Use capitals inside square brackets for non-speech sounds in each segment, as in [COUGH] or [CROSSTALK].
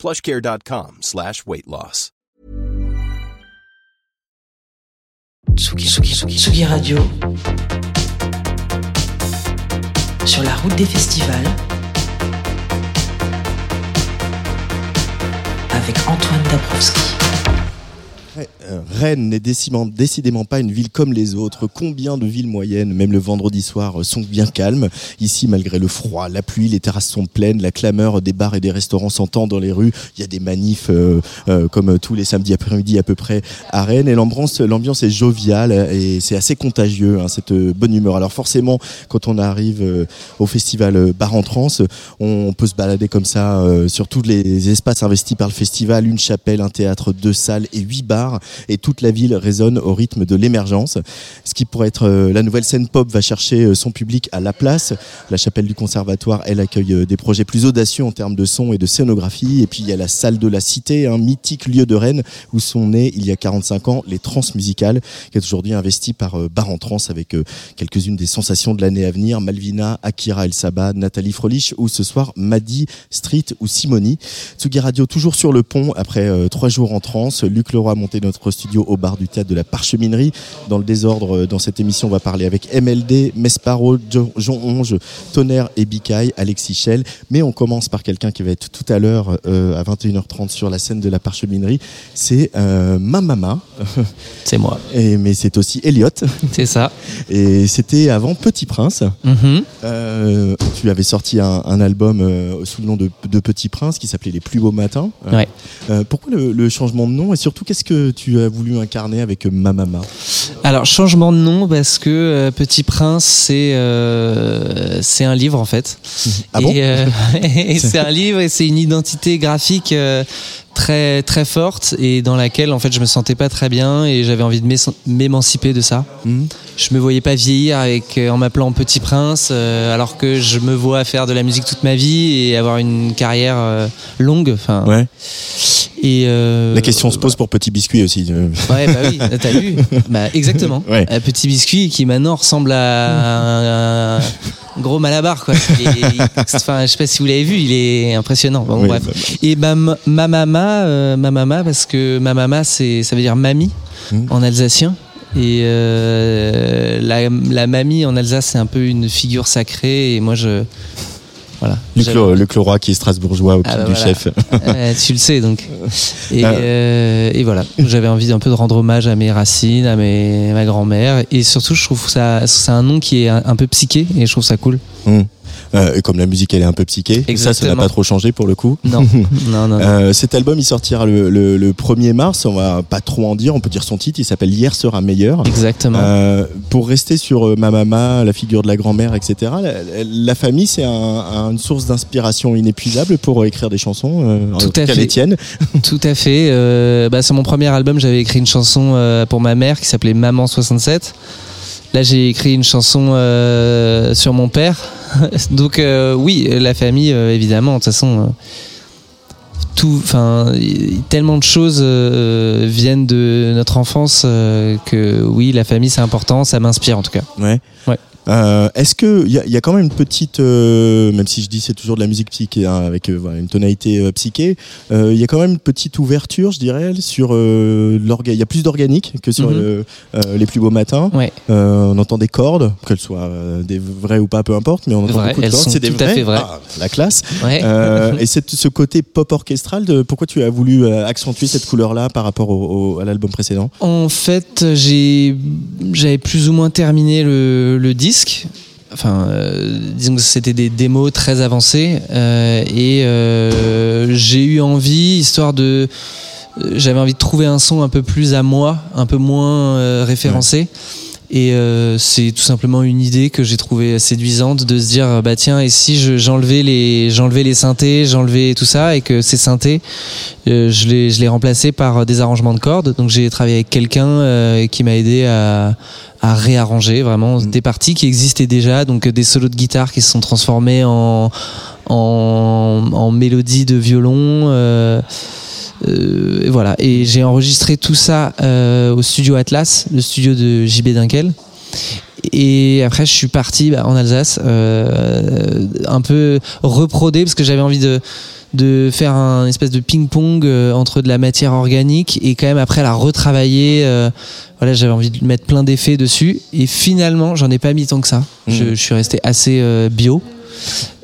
plushcare.com slash weight loss. Tsugi, Tsugi, Tsugi, Tsugi Radio. Sur la route des festivals. Avec Antoine Dabrowski. Euh, Rennes n'est décidément, pas une ville comme les autres. Combien de villes moyennes, même le vendredi soir, sont bien calmes Ici, malgré le froid, la pluie, les terrasses sont pleines, la clameur des bars et des restaurants s'entend dans les rues. Il y a des manifs euh, euh, comme tous les samedis après-midi à peu près à Rennes. Et l'ambiance, est joviale et c'est assez contagieux, hein, cette bonne humeur. Alors forcément, quand on arrive au festival Bar en Trans, on peut se balader comme ça sur tous les espaces investis par le festival, une chapelle, un théâtre, deux salles et huit bars et toute la ville résonne au rythme de l'émergence. Ce qui pourrait être euh, la nouvelle scène pop va chercher euh, son public à la place. La chapelle du conservatoire, elle accueille euh, des projets plus audacieux en termes de son et de scénographie. Et puis il y a la salle de la Cité, un mythique lieu de Rennes où sont nés il y a 45 ans les transmusicales, qui est aujourd'hui investi par Bar en Trans avec quelques-unes des sensations de l'année à venir, Malvina, Akira El Saba, Nathalie Frolich ou ce soir Maddy, Street ou Simoni. Tsugi Radio toujours sur le pont après trois jours en trans. Luc Leroy notre studio au bar du théâtre de la Parcheminerie. Dans le désordre, euh, dans cette émission, on va parler avec MLD, Mesparo, Jean Onge, Tonnerre et Bicaille, Alexis Schell. Mais on commence par quelqu'un qui va être tout à l'heure euh, à 21h30 sur la scène de la Parcheminerie. C'est euh, ma maman. [LAUGHS] C'est moi. Et, mais c'est aussi Elliot. [LAUGHS] C'est ça. Et c'était avant Petit Prince. Mhm. Euh, tu avais sorti un, un album sous le nom de, de, Petit Prince qui s'appelait Les plus beaux matins. Ouais. Pourquoi le, le, changement de nom? Et surtout qu'est-ce que tu as voulu incarner avec Ma Mama Alors changement de nom parce que euh, Petit Prince c'est euh, c'est un livre en fait. Ah bon? Et [LAUGHS] c'est un livre et c'est une identité graphique très très forte et dans laquelle en fait je me sentais pas très bien et j'avais envie de m'émanciper de ça. Mmh. Je me voyais pas vieillir avec en m'appelant Petit Prince euh, alors que je me vois faire de la musique toute ma vie et avoir une carrière euh, longue. Enfin. Ouais. Et euh, la question se pose pour Petit Biscuit aussi. Ouais bah oui, [LAUGHS] t'as vu Bah exactement. Ouais. Petit Biscuit qui maintenant ressemble à un, gros malabar quoi. [LAUGHS] Enfin, je sais pas si vous l'avez vu, il est impressionnant. Bon, oui, bref. bah, Et bah, ma mama, euh, ma mama, parce que ma mama, c'est, ça veut dire mamie Mmh. en alsacien. Et euh, la, la mamie en Alsace, c'est un peu une figure sacrée. Et moi, je voilà. Luc, Le, Luc Leroy qui est strasbourgeois au pied Ah bah du voilà. chef. [LAUGHS] Euh, tu le sais donc. [LAUGHS] Et, Ah. euh, et voilà, j'avais envie un peu de rendre hommage à mes racines, à mes, ma grand-mère. Et surtout, je trouve que ça, c'est un nom qui est un, un peu psyché et je trouve ça cool. Mmh. Euh, comme la musique elle est un peu psyché, ça ça n'a Exactement. pas trop changé pour le coup. Non, [LAUGHS] non, non. non. Euh, cet album il sortira le, le, le 1er mars, on va pas trop en dire, on peut dire son titre, il s'appelle Hier sera meilleur. Exactement. Euh, pour rester sur euh, ma maman, la figure de la grand-mère, etc. La, la famille, c'est un, un- une source d'inspiration inépuisable pour écrire des chansons. En Tout à fait. les tiennes. [LAUGHS] Tout à fait. Euh, bah, sur mon premier album, j'avais écrit une chanson pour ma mère qui s'appelait Maman 67. Là, j'ai écrit une chanson euh, sur mon père. [LAUGHS] Donc euh, oui, la famille, euh, évidemment. De toute façon, euh, tout, enfin, tellement de choses euh, viennent de notre enfance euh, que oui, la famille, c'est important. Ça m'inspire en tout cas. Ouais. Ouais. Euh, Est-ce que il y, a- il y a quand même une petite, euh, même si je dis c'est toujours de la musique psyché hein, avec euh, une tonalité psyché, il y a quand même une petite ouverture, je dirais, sur l'orga. Il y a plus d'organique que sur Mhm. le- les plus beaux matins. Ouais. On entend des cordes, qu'elles soient des vraies ou pas, peu importe, mais on entend Vraies, beaucoup de elles cordes. C'est des tout à fait vraies. Ah, la classe. Ouais. [LAUGHS] Et ce côté pop orchestral, de, pourquoi tu as voulu accentuer cette couleur-là par rapport au, au- à l'album précédent? En fait, j'avais plus ou moins terminé le, le disque. Enfin, euh, disons que c'était des démos très avancées euh, et euh, j'ai eu envie, histoire de, j'avais envie de trouver un son un peu plus à moi, un peu moins référencé. Et euh, c'est tout simplement une idée que j'ai trouvée séduisante de se dire bah tiens et si je- j'enlevais les j'enlevais les synthés, j'enlevais tout ça et que ces synthés euh, je les je les remplaçais par des arrangements de cordes. Donc j'ai travaillé avec quelqu'un euh, qui m'a aidé à à réarranger vraiment des parties qui existaient déjà, donc euh, des solos de guitare qui se sont transformés en en, en mélodie de violon. Euh, et voilà. Et j'ai enregistré tout ça euh, au studio Atlas, le studio de JB Dunkel. Et après, je suis parti bah, en Alsace, euh, un peu reprodé parce que j'avais envie de de faire un espèce de ping-pong euh, entre de la matière organique et quand même après la retravailler. euh, voilà, j'avais envie de mettre plein d'effets dessus et finalement, j'en ai pas mis tant que ça. Je, je suis resté assez bio.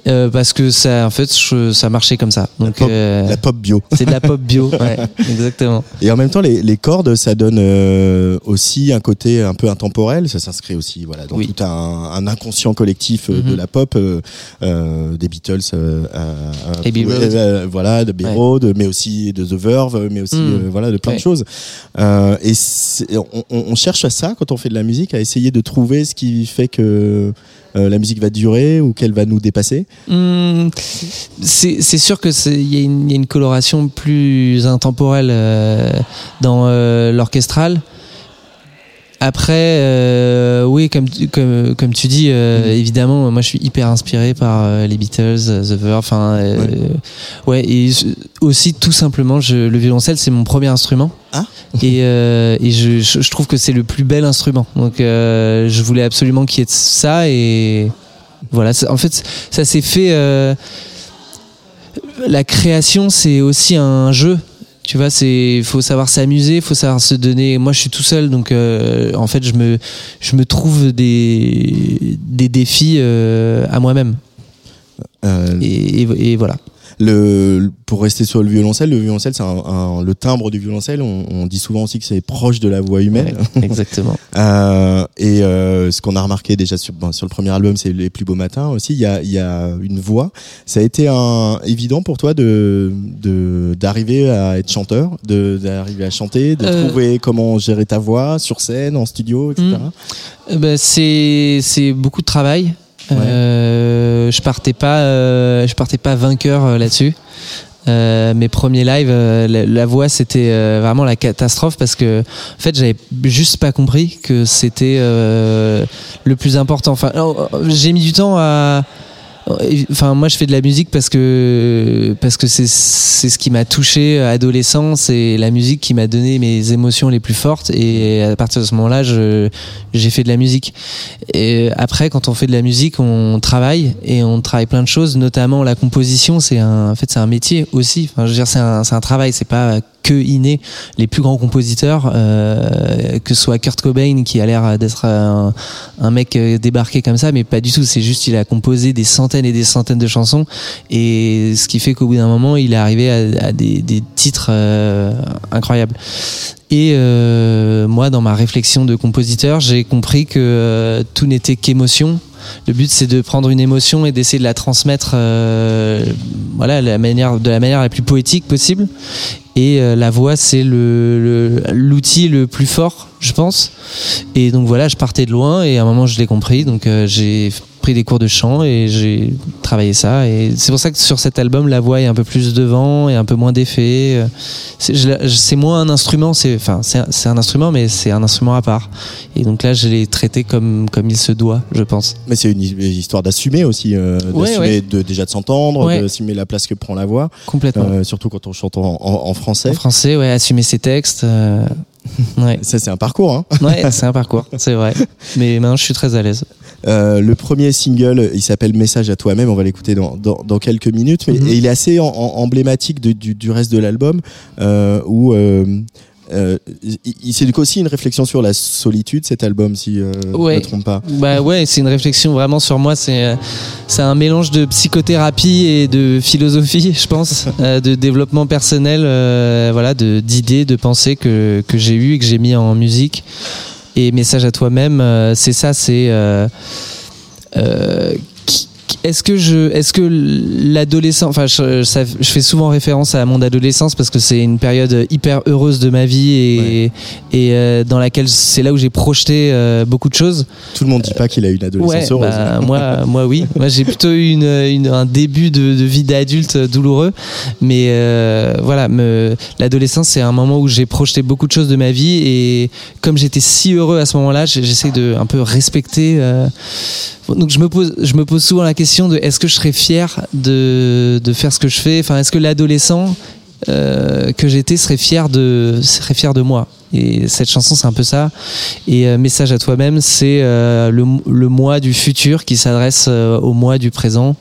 Euh, parce que ça, en fait, je- ça marchait comme ça. Donc, pop- euh, La pop bio. c'est de la pop bio, [LAUGHS] ouais, exactement. Et en même temps, les, les cordes, ça donne euh, aussi un côté un peu intemporel. Ça s'inscrit aussi voilà, dans Oui. tout un, un inconscient collectif de Mhm. la pop, des Beatles, euh, voilà, de Abbey Ouais. Road, mais aussi de The Verve, mais aussi euh, voilà, de plein de choses. Et on cherche à ça quand on fait de la musique, à essayer de trouver ce qui fait que euh, la musique va durer ou qu'elle va nous dépasser. Hum, c'est sûr que c'est il y, a une- il y a une coloration plus intemporelle euh, dans euh, l'orchestral. Après, euh, oui, comme tu, comme comme tu dis, euh, évidemment, moi je suis hyper inspiré par euh, les Beatles, euh, The Verve, enfin, euh, ouais. et je- aussi tout simplement, je, le violoncelle c'est mon premier instrument. Ah. et euh, et je, je, trouve que c'est le plus bel instrument. Donc euh, je voulais absolument qu'il y ait ça et voilà. En fait, ça s'est fait. euh, la création, c'est aussi un jeu. Tu vois, c'est faut savoir s'amuser, faut savoir se donner. Moi, je suis tout seul, donc euh, en fait, je me je me trouve des des défis euh, à moi-même. Euh, Et, et, et voilà. Le, pour rester sur le violoncelle, le violoncelle, c'est un, un- le timbre du violoncelle. On, on dit souvent aussi que c'est proche de la voix humaine. Ouais, exactement. [LAUGHS] Euh, et euh, ce qu'on a remarqué déjà sur, bon, sur le premier album, c'est les plus beaux matins aussi. Il y a, il y a une voix. Ça a été un, évident pour toi de de- d'arriver à être chanteur, de d'arriver à chanter, de Euh. trouver comment gérer ta voix sur scène, en studio, etc. Mm. Euh, bah, c'est c'est beaucoup de travail. Euh, je partais pas euh, je partais pas vainqueur euh, là-dessus. Euh, mes premiers lives, euh, la, la voix c'était vraiment la catastrophe parce que en fait j'avais juste pas compris que c'était le plus important. Enfin, alors, j'ai mis du temps à Enfin, moi, je fais de la musique parce que parce que c'est c'est ce qui m'a touché adolescent, c'est la musique qui m'a donné mes émotions les plus fortes. Et à partir de ce moment-là, je j'ai fait de la musique. Et après, quand on fait de la musique, on travaille et on travaille plein de choses, notamment la composition. C'est un, en fait, c'est un métier aussi. Enfin, je veux dire, c'est un, c'est un travail. C'est pas que inné. Les plus grands compositeurs, euh, que soit Kurt Cobain qui a l'air d'être un, un mec euh, débarqué comme ça, mais pas du tout. C'est juste il a composé des centaines et des centaines de chansons et ce qui fait qu'au bout d'un moment, il est arrivé à, à des, des titres euh, incroyables. Et euh, moi, dans ma réflexion de compositeur, j'ai compris que euh, tout n'était qu'émotion. Le but, c'est de prendre une émotion et d'essayer de la transmettre, euh, voilà, de la manière la plus poétique possible. Et euh, la voix, c'est le le- l'outil le, plus fort, je pense. Et donc voilà, je partais de loin et à un moment, je l'ai compris. Donc euh, j'ai pris des cours de chant et j'ai travaillé ça. Et c'est pour ça que sur cet album, la voix est un peu plus devant et un peu moins d'effet. C'est moins un instrument, c'est enfin c'est un- instrument, mais c'est un instrument à part. Et donc là, je l'ai traité comme comme il se doit, je pense. Mais c'est une hi- histoire d'assumer aussi, euh, Ouais, d'assumer ouais. de, déjà de s'entendre, Ouais. d'assumer la place que prend la voix, Complètement. euh, surtout quand on chante en, en- en français. En français, ouais, assumer ses textes. euh, [LAUGHS] ouais, Ça, c'est un parcours. Hein. ouais, c'est un parcours, c'est vrai. [LAUGHS] Mais maintenant, je suis très à l'aise. Euh, le premier single, il s'appelle Message à toi-même. On va l'écouter dans, dans, dans quelques minutes. Mais Mhm. et il est assez en- en- emblématique de- du, du reste de l'album, euh, où euh, euh, c'est aussi une réflexion sur la solitude. Cet album, si euh, je Ouais. me trompe pas. Bah ouais, c'est une réflexion vraiment sur moi. C'est c'est un mélange de psychothérapie et de philosophie, je pense, [LAUGHS] euh, de développement personnel, voilà, de d'idées, de pensées que que j'ai eues et que j'ai mis en musique. Et message à toi-même, euh, c'est ça, c'est est-ce que je, est-ce que l'adolescent, enfin, je, ça- je fais souvent référence à mon adolescence parce que c'est une période hyper heureuse de ma vie et, et euh, dans laquelle c'est là où j'ai projeté euh, beaucoup de choses. Tout le monde dit pas qu'il a eu une adolescence Ouais, heureuse. bah, moi, moi oui. [LAUGHS] Moi, j'ai plutôt eu une, une- un début de, de vie d'adulte douloureux, mais euh, voilà, l'adolescence c'est un moment où j'ai projeté beaucoup de choses de ma vie et comme j'étais si heureux à ce moment-là, j'essaie de un peu respecter. Donc je me pose, je me pose souvent la question de est-ce que je serais fier de, de faire ce que je fais? Enfin, est-ce que l'adolescent euh, que j'étais serait fier de serait fier de moi? Et cette chanson, c'est un peu ça. Et euh, message à toi-même, c'est euh, le, le moi du futur qui s'adresse euh, au moi du présent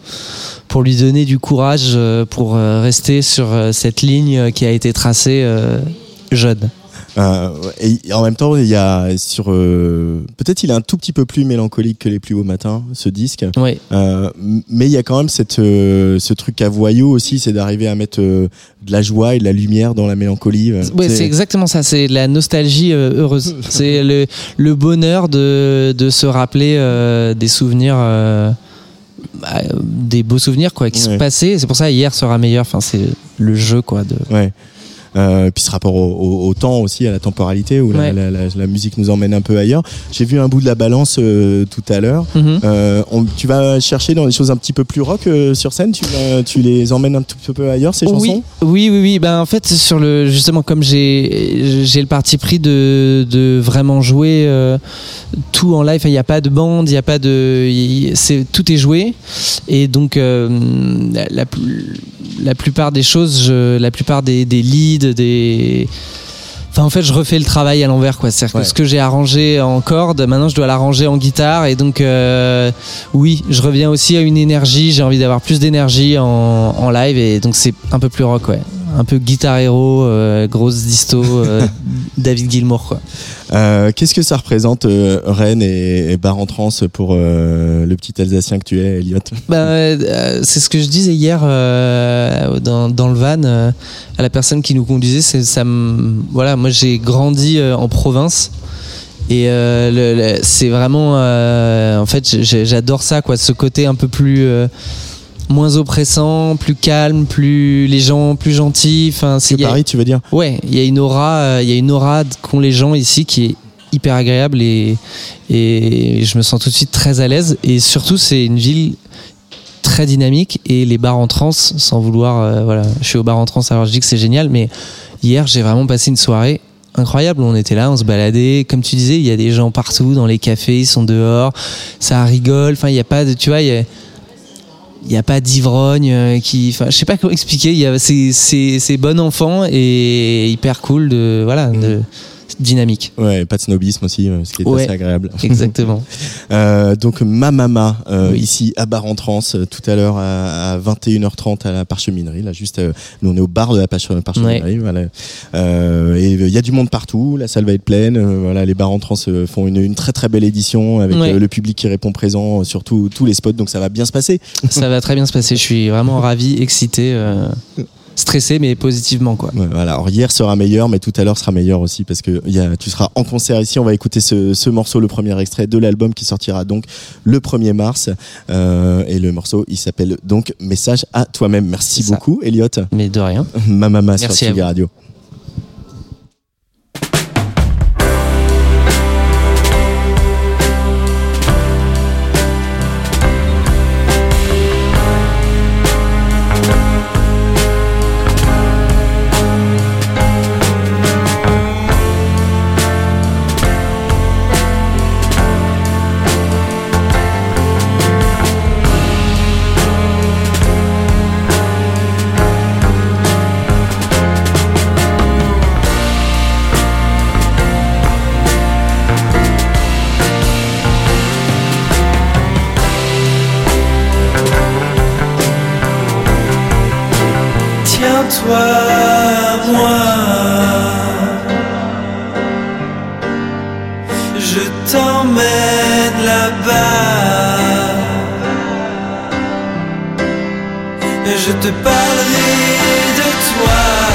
pour lui donner du courage euh, pour euh, rester sur cette ligne qui a été tracée jeune. Euh, et en même temps, il y a sur euh, peut-être il est un tout petit peu plus mélancolique que les plus hauts matins, ce disque. Oui, Euh, mais il y a quand même cette, euh, ce truc à voyou aussi, c'est d'arriver à mettre euh, de la joie et de la lumière dans la mélancolie. euh, Ouais, c'est exactement ça. C'est la nostalgie euh, heureuse. [LAUGHS] c'est le, le bonheur de, de se rappeler euh, des souvenirs, euh, bah, des beaux souvenirs quoi, qui Ouais. sont passés. C'est pour ça hier sera meilleur. Enfin, c'est le jeu quoi. De... Ouais. Euh, puis ce rapport au, au- au temps aussi, à la temporalité, où la- Ouais. la, la- la musique nous emmène un peu ailleurs. J'ai vu un bout de la balance euh, tout à l'heure. Mhm. Euh, on- tu vas chercher dans des choses un petit peu plus rock sur scène? Tu, les emmènes un tout petit peu ailleurs, ces chansons? Oui, oui, oui. Ben en fait, sur le justement comme j'ai j'ai le parti pris de de vraiment jouer tout en live. Il n'y a pas de bande, il n'y a pas de, c'est tout est joué et donc la, plupart des choses, je, la plupart des, des leads, des Enfin, en fait, je refais le travail à l'envers, quoi. C'est-à-dire Ouais. que ce que j'ai arrangé en corde, maintenant, je dois l'arranger en guitare. Et donc, euh, oui, je reviens aussi à une énergie. J'ai envie d'avoir plus d'énergie en, en live. Et donc, c'est un peu plus rock, ouais. Un peu guitare héros, euh, grosse disto, euh, [LAUGHS] David Gilmour, quoi. Euh, Qu'est-ce que ça représente Rennes et, et Bar en Trans pour le petit Alsacien que tu es, Elliot? Bah, c'est ce que je disais hier dans, dans le van à la personne qui nous conduisait. C'est ça. Voilà, moi j'ai grandi en province et euh, le- le- c'est vraiment. euh, en fait, j'adore ça, quoi. Ce côté un peu plus euh, moins oppressant, plus calme, plus les gens plus gentils. Enfin, c'est Que a- Paris, tu veux dire Ouais, il y a une aura, euh, il y a une aura qu'ont les gens ici qui est hyper agréable et, et je me sens tout de suite très à l'aise. Et surtout, c'est une ville très dynamique et les bars en trans, sans vouloir, euh, voilà, je suis au bar en trans alors je dis que c'est génial, mais hier j'ai vraiment passé une soirée incroyable. On était là, on se baladait, comme tu disais, il y a des gens partout dans les cafés, ils sont dehors, ça rigole. Enfin, il n'y a pas de, tu vois, il y a il n'y a pas d'ivrogne euh, qui enfin je sais pas comment expliquer il y a c'est bon enfant et hyper cool de voilà de dynamique Ouais, pas de snobisme aussi, euh, ce qui est Ouais. assez agréable. [LAUGHS] [LAUGHS] exactement Euh, donc ma mama euh, Oui. ici à Bar en Trans tout à l'heure à, à 21h30 à la parcheminerie là juste euh, nous on est au bar de la parche- parcheminerie voilà et il y a du monde partout la salle va être pleine voilà les bars en trans font une, une très très belle édition avec Ouais. le public qui répond présent sur tout- tous les spots donc ça va bien se passer ça va très bien se passer je suis vraiment [LAUGHS] ravi excité stressé mais positivement quoi. Ouais, voilà. Alors hier sera meilleur mais tout à l'heure sera meilleur aussi parce que il y a, tu seras en concert ici. On va écouter ce, ce morceau le premier extrait de l'album qui sortira donc le 1er mars. Euh, et le morceau il s'appelle donc message à toi-même. Merci beaucoup Elliot. Mais de rien. [LAUGHS] Ma maman sur Merci Tsugi vous. Radio. Je te parlerai de toi.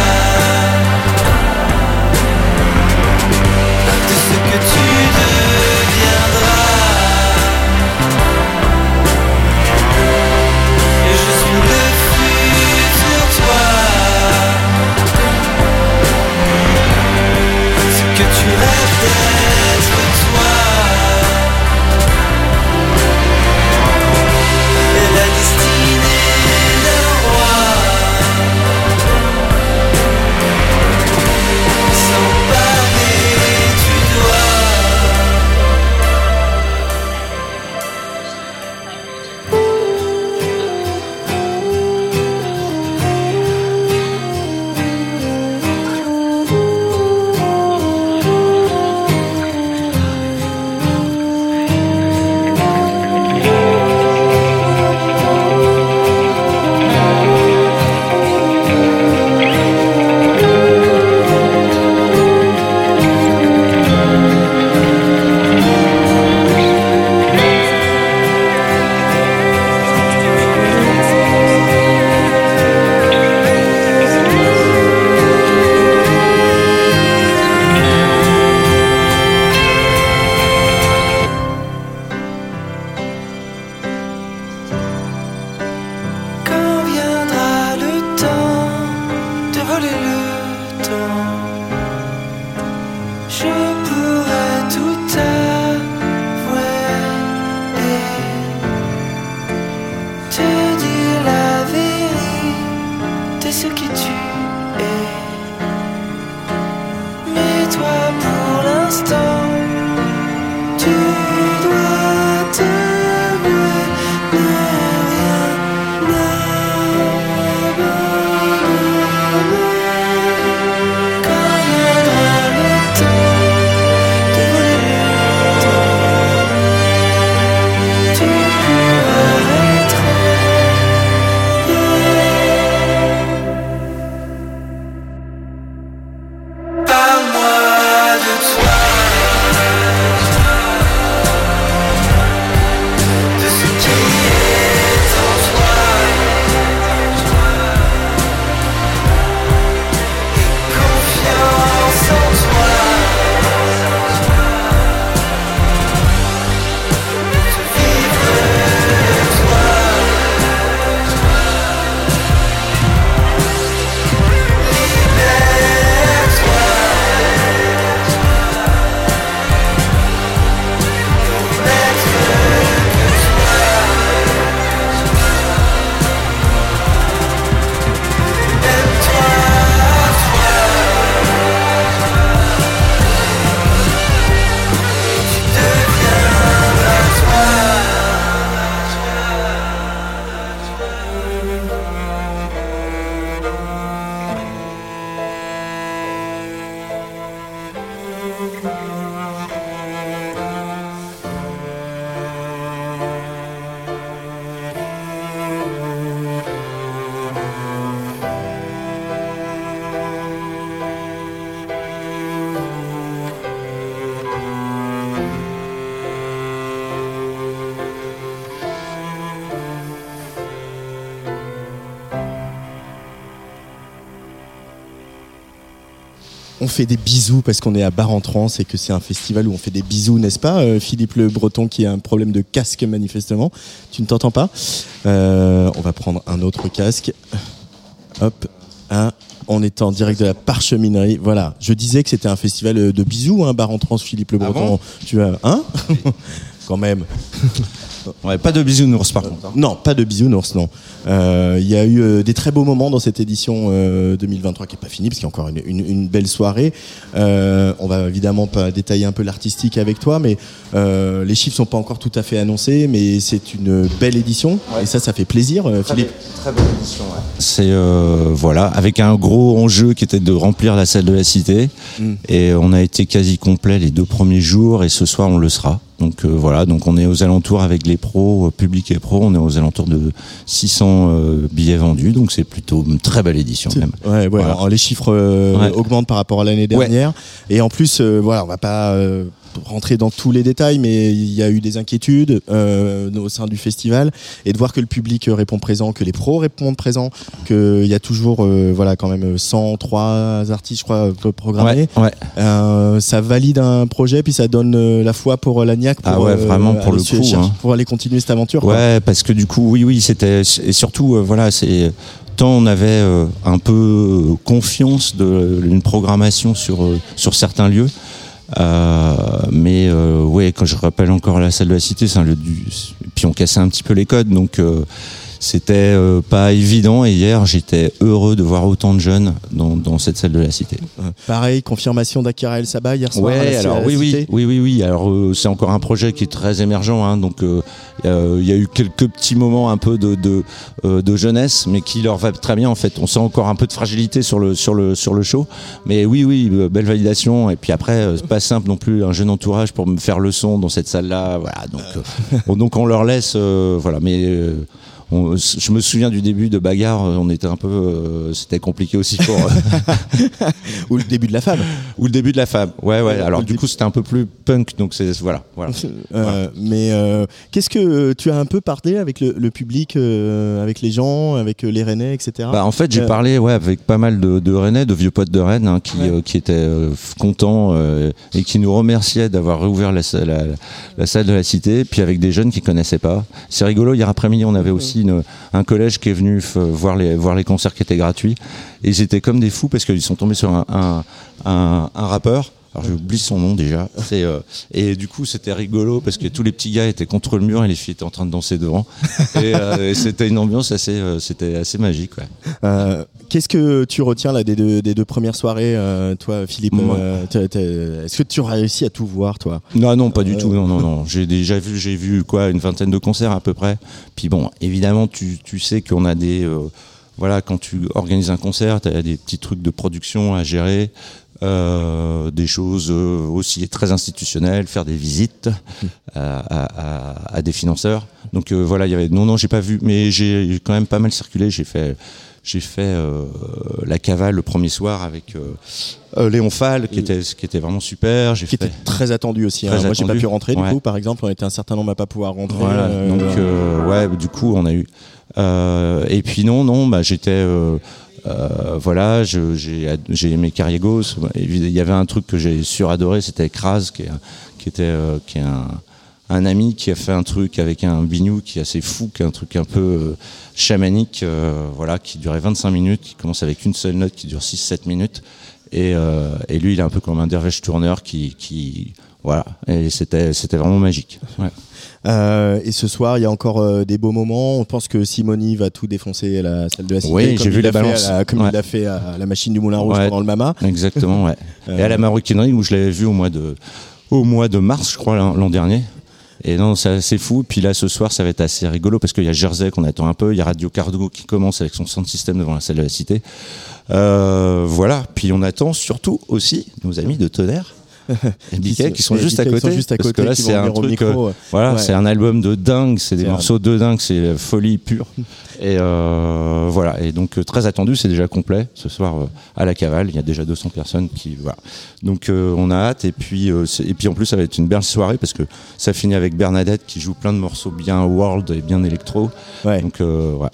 On fait des bisous parce qu'on est à Bar en Trans et que c'est un festival où on fait des bisous, n'est-ce pas, euh, Philippe Le Breton qui a un problème de casque manifestement. Tu ne t'entends pas Euh, On va prendre un autre casque. Hop, un. On est en direct de la parcheminerie. Voilà. Je disais que c'était un festival euh, de bisous, hein, Bar en Trans, Philippe Le Ah Breton. bon? Tu as un [LAUGHS] Quand même. [LAUGHS] Ouais, pas de bisounours par contre. hein. Non, pas de bisounours, non. Euh, Il y a eu euh, des très beaux moments dans cette édition euh, 2023 qui est pas finie parce qu'il y a encore une, une- une belle soirée. Euh, on va évidemment pas détailler un peu l'artistique avec toi, mais euh, les chiffres sont pas encore tout à fait annoncés, mais c'est une belle édition et ça, ça fait plaisir, euh, Philippe. C'est euh, voilà, avec un gros enjeu qui était de remplir la salle de la cité. Mm. Et on a été quasi complet les deux premiers jours et ce soir on le sera. Donc euh, voilà, donc on est aux alentours avec les pros, euh, public et pros, on est aux alentours de 600 euh, billets vendus, donc c'est plutôt une très belle édition même. Ouais, ouais, Voilà. alors, les chiffres euh, Ouais. augmentent par rapport à l'année dernière. Et en plus, euh, voilà, on va pas euh, rentrer dans tous les détails, mais il y a eu des inquiétudes euh, au sein du festival et de voir que le public répond présent, que les pros répondent présent, qu'il y a toujours, euh, voilà, quand même 103 artistes, je crois, euh, programmés. Ouais, ouais. Euh, ça valide un projet, puis ça donne euh, la foi pour euh, l'ANIAC pour, Ah ouais, vraiment, pour le coup, hein. pour aller continuer cette aventure. quoi. Ouais, parce que du coup, oui, oui, c'était et surtout, voilà, c'est tant on avait euh, un peu confiance de une programmation sur euh, sur certains lieux. Euh, mais euh, ouais, quand je rappelle encore la salle de la cité, c'est un lieu du. Puis on cassait un petit peu les codes, donc euh, c'était euh, pas évident. Et hier, j'étais heureux de voir autant de jeunes dans, dans cette salle de la cité. Pareil, confirmation d'Akira El Sabah hier soir. à Ouais, à alors la oui, oui, Cité. oui, oui, oui. Alors euh, c'est encore un projet qui est très émergent, hein, donc euh, euh, il y a eu quelques petits moments un peu de de, euh, de jeunesse, mais qui leur va très bien en fait. On sent encore un peu de fragilité sur le sur le sur le show, mais oui, oui, euh, belle validation. Et puis après, euh, c'est pas simple non plus un jeune entourage pour me faire le son dans cette salle-là, voilà. Donc euh, [LAUGHS] donc on leur laisse, euh, voilà, mais. euh, on- je me souviens du début de bagarre, on était un peu, euh, c'était compliqué aussi pour, [LAUGHS] Ou le début de la femme. ou le début de la femme. Ouais, ouais. Alors du coup, c'était un peu plus punk, donc c'est voilà, voilà. Euh, Mais euh, qu'est-ce que tu as un peu parlé avec le, le public, euh, avec les gens, avec euh, les Rennais, etc. Bah, en fait, j'ai Euh, parlé ouais, avec pas mal de, de Rennais, de vieux potes de Rennes, hein, qui, Ouais. euh, qui étaient euh, contents euh, et qui nous remerciaient d'avoir réouvert la, salle- la, la salle de la cité, puis avec des jeunes qui connaissaient pas. C'est rigolo, hier après-midi, on avait aussi un collège qui est venu f- voir les, voir les concerts qui étaient gratuits, et ils étaient comme des fous parce qu'ils sont tombés sur un, un, rappeur Alors j'oublie son nom déjà. Euh, et du coup c'était rigolo parce que tous les petits gars étaient contre le mur et les filles étaient en train de danser devant. Et, euh, c'était une ambiance assez, euh, c'était assez magique. Qu'est-ce que tu retiens là des deux, des deux premières soirées, euh, toi, Philippe euh, Est-ce que tu as réussi à tout voir, toi? Non, non, pas du Euh, tout. Non, non, non. J'ai déjà vu, j'ai vu quoi, une vingtaine de concerts à peu près. Puis bon, évidemment, tu, tu sais qu'on a des, voilà, quand tu organises un concert, tu as des petits trucs de production à gérer, euh, des choses euh, aussi très institutionnelles, faire des visites à, à- à- à des financeurs. Donc euh, voilà, il y avait, non, non, j'ai pas vu, mais j'ai quand même pas mal circulé. J'ai fait. J'ai fait euh, la cavale le premier soir avec euh, Léon Fall, qui était, qui était vraiment super. Qui fait... était très attendu aussi. hein. Très Moi, j'ai pas attendu. pu rentrer, du coup, par exemple. On était un certain nombre à pas pouvoir rentrer. Voilà, euh, donc ouais, du coup on a eu. et puis non, non, bah j'étais, euh, voilà, j'ai aimé Carriegos. Il y avait un truc que j'ai suradoré, c'était Kraz, qui est, qui était, euh, qui un, un ami qui a fait un truc avec un bignou qui est assez fou, qui est un truc un peu euh, chamanique, voilà, qui durait 25 minutes, qui commence avec une seule note, qui dure 6-7 minutes. Et, et lui, il est un peu comme un derviche tourneur qui, qui voilà, et c'était, vraiment magique. Euh, et ce soir, il y a encore euh, des beaux moments. On pense que Simoni va tout défoncer à la salle de la Cité. Oui, j'ai vu l'a balance. à la- comme Ouais. il l'a fait à la machine du Moulin Rouge Ouais. pendant le Mama. Exactement, ouais. [LAUGHS] Et à la Maroquinerie où je l'avais vu au mois de au mois de mars, je crois l'an dernier. Et non, c'est assez fou. Puis là, ce soir, ça va être assez rigolo parce qu'il y a Jersey qu'on attend un peu. Il y a Radio Cargo qui commence avec son sound système devant la salle de la Cité. Euh, voilà. Puis on attend surtout aussi nos amis de Tonnerre. Qui sont juste à côté. sont juste à parce côté, que là, c'est un truc. euh, voilà, ouais. c'est un album de dingue. C'est des un- morceaux de dingue. C'est folie pure. Et euh, voilà. Et donc euh, très attendu. C'est déjà complet ce soir euh, à la Cavale. Il y a déjà 200 personnes qui voilà. Donc on a hâte. Et puis et puis en plus ça va être une belle soirée parce que ça finit avec Bernadette qui joue plein de morceaux bien world et bien électro. Ouais. Donc voilà.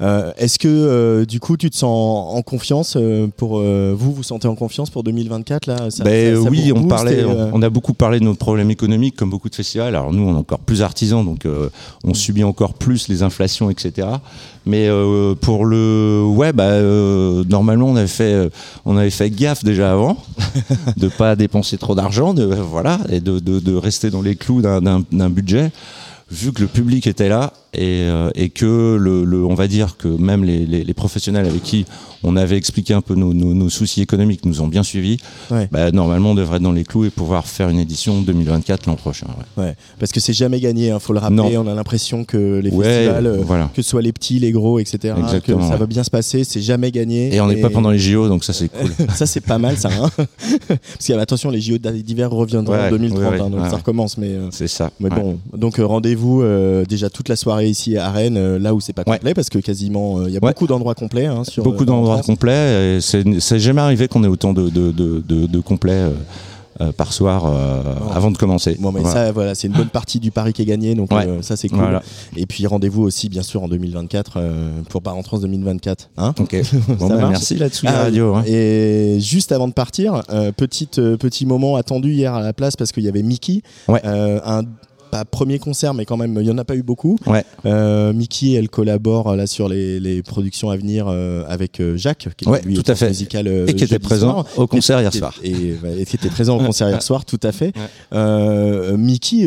Euh, Est-ce que euh, du coup tu te sens en confiance euh, pour vous vous sentez en confiance pour 2024 là? Ça, Ben ça- ça oui, on parlait, on, a beaucoup parlé de nos problèmes économiques, comme beaucoup de festivals. Alors nous, on est encore plus artisans, donc on subit encore plus les inflations, etc. Mais pour le, ouais, bah normalement, on avait fait, on avait fait gaffe déjà avant [LAUGHS] de pas dépenser trop d'argent, de voilà, et de, de, de rester dans les clous d'un budget. Vu que le public était là et, euh, et que le, le- on va dire que même les, les, les professionnels avec qui on avait expliqué un peu nos, nos, nos soucis économiques nous ont bien suivis. Ouais. Bah, normalement, on devrait être dans les clous et pouvoir faire une édition 2024 l'an prochain. ouais. ouais, parce que c'est jamais gagné hein, faut le rappeler on a l'impression que les Ouais, festivals euh, voilà. que ce soit les petits les gros etc que ça va bien se passer c'est jamais gagné Et on n'est pas pendant les JO, donc ça c'est [LAUGHS] cool. ça c'est pas mal ça hein [LAUGHS] parce que attention les JO d'hiver reviendront en 2030 ouais, ouais, hein, donc ça recommence mais euh, C'est ça. Mais bon, donc rendez-vous euh, déjà toute la soirée ici à Rennes, euh, là où c'est pas Ouais. complet, parce que quasiment euh, il y a beaucoup d'endroits complets. Hein, sur, Beaucoup euh, en d'endroits complets. et C'est jamais arrivé qu'on ait autant de, de, de, de, de complets euh, euh, par soir euh, avant de commencer. Bon, mais Voilà. ça, voilà, c'est une bonne partie du pari qui est gagné, donc Ouais. euh, ça c'est cool. Voilà. Et puis rendez-vous aussi, bien sûr, en 2024 euh, pour Bar en Trans 2024. Hein Ok. [LAUGHS] Bon, bah, merci là-dessus, Ah, radio. hein. Et juste avant de partir, euh, petite, euh, petit moment attendu hier à la place parce qu'il y avait Mickey, Ouais. Euh, un pas premier concert, mais quand même, il y en a pas eu beaucoup. Ouais. Euh, Mickey, elle collabore euh, là sur les, les productions à venir euh, avec Jacques, qui Ouais, lui tout est à fait. musical Et qui était présent soir. au concert hier Et- soir. Et, et qui était présent au [LAUGHS] concert hier soir, tout à fait. Ouais. Mickey,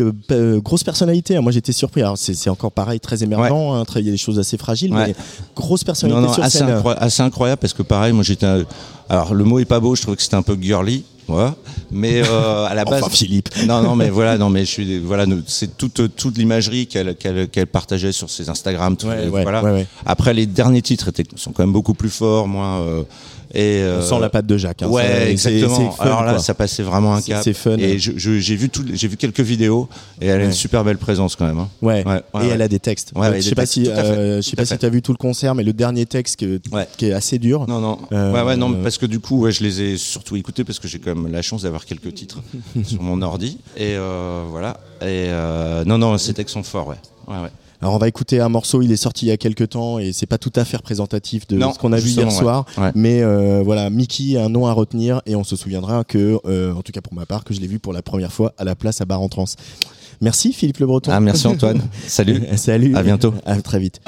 grosse personnalité. hein. Moi, j'étais surpris. C'est encore pareil, très émergent. hein, Il y a des choses assez fragiles, Ouais. mais grosse personnalité Non, non, sur assez, scène. incroyable, assez incroyable parce que pareil, moi j'étais. Alors le mot est pas beau, je trouvais que c'était un peu girly, voilà. Mais euh, à la [LAUGHS] base. Enfin, Philippe. [LAUGHS] Non, non, mais voilà, non, mais je suis, voilà, nous- c'est toute toute l'imagerie qu'elle qu'elle qu'elle partageait sur ses Instagram, tout, Ouais, et ouais, voilà. ouais, ouais. Après les derniers titres étaient sont quand même beaucoup plus forts, moins. Euh, et On euh, sent la patte de Jacques. hein. Ouais, exactement. fun, Alors là, quoi. ça passait vraiment un cap. c'est fun. Et j'ai vu tout, j'ai vu quelques vidéos et elle a une super belle présence quand même. hein. Ouais. Et elle a des textes. Ouais, Euh, je sais pas si, euh, je sais tout pas si tu as vu tout le concert, mais le dernier texte que- qui est assez dur. Non, non. Euh, ouais, ouais, non, parce que du coup, ouais, je les ai surtout écoutés parce que j'ai quand même la chance d'avoir quelques titres [LAUGHS] sur mon ordi. Et voilà. Et non, non, ces textes sont forts, ouais. ouais, ouais. Alors on va écouter un morceau, il est sorti il y a quelques temps et c'est pas tout à fait représentatif de Non, ce qu'on a vu hier soir. Ouais. Mais euh, voilà, Mickey a un nom à retenir et on se souviendra que, euh, en tout cas pour ma part, que je l'ai vu pour la première fois à la place à Bar en Trans. Merci Philippe Le Breton. Ah, merci Antoine. [LAUGHS] Salut. Salut. À bientôt. À très vite.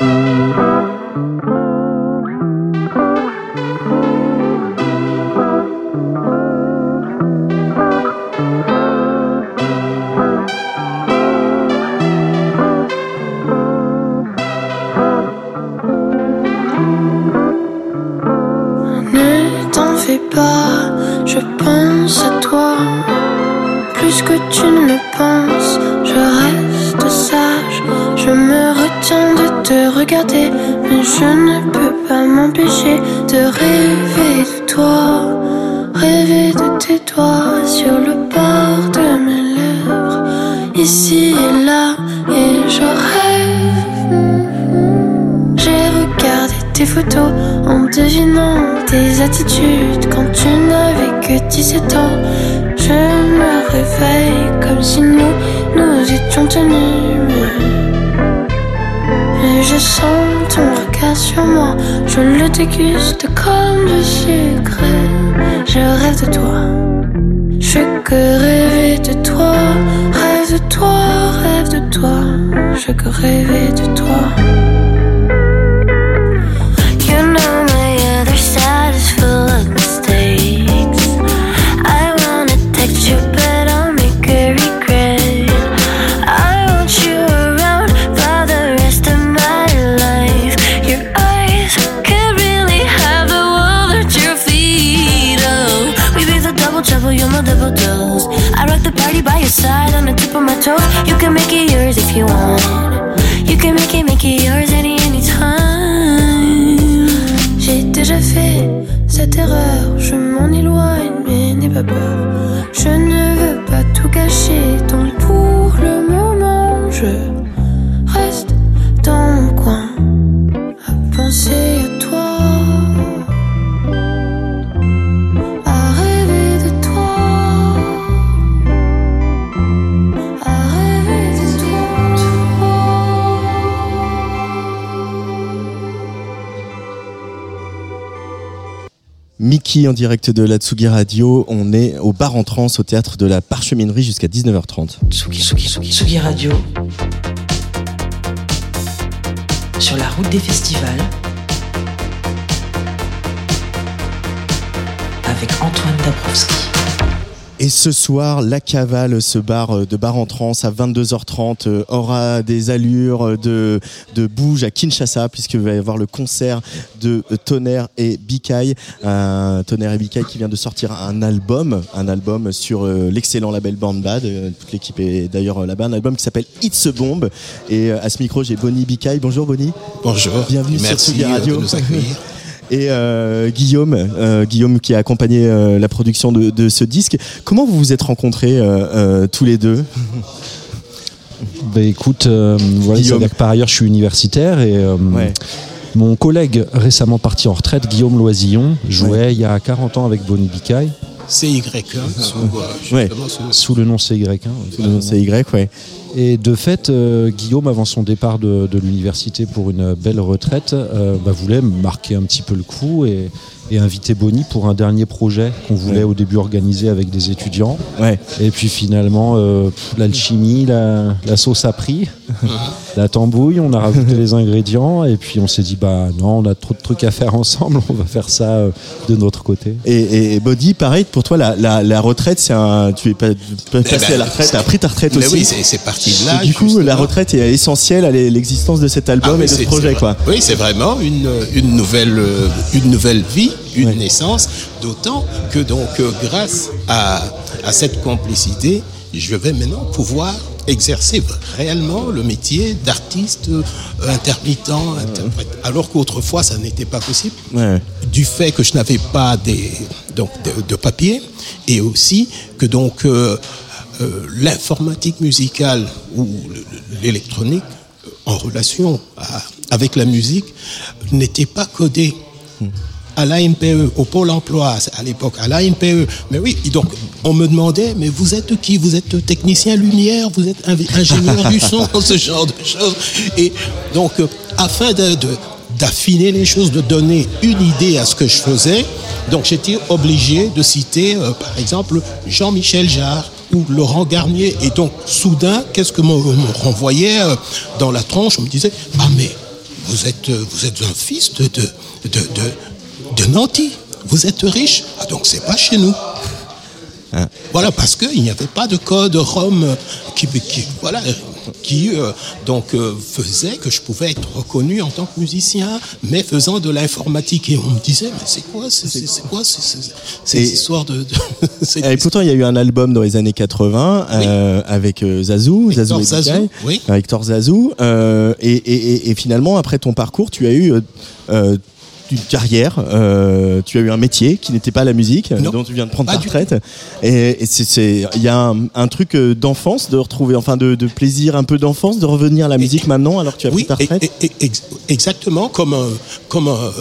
Pense à toi, plus que tu ne le penses. Je reste sage, je me retiens de te regarder, mais je ne peux pas m'empêcher de rêver de toi, rêver de tes doigts sur le bord de mes lèvres, ici et là, et je. Photos en devinant tes attitudes quand tu n'avais que 17 ans. Je me réveille comme si nous, nous étions tenus. Mais, je sens ton regard sur moi, je le déguste comme du sucre. Je rêve de toi, je que rêver de toi. Rêve de toi, rêve de toi, je que rêver de toi. Side on the tip of my toe. You can make it yours if you want. You can make it, make it yours any, anytime. J'ai déjà fait cette erreur, je m'en éloigne, mais n'aie pas peur. Je ne veux pas tout gâcher, donc Mickey en direct de la Tsugi Radio. On est au bar en trans au théâtre de la Parcheminerie jusqu'à 19h30. Tsugi, Tsugi, Tsugi, Tsugi Radio. Sur la route des festivals. Avec Antoine Dabrowski. Et ce soir, la cavale, ce bar euh, de bar en trans à 22h30 euh, aura des allures euh, de, de bouge à Kinshasa puisqu'il va y avoir le concert de euh, Tonnerre et Bikai. Un Tonnerre et Bikai qui vient de sortir un album, un album sur euh, l'excellent label Born Bad. Euh, toute l'équipe est d'ailleurs euh, là-bas. Un album qui s'appelle It's a Bomb. Et euh, à ce micro, j'ai Bonnie Bikai. Bonjour Bonnie. Bonjour. Bienvenue sur Merci euh, Radio. de nous accueillir. [LAUGHS] Et euh, Guillaume, euh, Guillaume qui a accompagné euh, la production de, de ce disque. Comment vous vous êtes rencontrés euh, euh, tous les deux? [LAUGHS] Bah écoute, euh, voilà, Guillaume. c'est-à-dire que par ailleurs je suis universitaire et euh, Ouais. mon collègue récemment parti en retraite, Guillaume Loisillon, jouait il y a 40 ans avec Bonnie Bicaille CY1, sous, euh, Ouais. justement, ce- sous le nom CY1. C'est Y, ouais. Et de fait, euh, Guillaume, avant son départ de, l'université pour une belle retraite, euh, bah, voulait marquer un petit peu le coup et, et inviter Bonnie pour un dernier projet qu'on voulait Ouais. au début organiser avec des étudiants. Ouais. Et puis finalement, euh, l'alchimie, la, la sauce a pris, [LAUGHS] la tambouille, on a rajouté les ingrédients et puis on s'est dit, bah non, on a trop de trucs à faire ensemble, on va faire ça euh, de notre côté. Et, et, Body, pareil, pour toi, la, la, la retraite, c'est un. Tu es pas Eh passer ben, à la retraite, tu as pris ta retraite Mais aussi. oui, c'est parti de là. Et du coup, justement. la retraite est essentielle à l'existence de cet Ah album oui, et de ce projet, quoi. Oui, c'est vraiment une, une, nouvelle, euh, une nouvelle vie, une Ouais. naissance, d'autant que donc euh, grâce à, à cette complicité, je vais maintenant pouvoir exercer réellement le métier d'artiste euh, intermittent, interprète. Alors qu'autrefois, ça n'était pas possible Ouais. du fait que je n'avais pas des, donc, de, de papier et aussi que donc euh, euh, l'informatique musicale ou le- l'électronique en relation à- avec la musique n'était pas codée à l'AMPE, au Pôle emploi à l'époque, à l'AMPE. Mais oui, donc on me demandait, mais vous êtes qui? Vous êtes technicien lumière? Vous êtes ingénieur du son? [LAUGHS] Ce genre de choses. Et donc, euh, afin de, d'affiner les choses, de donner une idée à ce que je faisais, donc j'étais obligé de citer, euh, par exemple, Jean-Michel Jarre ou Laurent Garnier. Et donc, soudain, qu'est-ce que me, renvoyait euh, dans la tronche? On me disait, ah mais vous êtes, vous êtes un fils de, de Nanty. Vous êtes riche. Ah, donc c'est pas chez nous. Voilà, parce qu'il n'y avait pas de code ROM qui, qui- voilà, qui euh, donc euh, faisait que je pouvais être reconnu en tant que musicien, mais faisant de l'informatique. Et on me disait, mais c'est quoi, c'est quoi ces- histoires de... [LAUGHS] Et pourtant, il y a eu un album dans les années 80 euh, avec Zazou, Hector Zazou, et Zazou, Bikaï, oui. Hector Zazou. et, et- et- et finalement, après ton parcours, tu as eu une carrière, euh, tu as eu un métier qui n'était pas la musique, Non. dont tu viens de prendre ta retraite. Et, et c'est- c'est, il y a un, un truc euh, d'enfance, de retrouver, enfin, de, de plaisir un peu d'enfance, de revenir à la musique maintenant, alors que tu as Oui, pris ta et- retraite. et- et- ex- exactement comme un, comme un,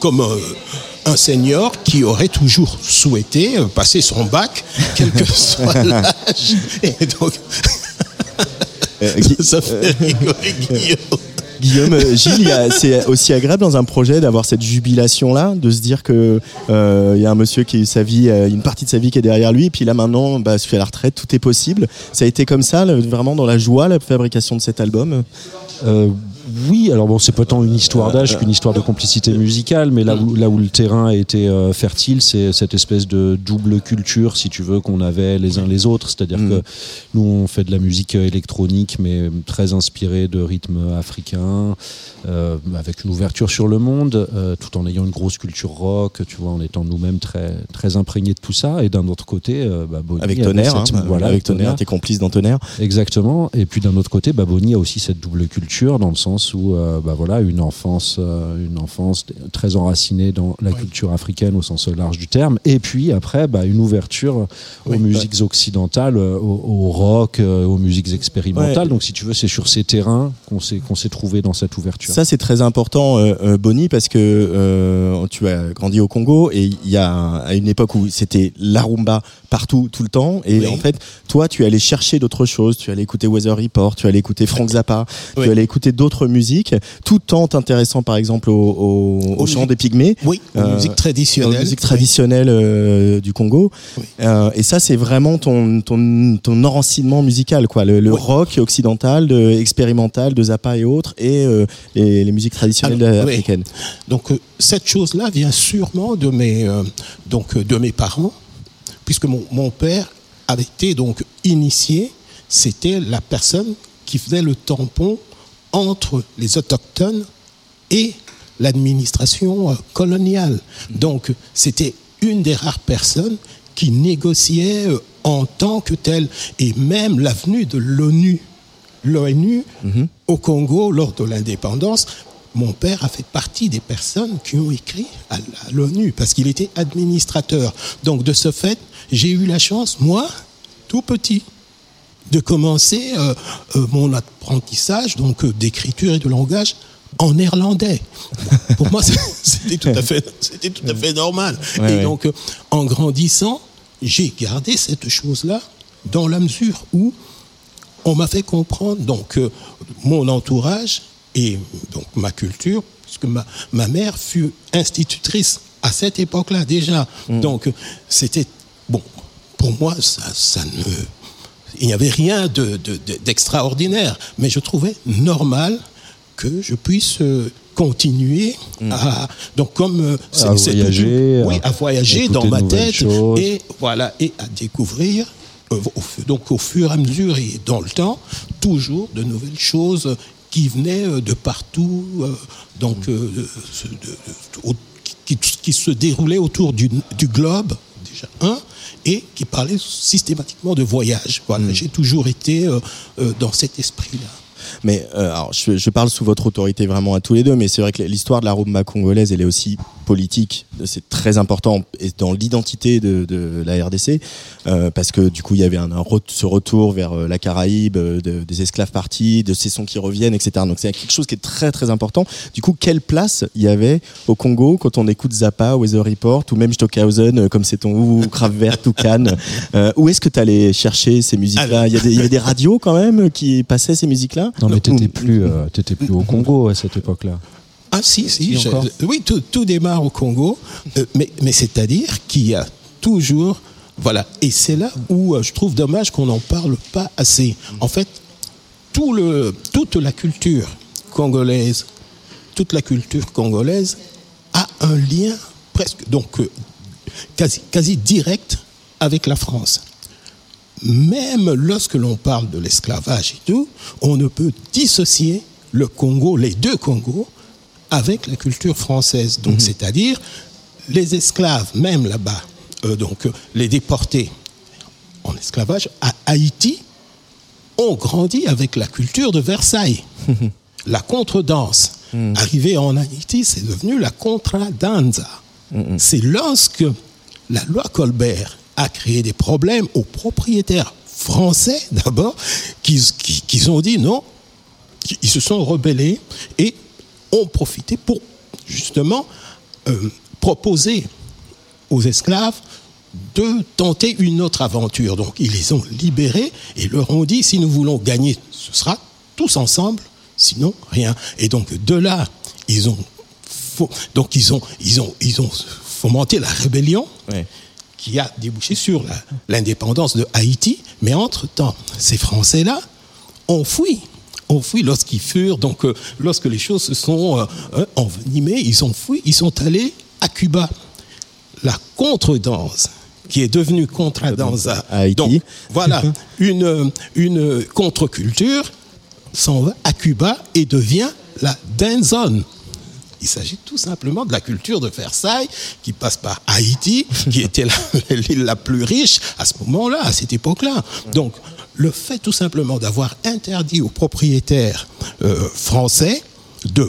comme un, un senior qui aurait toujours souhaité euh, passer son bac, [LAUGHS] quel que soit [LAUGHS] l'âge. Et donc, [LAUGHS] ça fait rigoler Guillaume. Guillaume, euh, Gilles, c'est aussi agréable dans un projet d'avoir cette jubilation-là, de se dire que euh, il y a un monsieur qui a eu sa vie, euh, une partie de sa vie qui est derrière lui, et puis là maintenant, bah, se fait la retraite, tout est possible. Ça a été comme ça, vraiment dans la joie, la fabrication de cet album? Euh, oui, alors bon, c'est pas tant une histoire d'âge qu'une histoire de complicité musicale, mais là où, là où le terrain a été euh, fertile, c'est cette espèce de double culture, si tu veux, qu'on avait les uns les autres. C'est-à-dire Mm. que nous, on fait de la musique euh, électronique, mais très inspirée de rythmes africains, euh, avec une ouverture sur le monde, euh, tout en ayant une grosse culture rock, tu vois, en étant nous-mêmes très, très imprégnés de tout ça. Et d'un autre côté, euh, bah, Bonnie Avec Tonnerre, cette- hein, voilà, avec Tonnerre, t'es complice dans Tonnerre. Exactement. Et puis d'un autre côté, bah, Bonnie a aussi cette double culture dans le sens où, euh, bah, voilà, une enfance, euh, une enfance très enracinée dans la culture africaine au sens large du terme. Et puis après, bah, une ouverture aux musiques occidentales, euh, au, au rock, aux musiques expérimentales. Ouais. Donc si tu veux, c'est sur ces terrains qu'on s'est qu'on s'est trouvé dans cette ouverture. Ça, c'est très important, euh, Bonnie, parce que tu as grandi au Congo et il y a un- à une époque où c'était la rumba partout, tout le temps. Et Oui. en fait, toi, tu allais chercher d'autres choses. Tu allais écouter Weather Report, tu allais écouter Frank Zappa, tu allais écouter d'autres musiques, tout en t'intéressant, par exemple, au, au, chant des pygmées. Oui, Euh, aux musiques traditionnelles euh, du Congo. Oui. Euh, et ça, c'est vraiment ton, ton, ton enracinement musical, quoi. Le, le Oui. rock occidental, de, expérimental, de Zappa et autres, et euh, les, les musiques traditionnelles Alors, africaines. Donc cette chose-là vient sûrement de mes, donc, de mes parents, puisque mon, mon père avait été donc initié, c'était la personne qui faisait le tampon entre les autochtones et l'administration euh, coloniale. Donc c'était une des rares personnes qui négociait euh, en tant que telle, et même l'avenue de l'ONU. L'ONU au Congo lors de l'indépendance, mon père a fait partie des personnes qui ont écrit à l'ONU parce qu'il était administrateur. Donc de ce fait, j'ai eu la chance, moi, tout petit, de commencer euh, euh, mon apprentissage donc euh, d'écriture et de langage en néerlandais. Pour moi, [LAUGHS] c'était tout à fait, c'était tout à fait normal. Ouais, et ouais. donc, en grandissant, j'ai gardé cette chose-là dans la mesure où on m'a fait comprendre donc mon entourage et donc ma culture, puisque ma, ma mère fut institutrice à cette époque-là déjà. Donc euh, c'était bon pour moi ça, ça ne il n'y avait rien de- de- de- d'extraordinaire, mais je trouvais normal que je puisse euh, continuer à donc comme euh, À voyager, oui, à dans ma tête choses. et voilà et à découvrir euh, donc au fur et à mesure et dans le temps toujours de nouvelles choses qui venaient de partout euh, donc euh, de- de- de- au- qui, se déroulaient autour du, du globe déjà un et qui parlaient systématiquement de voyage. Voilà j'ai toujours été euh, euh, dans cet esprit là Mais euh, alors, je, je parle sous votre autorité vraiment à tous les deux, mais c'est vrai que l'histoire de la rumba congolaise, elle est aussi politique. C'est très important et dans l'identité de, de la RDC, euh, parce que du coup, il y avait un, un re- ce retour vers euh, la Caraïbe, euh, de- des esclaves partis, de ces sons qui reviennent, etc. Donc c'est quelque chose qui est très très important. Du coup, quelle place il y avait au Congo quand on écoute Zappa, Weather Report, ou même Stockhausen, euh, comme c'est ton ou Kraftwerk, Toucan euh, Où est-ce que tu allais chercher ces musiques-là il, y il avait des radios quand même qui passaient ces musiques-là? Non, mais t'étais Ou- plus, euh, t'étais plus au Congo à cette époque-là. Ah si, si, je- encore oui, tout, tout démarre au Congo, euh, mais, mais c'est-à-dire qu'il y a toujours, voilà, et c'est là où euh, je trouve dommage qu'on n'en parle pas assez. En fait, tout le, toute la culture congolaise, toute la culture congolaise a un lien presque, donc euh, quasi, quasi direct avec la France. même lorsque l'on parle de l'esclavage et tout, on ne peut dissocier le Congo, les deux Congos, avec la culture française. Donc, c'est-à-dire les esclaves, même là-bas, euh, donc euh, les déportés en esclavage à Haïti, ont grandi avec la culture de Versailles. [LAUGHS] la contredanse. Arrivée en Haïti, c'est devenu la contradanza. C'est lorsque la loi Colbert a créé des problèmes aux propriétaires français d'abord, qu'ils qui, qu'ils ont dit non, ils se sont rebellés et ont profité pour justement euh, proposer aux esclaves de tenter une autre aventure. Donc ils les ont libérés et leur ont dit si nous voulons gagner, ce sera tous ensemble, sinon rien. Et donc de là, ils ont fo- donc ils ont ils ont ils ont fomenté la rébellion qui a débouché sur l'indépendance de Haïti. Mais entre-temps, ces Français-là ont fui. Ont fui lorsqu'ils furent, donc euh, lorsque les choses se sont euh, euh, envenimées, ils ont fui, ils sont allés à Cuba. La contredanse, qui est devenue contradanse à, À Haïti. donc, voilà, une, euh, une contre-culture s'en va à Cuba et devient la danzone. Il s'agit tout simplement de la culture de Versailles qui passe par Haïti, qui était la- [LAUGHS] l'île la plus riche à ce moment-là, à cette époque-là. Donc, le fait tout simplement d'avoir interdit aux propriétaires euh, français de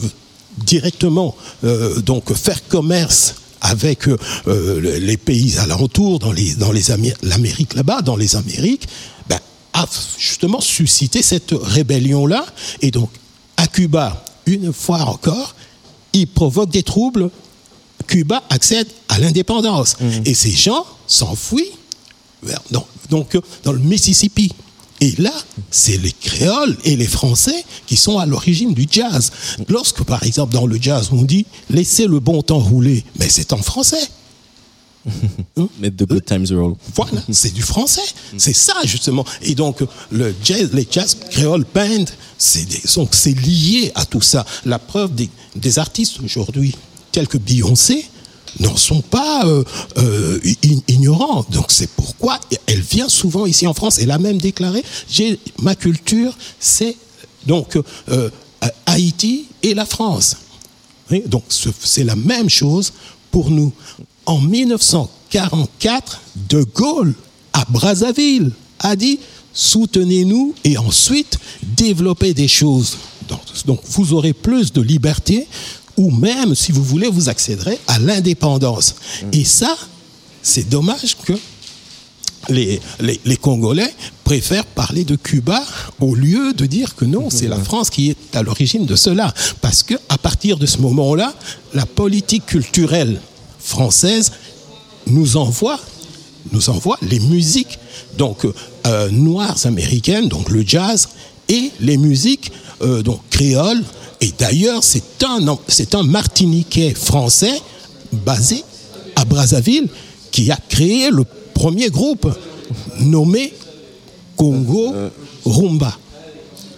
directement euh, donc faire commerce avec euh, les pays alentours, dans les dans les Amé- l'Amérique là-bas, dans les Amériques, ben, a justement suscité cette rébellion-là. Et donc, à Cuba, une fois encore, il provoque des troubles. Cuba accède à l'indépendance. Et ces gens s'enfuient vers, dans, donc, dans le Mississippi. Et là, c'est les créoles et les Français qui sont à l'origine du jazz. Lorsque, par exemple, dans le jazz, on dit laissez le bon temps rouler, mais c'est en français. [LAUGHS] Let the good times roll. Voilà, c'est du français. C'est ça, justement. Et donc, le jazz, les jazz créole band, c'est des- donc, c'est lié à tout ça. La preuve des, des artistes aujourd'hui, tels que Beyoncé, n'en sont pas euh, euh, ignorants. Donc, c'est pourquoi elle vient souvent ici en France. Elle a même déclaré j'ai ma culture, c'est donc euh, Haïti et la France. Donc ce- c'est la même chose pour nous. En 1944, De Gaulle, à Brazzaville, a dit soutenez-nous et ensuite développez des choses. Donc vous aurez plus de liberté ou même, si vous voulez, vous accéderez à l'indépendance. Et ça, c'est dommage que les, les, les Congolais préfèrent parler de Cuba au lieu de dire que non, c'est la France qui est à l'origine de cela. Parce que à partir de ce moment-là, la politique culturelle française nous envoie, nous envoie les musiques donc euh, noires américaines, donc le jazz, et les musiques euh, donc créoles. Et d'ailleurs, c'est un, c'est un Martiniquais français basé à Brazzaville qui a créé le premier groupe nommé Congo Rumba.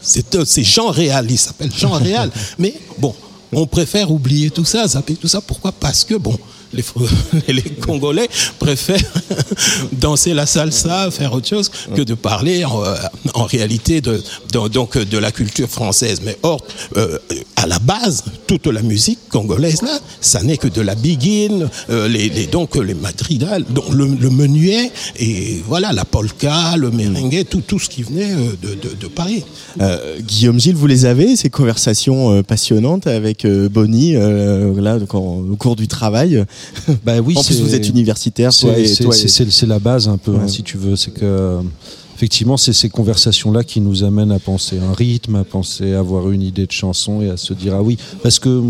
C'est c'est Jean Réal, il s'appelle Jean Réal. [LAUGHS] Mais bon, on préfère oublier tout ça, zapper tout ça. Pourquoi? Parce que bon, [LAUGHS] les, Congolais préfèrent [LAUGHS] danser la salsa, faire autre chose que de parler en, euh, réalité de, de- donc de la culture française. Mais or, euh, à la base, toute la musique congolaise là, ça n'est que de la biguine, euh, les, les- donc les madrigals, donc le, le menuet et voilà la polka, le merengue, tout, tout ce qui venait euh, de, de- de Paris. Euh, Guillaume Gilles, vous les avez, ces conversations euh, passionnantes avec euh, Bonnie, euh, là, donc en- au cours du travail? Bah oui, En plus, vous êtes universitaire, C'est la base un peu, hein, si tu veux. C'est que euh, effectivement, c'est ces conversations-là qui nous amènent à penser un rythme, à penser à avoir une idée de chanson et à se dire ah oui, parce que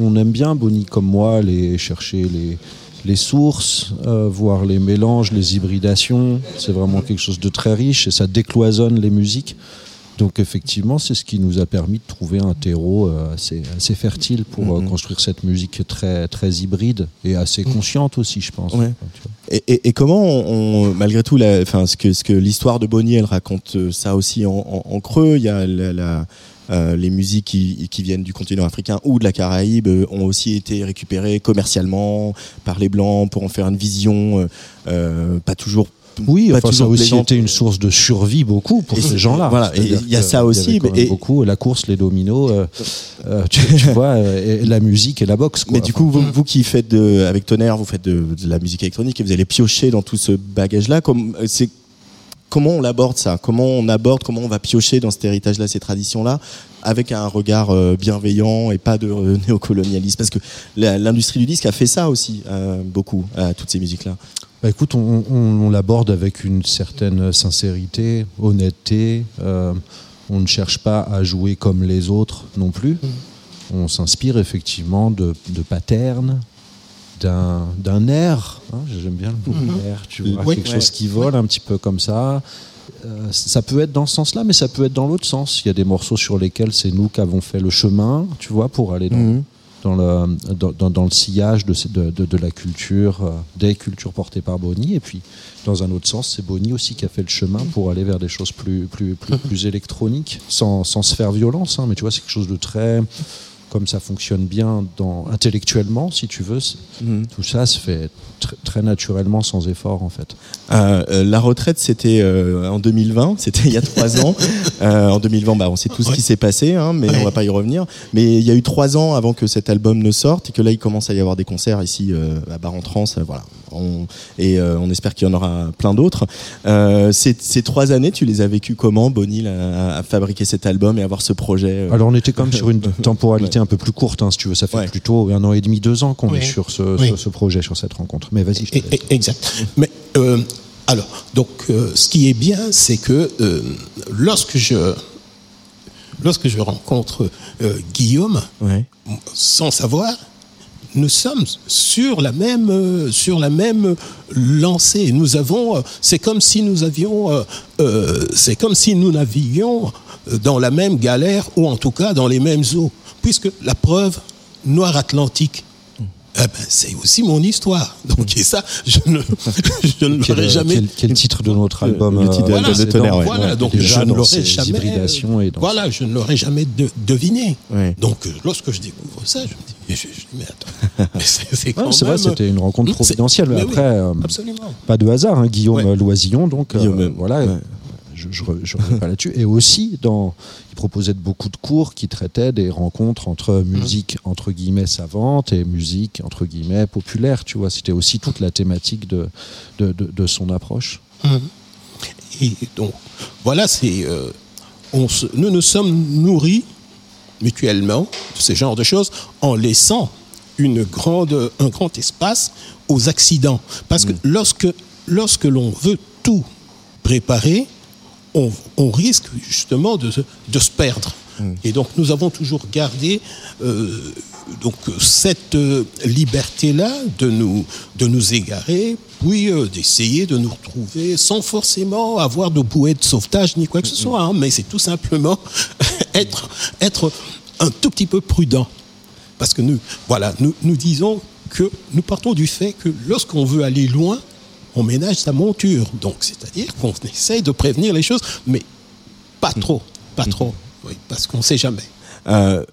on, aime bien Bonnie comme moi aller chercher les les sources, euh, voir les mélanges, les hybridations. C'est vraiment quelque chose de très riche et ça décloisonne les musiques. Donc effectivement, c'est ce qui nous a permis de trouver un terreau euh, assez, assez fertile pour euh, construire cette musique très, très hybride et assez consciente aussi, je pense. Ouais. Et, et- et comment, on, on- malgré tout, la, ce que, ce que l'histoire de Bonnie, elle raconte euh, ça aussi en, en- en creux. Il y a la, la- euh, les musiques qui, qui viennent du continent africain ou de la Caraïbe euh, ont aussi été récupérées commercialement par les blancs pour en faire une vision euh, pas toujours Oui, pas enfin, ça a aussi été une source de survie beaucoup pour Et ces gens-là. voilà, il y a ça aussi, mais- et- beaucoup la course, les dominos, euh, euh, [LAUGHS] tu, tu [LAUGHS] vois, euh, et la musique et la boxe. Quoi. Mais du coup, vous, vous qui faites de, avec Tonnerre, vous faites de, de la musique électronique et vous allez piocher dans tout ce bagage-là. Comme, c'est, comment on l'aborde ça? Comment on aborde, comment on va piocher dans cet héritage-là, ces traditions-là, avec un regard bienveillant et pas de néocolonialisme Parce que l'industrie du disque a fait ça aussi, beaucoup, à toutes ces musiques-là. Bah écoute, on, on- on l'aborde avec une certaine sincérité, honnêteté. euh, on ne cherche pas à jouer comme les autres non plus. On s'inspire effectivement de, de patterns, d'un air. hein, J'aime bien le mot air, tu vois, Oui. quelque Ouais. chose qui vole un petit peu comme ça. Euh, ça peut être dans ce sens-là, mais ça peut être dans l'autre sens. Il y a des morceaux sur lesquels c'est nous qui avons fait le chemin, tu vois, pour aller dans, Mhm. Dans le, dans, dans- le sillage de, de, de- la culture, euh, des cultures portées par Bonnie. Et puis, dans un autre sens, c'est Bonnie aussi qui a fait le chemin pour aller vers des choses plus, plus, plus, plus électroniques, sans, sans se faire violence. hein. mais tu vois, c'est quelque chose de très. Comme ça fonctionne bien dans, intellectuellement, si tu veux, Mhm. tout ça se fait tr- très naturellement, sans effort, en fait. Euh, euh, la retraite, c'était euh, en 2020, [LAUGHS] c'était il y a trois ans. Euh, en 2020, bah, on sait tout ce qui s'est passé, hein, mais on va pas y revenir. Mais il y a eu trois ans avant que cet album ne sorte et que là, il commence à y avoir des concerts ici euh, à Bar-en-Trance. euh, voilà. On- et euh, on espère qu'il y en aura plein d'autres. Euh, ces, ces trois années, tu les as vécues comment, Bonnie, là, à, à fabriquer cet album et avoir ce projet euh, Alors on était quand même sur une [LAUGHS] temporalité un peu plus courte, hein, si tu veux. Ça fait Ouais. plutôt un an et demi, deux ans qu'on Oui. est sur ce, Oui. ce- ce projet, sur cette rencontre. Mais vas-y, je te Et- laisse. Exact. Mais euh, alors, donc, euh, ce qui est bien, c'est que euh, lorsque je lorsque je rencontre euh, Guillaume, Ouais. sans savoir, nous sommes sur la même euh, sur la même lancée. Nous avons, euh, c'est comme si nous avions, euh, euh, c'est comme si nous navigions euh, dans la même galère ou en tout cas dans les mêmes eaux, puisque la preuve Noir Atlantique. eh ben, c'est aussi mon histoire. Donc, et ça, je ne, [LAUGHS] je ne Quel, l'aurais jamais. quel- quel titre de notre album le titre de euh, l'album de Tonnerre, ouais. Voilà, donc je ne dans l'aurais jamais. et dans voilà, je ne l'aurais jamais de- deviné. Ouais. Donc, lorsque je découvre ça, je me dis, mais, je, je mais attends, [LAUGHS] mais c'est c'est Ouais, quand c'est vrai, même- c'était une rencontre C'est- providentielle. Mais après, oui, euh, absolument. pas de hasard. hein, Guillaume Ouais. Loisillon, donc euh, Guillaume, voilà. ouais. Je, je reviens pas là-dessus. Et aussi, dans, il proposait beaucoup de cours qui traitaient des rencontres entre musique entre guillemets savante et musique entre guillemets populaire. Tu vois, c'était aussi toute la thématique de, de, de- de son approche. Et donc, voilà, c'est. euh, nous nous sommes nourris mutuellement ce genre de choses en laissant une grande, un grand espace aux accidents. Parce que lorsque, lorsque l'on veut tout préparer, on, on risque justement de, se- de se perdre. Et donc nous avons toujours gardé euh, donc cette euh, liberté-là de nous de nous égarer, puis euh, d'essayer de nous retrouver sans forcément avoir de bouée de sauvetage ni quoi que ce soit. hein, mais c'est tout simplement [LAUGHS] être être un tout petit peu prudent. Parce que nous, voilà, nous, nous disons que nous partons du fait que lorsqu'on veut aller loin, on ménage sa monture. Donc, c'est-à-dire qu'on essaye de prévenir les choses, mais pas trop, pas trop, oui, parce qu'on ne sait jamais. Euh,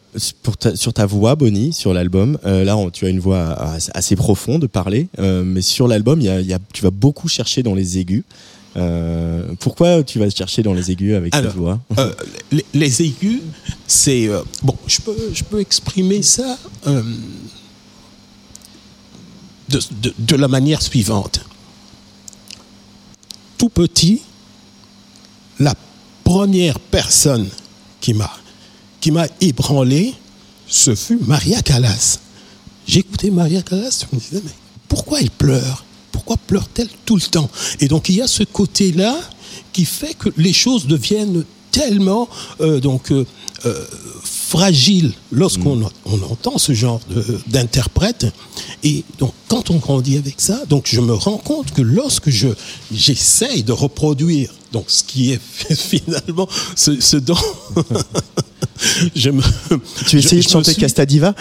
pour ta- sur ta voix, Bonnie, sur l'album, euh, là, on- tu as une voix assez- profonde de parler, euh, mais sur l'album, il y a- il y a- tu vas beaucoup chercher dans les aigus. Pourquoi tu vas chercher dans les aigus avec Alors, ta voix les, les aigus, c'est bon. Je peux, je peux exprimer ça de, de- de la manière suivante. Tout petit, la première personne qui m'a m'a ébranlé, ce fut Maria Callas. J'écoutais Maria Callas, je me disais mais pourquoi elle pleure? Pourquoi pleure-t-elle tout le temps? Et donc il y a ce côté-là qui fait que les choses deviennent tellement euh, donc euh, fragiles lorsqu'on on entend ce genre d'interprète. Et donc quand on grandit avec ça, donc je me rends compte que lorsque je j'essaye de reproduire donc ce qui est [LAUGHS] finalement ce, ce dont [LAUGHS] je me Tu essayais de chanter suis- Castadiva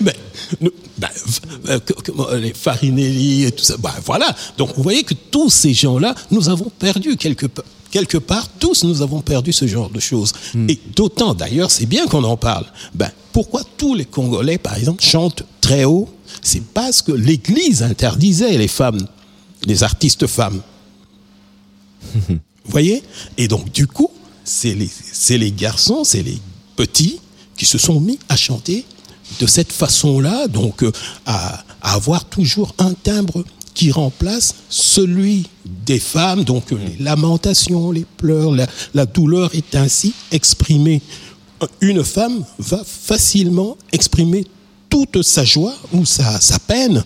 ben, [LAUGHS] ben, v- euh, les Farinelli et tout ça. Ben, voilà. Donc vous voyez que tous ces gens-là, nous avons perdu quelque part. Quelque part, tous nous avons perdu ce genre de choses. Et d'autant d'ailleurs, c'est bien qu'on en parle. Ben, pourquoi tous les Congolais, par exemple, chantent très haut? C'est parce que l'Église interdisait les femmes les artistes femmes. [LAUGHS] Vous voyez? Et donc, du coup, c'est les, garçons, c'est les petits qui se sont mis à chanter de cette façon-là, donc euh, à, à avoir toujours un timbre qui remplace celui des femmes, donc euh, les lamentations, les pleurs, la, la douleur est ainsi exprimée. Une femme va facilement exprimer toute sa joie ou sa, sa peine,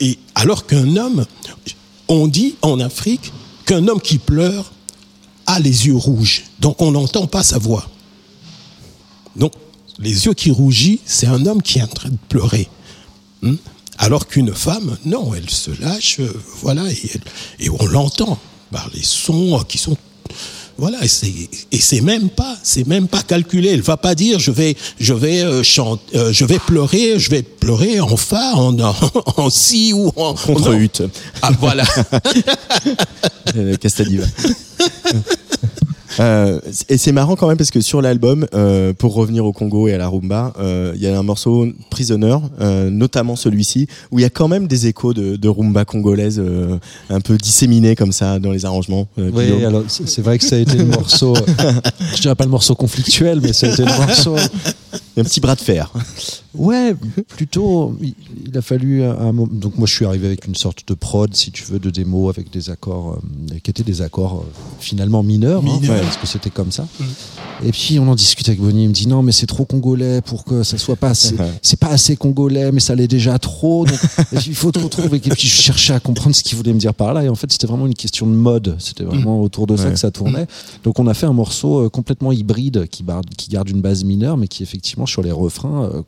et alors qu'un homme, on dit en Afrique qu'un homme qui pleure a les yeux rouges, donc on n'entend pas sa voix. Donc les yeux qui rougissent, c'est un homme qui est en train de pleurer. Hmm? Alors qu'une femme, non, elle se lâche, voilà, et, elle- et on l'entend par les sons qui sont, voilà, et c'est, et c'est même pas, c'est même pas calculé. Elle va pas dire, je vais, je vais euh, chanter, euh, je vais pleurer, je vais pleurer en fa, en, en, [LAUGHS] en si ou en Contre hutte. Ah voilà. [LAUGHS] Euh, Castadiva. [LAUGHS] Euh, et c'est marrant quand même parce que sur l'album, euh, pour revenir au Congo et à la rumba, euh, il y a un morceau Prisoner, notamment celui-ci, où il y a quand même des échos de, de rumba congolaise un peu disséminés comme ça dans les arrangements. Oui, alors c'est vrai que ça a été le morceau, je dirais pas le morceau conflictuel, mais ça a été le morceau. Un petit bras de fer. Ouais, plutôt. Il, il a fallu un, un moment. Donc moi, je suis arrivé avec une sorte de prod, si tu veux, de démo avec des accords euh, qui étaient des accords euh, finalement mineurs, hein, Mineurs. ouais, parce que c'était comme ça. Et puis on en discute avec Bonnie. Il me dit non, mais c'est trop congolais pour que ça soit pas. assez- [LAUGHS] C'est pas assez congolais, mais ça l'est déjà trop. Donc [LAUGHS] il faut trop trouver. Et puis je cherchais à comprendre ce qu'il voulait me dire par là. Et en fait, c'était vraiment une question de mode. C'était vraiment autour de ça que ça tournait. Donc on a fait un morceau euh, complètement hybride qui garde une base mineure, mais qui effectivement sur les refrains euh,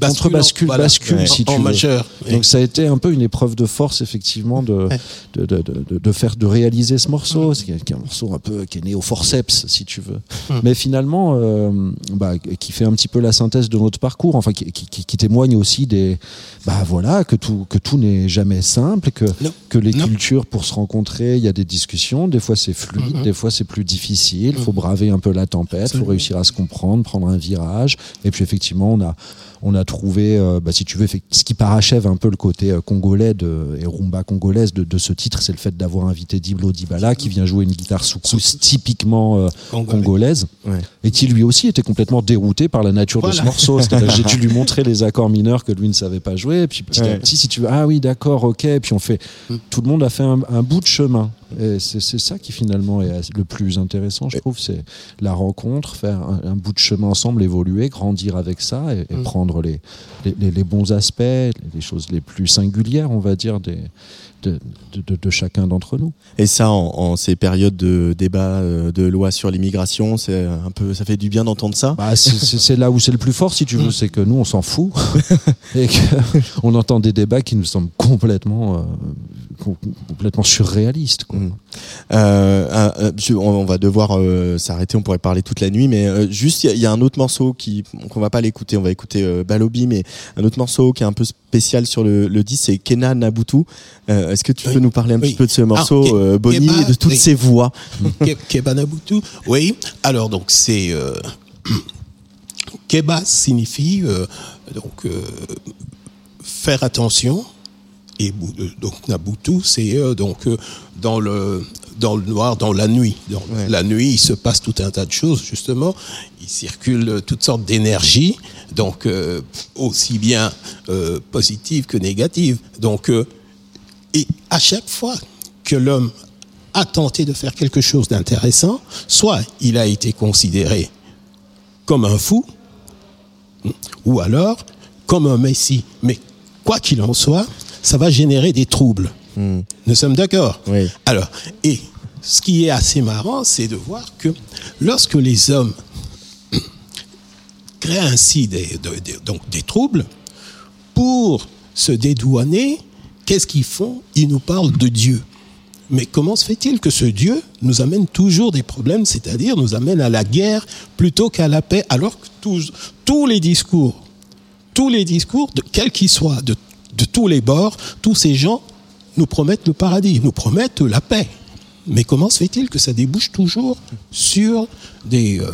contre bascule, Voilà. bascule Ouais. si en tu veux. majeur. Donc ça a été un peu une épreuve de force effectivement de, de, de, de, de faire de réaliser ce morceau, c'est qui est un morceau un peu qui est né au forceps si tu veux, mais finalement euh, bah, qui fait un petit peu la synthèse de notre parcours, enfin qui, qui, qui- qui témoigne aussi des bah voilà que tout que tout n'est jamais simple, que Non. que les Non. cultures pour se rencontrer, il y a des discussions, des fois c'est fluide, des fois c'est plus difficile, faut braver un peu la tempête, faut réussir à se comprendre, prendre un virage, et puis effectivement on a on a trouvé, euh, bah, si tu veux, ce qui parachève un peu le côté euh, congolais de, et rumba congolaise de, de ce titre, c'est le fait d'avoir invité Diblo Dibala qui vient jouer une guitare soukous typiquement euh, Congolais. congolaise Ouais. et qui lui aussi était complètement dérouté par la nature de ce morceau. J'ai dû lui [LAUGHS] montrer les accords mineurs que lui ne savait pas jouer, et puis petit à petit, si tu veux, ah oui, d'accord, ok, et puis on fait, tout le monde a fait un, un bout de chemin. Et c'est ça qui finalement est le plus intéressant, je trouve, c'est la rencontre, faire un, un bout de chemin ensemble, évoluer, grandir avec ça et, et prendre les, les, les- les bons aspects, les choses les plus singulières, on va dire, des, de, de, de- de chacun d'entre nous. Et ça, en, en ces périodes de débat euh, de loi sur l'immigration, c'est un peu, ça fait du bien d'entendre ça? Bah, c'est- là où c'est le plus fort, si tu veux, c'est que nous, on s'en fout [LAUGHS] et qu'on entend des débats qui nous semblent complètement, euh, complètement surréalistes. Quoi. Mm. Euh, euh, on, va devoir euh, s'arrêter, on pourrait parler toute la nuit, mais euh, juste il y, a- il y a un autre morceau qui qu'on va pas l'écouter, on va écouter euh, Balobi, mais un autre morceau qui est un peu spécial sur le, le disque, c'est Kena Nabutu. Euh, Est-ce que tu Oui. peux nous parler un Oui. petit peu de ce morceau, Ke- euh, Bonnie, Keba, et de toutes oui. ces voix? Ke- Keba Nabutu. Oui. Alors donc c'est euh, [CLEARS THROAT] Keba signifie euh, donc euh, faire attention et euh, donc Nabutu c'est euh, donc euh, dans le dans le noir dans la nuit dans Ouais. la nuit il se passe tout un tas de choses justement il circule toutes sortes d'énergies donc euh, aussi bien positives que négatives donc et à chaque fois que l'homme a tenté de faire quelque chose d'intéressant, soit il a été considéré comme un fou, ou alors comme un messie. Mais quoi qu'il en soit, ça va générer des troubles. Nous sommes d'accord Oui. Alors, et ce qui est assez marrant, c'est de voir que lorsque les hommes créent ainsi des, de- des- donc des troubles, pour se dédouaner, qu'est-ce qu'ils font? Ils nous parlent de Dieu. Mais comment se fait-il que ce Dieu nous amène toujours des problèmes, c'est-à-dire nous amène à la guerre plutôt qu'à la paix, alors que tous, tous les discours, tous les discours, de quels qu'ils soient, de, de tous les bords, tous ces gens nous promettent le paradis, nous promettent la paix. Mais comment se fait-il que ça débouche toujours sur des, euh,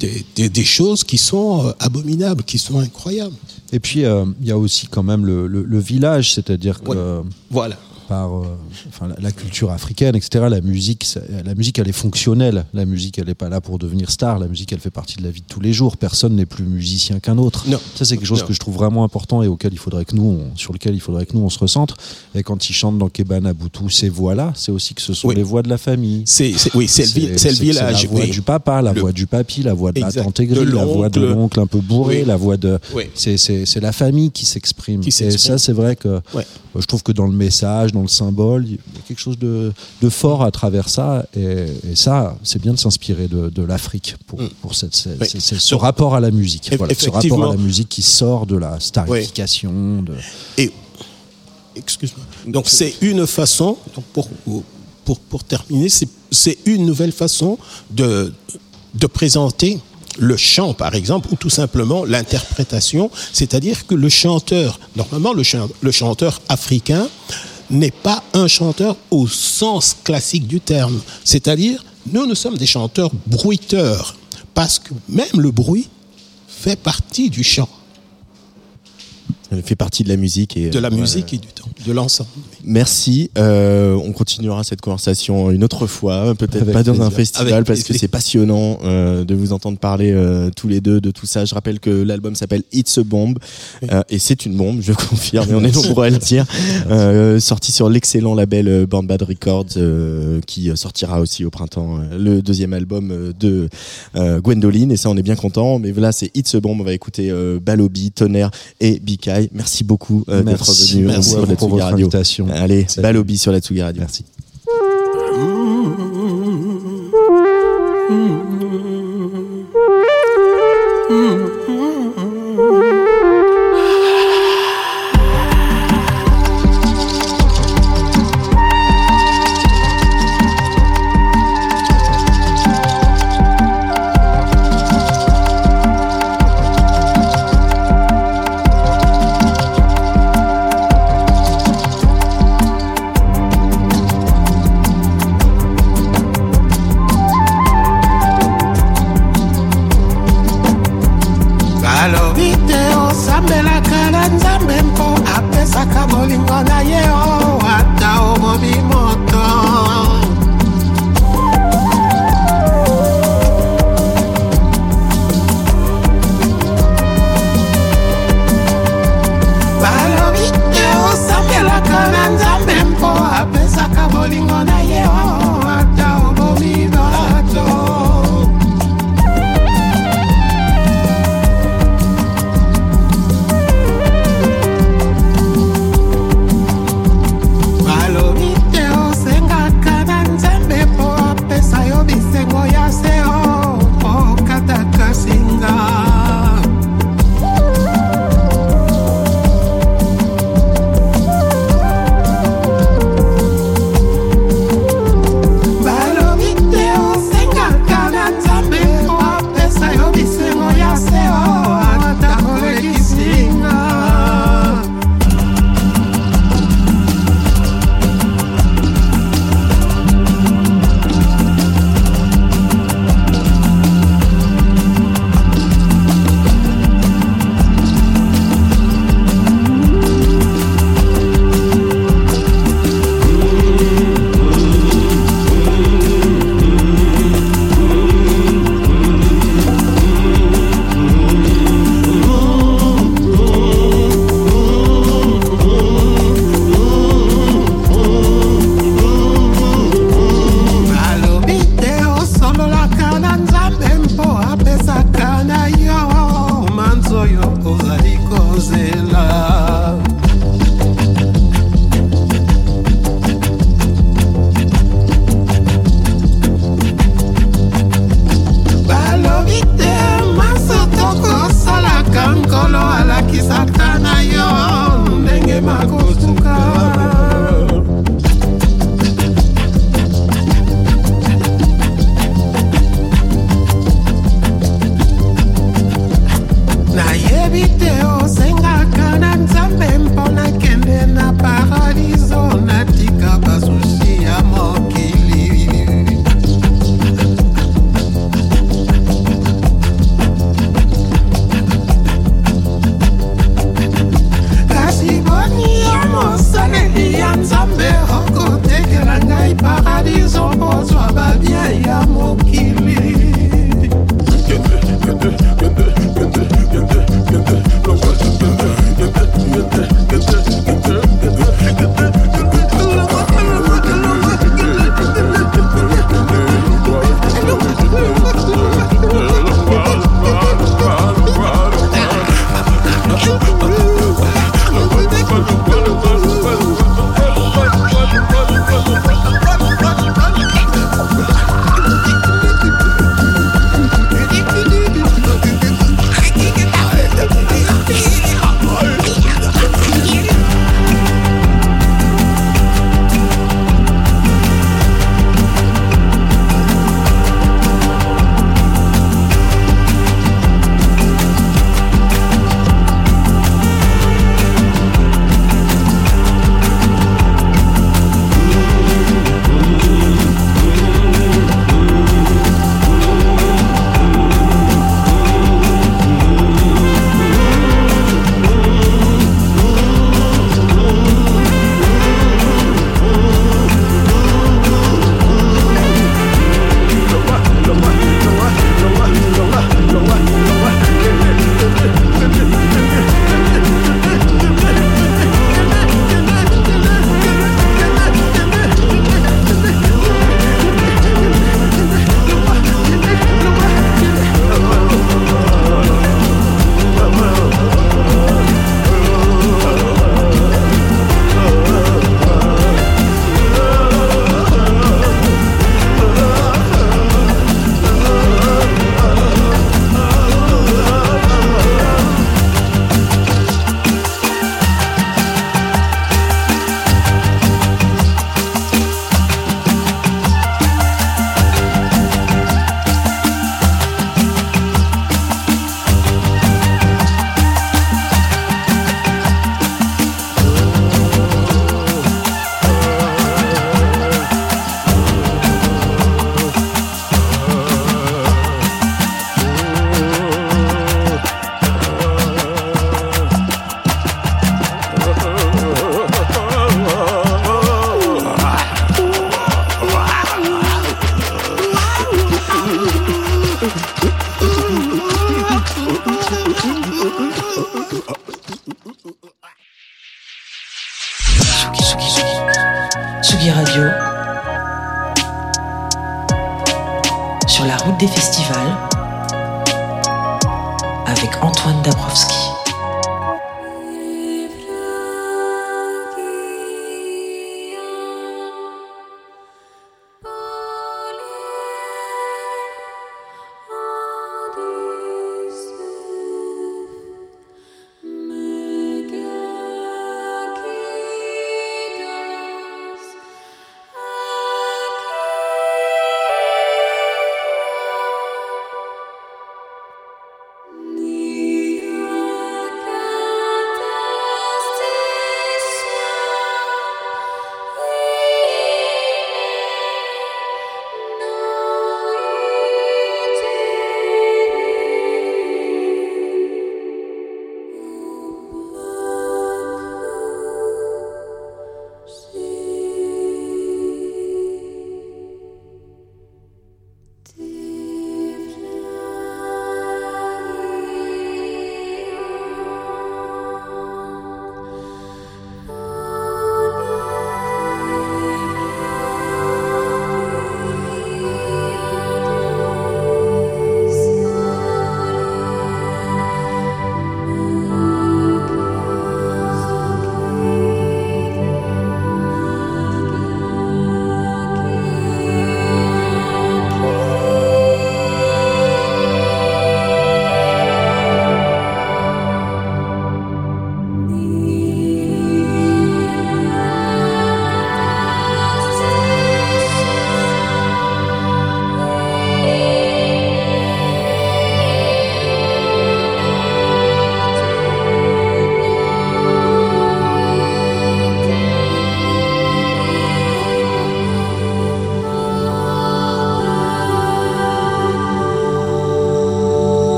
des, des- des choses qui sont euh, abominables, qui sont incroyables? Et puis, euh, il y a aussi quand même le, le- le village, c'est-à-dire que. Voilà. Par euh, enfin, la, la culture africaine, etc. La musique, ça- la musique, elle est fonctionnelle. La musique, elle n'est pas là pour devenir star. La musique, elle fait partie de la vie de tous les jours. Personne n'est plus musicien qu'un autre. Non. Ça, c'est quelque chose Non. que je trouve vraiment important et auquel il faudrait que nous, on- sur lequel il faudrait que nous, on se recentre. Et quand ils chantent dans Kebana Boutou, ces voix-là, c'est aussi que ce sont Oui. les voix de la famille. C'est, oui, c'est le, village. la voix oui. du papa, la Le- voix du papy, la voix de Exact. la tante aigrie, la voix de l'oncle. un peu bourré, Oui. la voix de. C'est, c'est, c'est la famille qui s'exprime. Et ça, c'est vrai que Ouais. je trouve que dans le message, dans le symbole, il y a quelque chose de, de fort à travers ça. Et, et ça, c'est bien de s'inspirer de, de l'Afrique pour, Mm. pour cette, Oui. ce rapport à la musique. Voilà, ce rapport à la musique qui sort de la starification. De... Et excuse-moi. Donc c'est une façon, donc pour, pour, pour terminer, c'est, c'est une nouvelle façon de, de présenter le chant, par exemple, ou tout simplement l'interprétation, c'est-à-dire que le chanteur, normalement le chanteur africain n'est pas un chanteur au sens classique du terme, c'est-à-dire nous, nous sommes des chanteurs bruiteurs, parce que même le bruit fait partie du chant, fait partie de la musique et de la euh, musique et du temps, de l'ensemble. Merci. Euh, on continuera cette conversation une autre fois, peut-être pas dans un festival Avec parce que c'est passionnant euh, de vous entendre parler euh, tous les deux de tout ça. Je rappelle que l'album s'appelle It's a Bomb euh, et c'est une bombe, je confirme. Et on est nombreux à le dire. Euh, sorti sur l'excellent label Born Bad Records euh, qui sortira aussi au printemps le deuxième album de euh, Gwendoline et ça on est bien content. Mais voilà, c'est It's a Bomb. On va écouter euh, Balobi, Tonnerre et Bikai. Merci beaucoup euh, d'être Merci, venu merci pour votre Radio. invitation. Allez, Salut. Balobi sur la Tsugi Radio. Merci.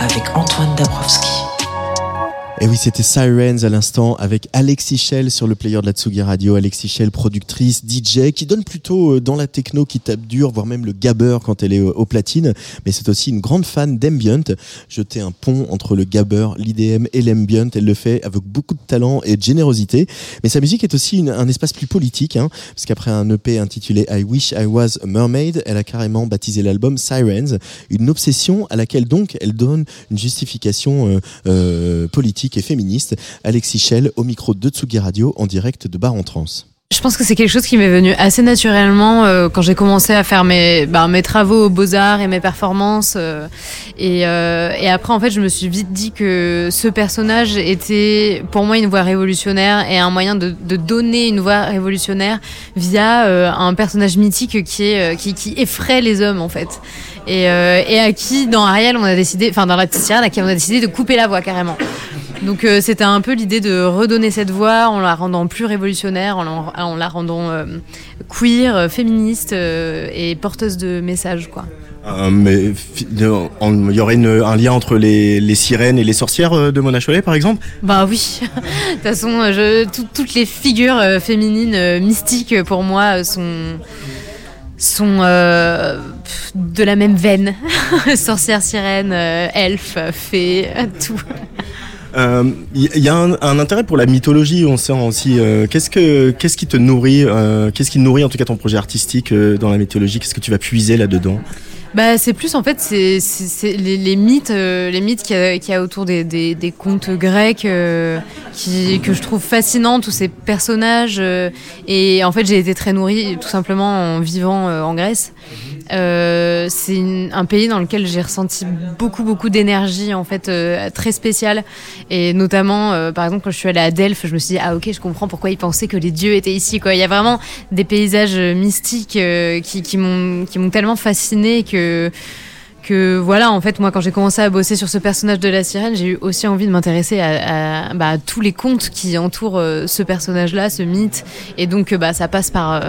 Avec Antoine Dabrowski. Et oui, c'était Sirens à l'instant avec Alexis Shell sur le player de la Tsugi Radio. Alexis Shell, productrice, DJ, qui donne plutôt euh, dans la techno qui tape dur, voire même le gabber quand elle est au, au platine. Mais c'est aussi une grande fan d'ambient. Jeter un pont entre le gabber, l'IDM et l'ambient. Elle le fait avec beaucoup de talent et de générosité. Mais sa musique est aussi un espace plus politique, hein, parce qu'après un EP intitulé I Wish I Was a Mermaid, elle a carrément baptisé l'album Sirens, une obsession à laquelle donc elle donne une justification euh, euh, politique et féministe. Alexis Shell au micro de Tsugi Radio en direct de Bar en Trans. Je pense que c'est quelque chose qui m'est venu assez naturellement euh, quand j'ai commencé à faire mes, bah, mes travaux aux beaux-arts et mes performances. euh, et, euh, et après, en fait, je me suis vite dit que ce personnage était pour moi une voix révolutionnaire et un moyen de, donner une voix révolutionnaire via un personnage mythique qui, effraie les hommes, en fait. Et, à qui, dans Ariel, on a décidé, enfin dans la petite sirène, à qui on a décidé de couper la voix carrément. Donc euh, c'était un peu l'idée de redonner cette voix en la rendant plus révolutionnaire, en la, en la rendant euh, queer, euh, féministe euh, et porteuse de messages quoi. Mais il y aurait une- un lien entre les, les sirènes et les sorcières de Mona Chollet, par exemple? Bah oui, [LAUGHS] de toute façon, je, tout- toutes les figures féminines mystiques pour moi sont euh, de la même veine. [LAUGHS] Sorcière, sirène, euh, elfe, fée, tout. Euh, Il y, y a un, intérêt pour la mythologie, on sent aussi. euh, qu'est-ce que qu'est-ce qui te nourrit euh, Qu'est-ce qui nourrit en tout cas ton projet artistique euh, dans la mythologie? Qu'est-ce que tu vas puiser là-dedans? Bah, c'est plus en fait les, mythes euh, les mythes qu'il y, a- autour des, contes grecs euh, que je trouve fascinants tous ces personnages euh, et en fait j'ai été très nourrie tout simplement en vivant euh, en Grèce. Euh, c'est un pays dans lequel j'ai ressenti beaucoup beaucoup d'énergie en fait euh, très spéciale. Et notamment euh, par exemple quand je suis allée à Delphes je me suis dit ah ok je comprends pourquoi ils pensaient que les dieux étaient ici quoi. Il y a vraiment des paysages mystiques qui, m'ont qui m'ont tellement fasciné que que voilà en fait moi quand j'ai commencé à bosser sur ce personnage de la sirène j'ai eu aussi envie de m'intéresser à, bah, tous les contes qui entourent ce personnage là ce mythe. Et donc bah ça passe par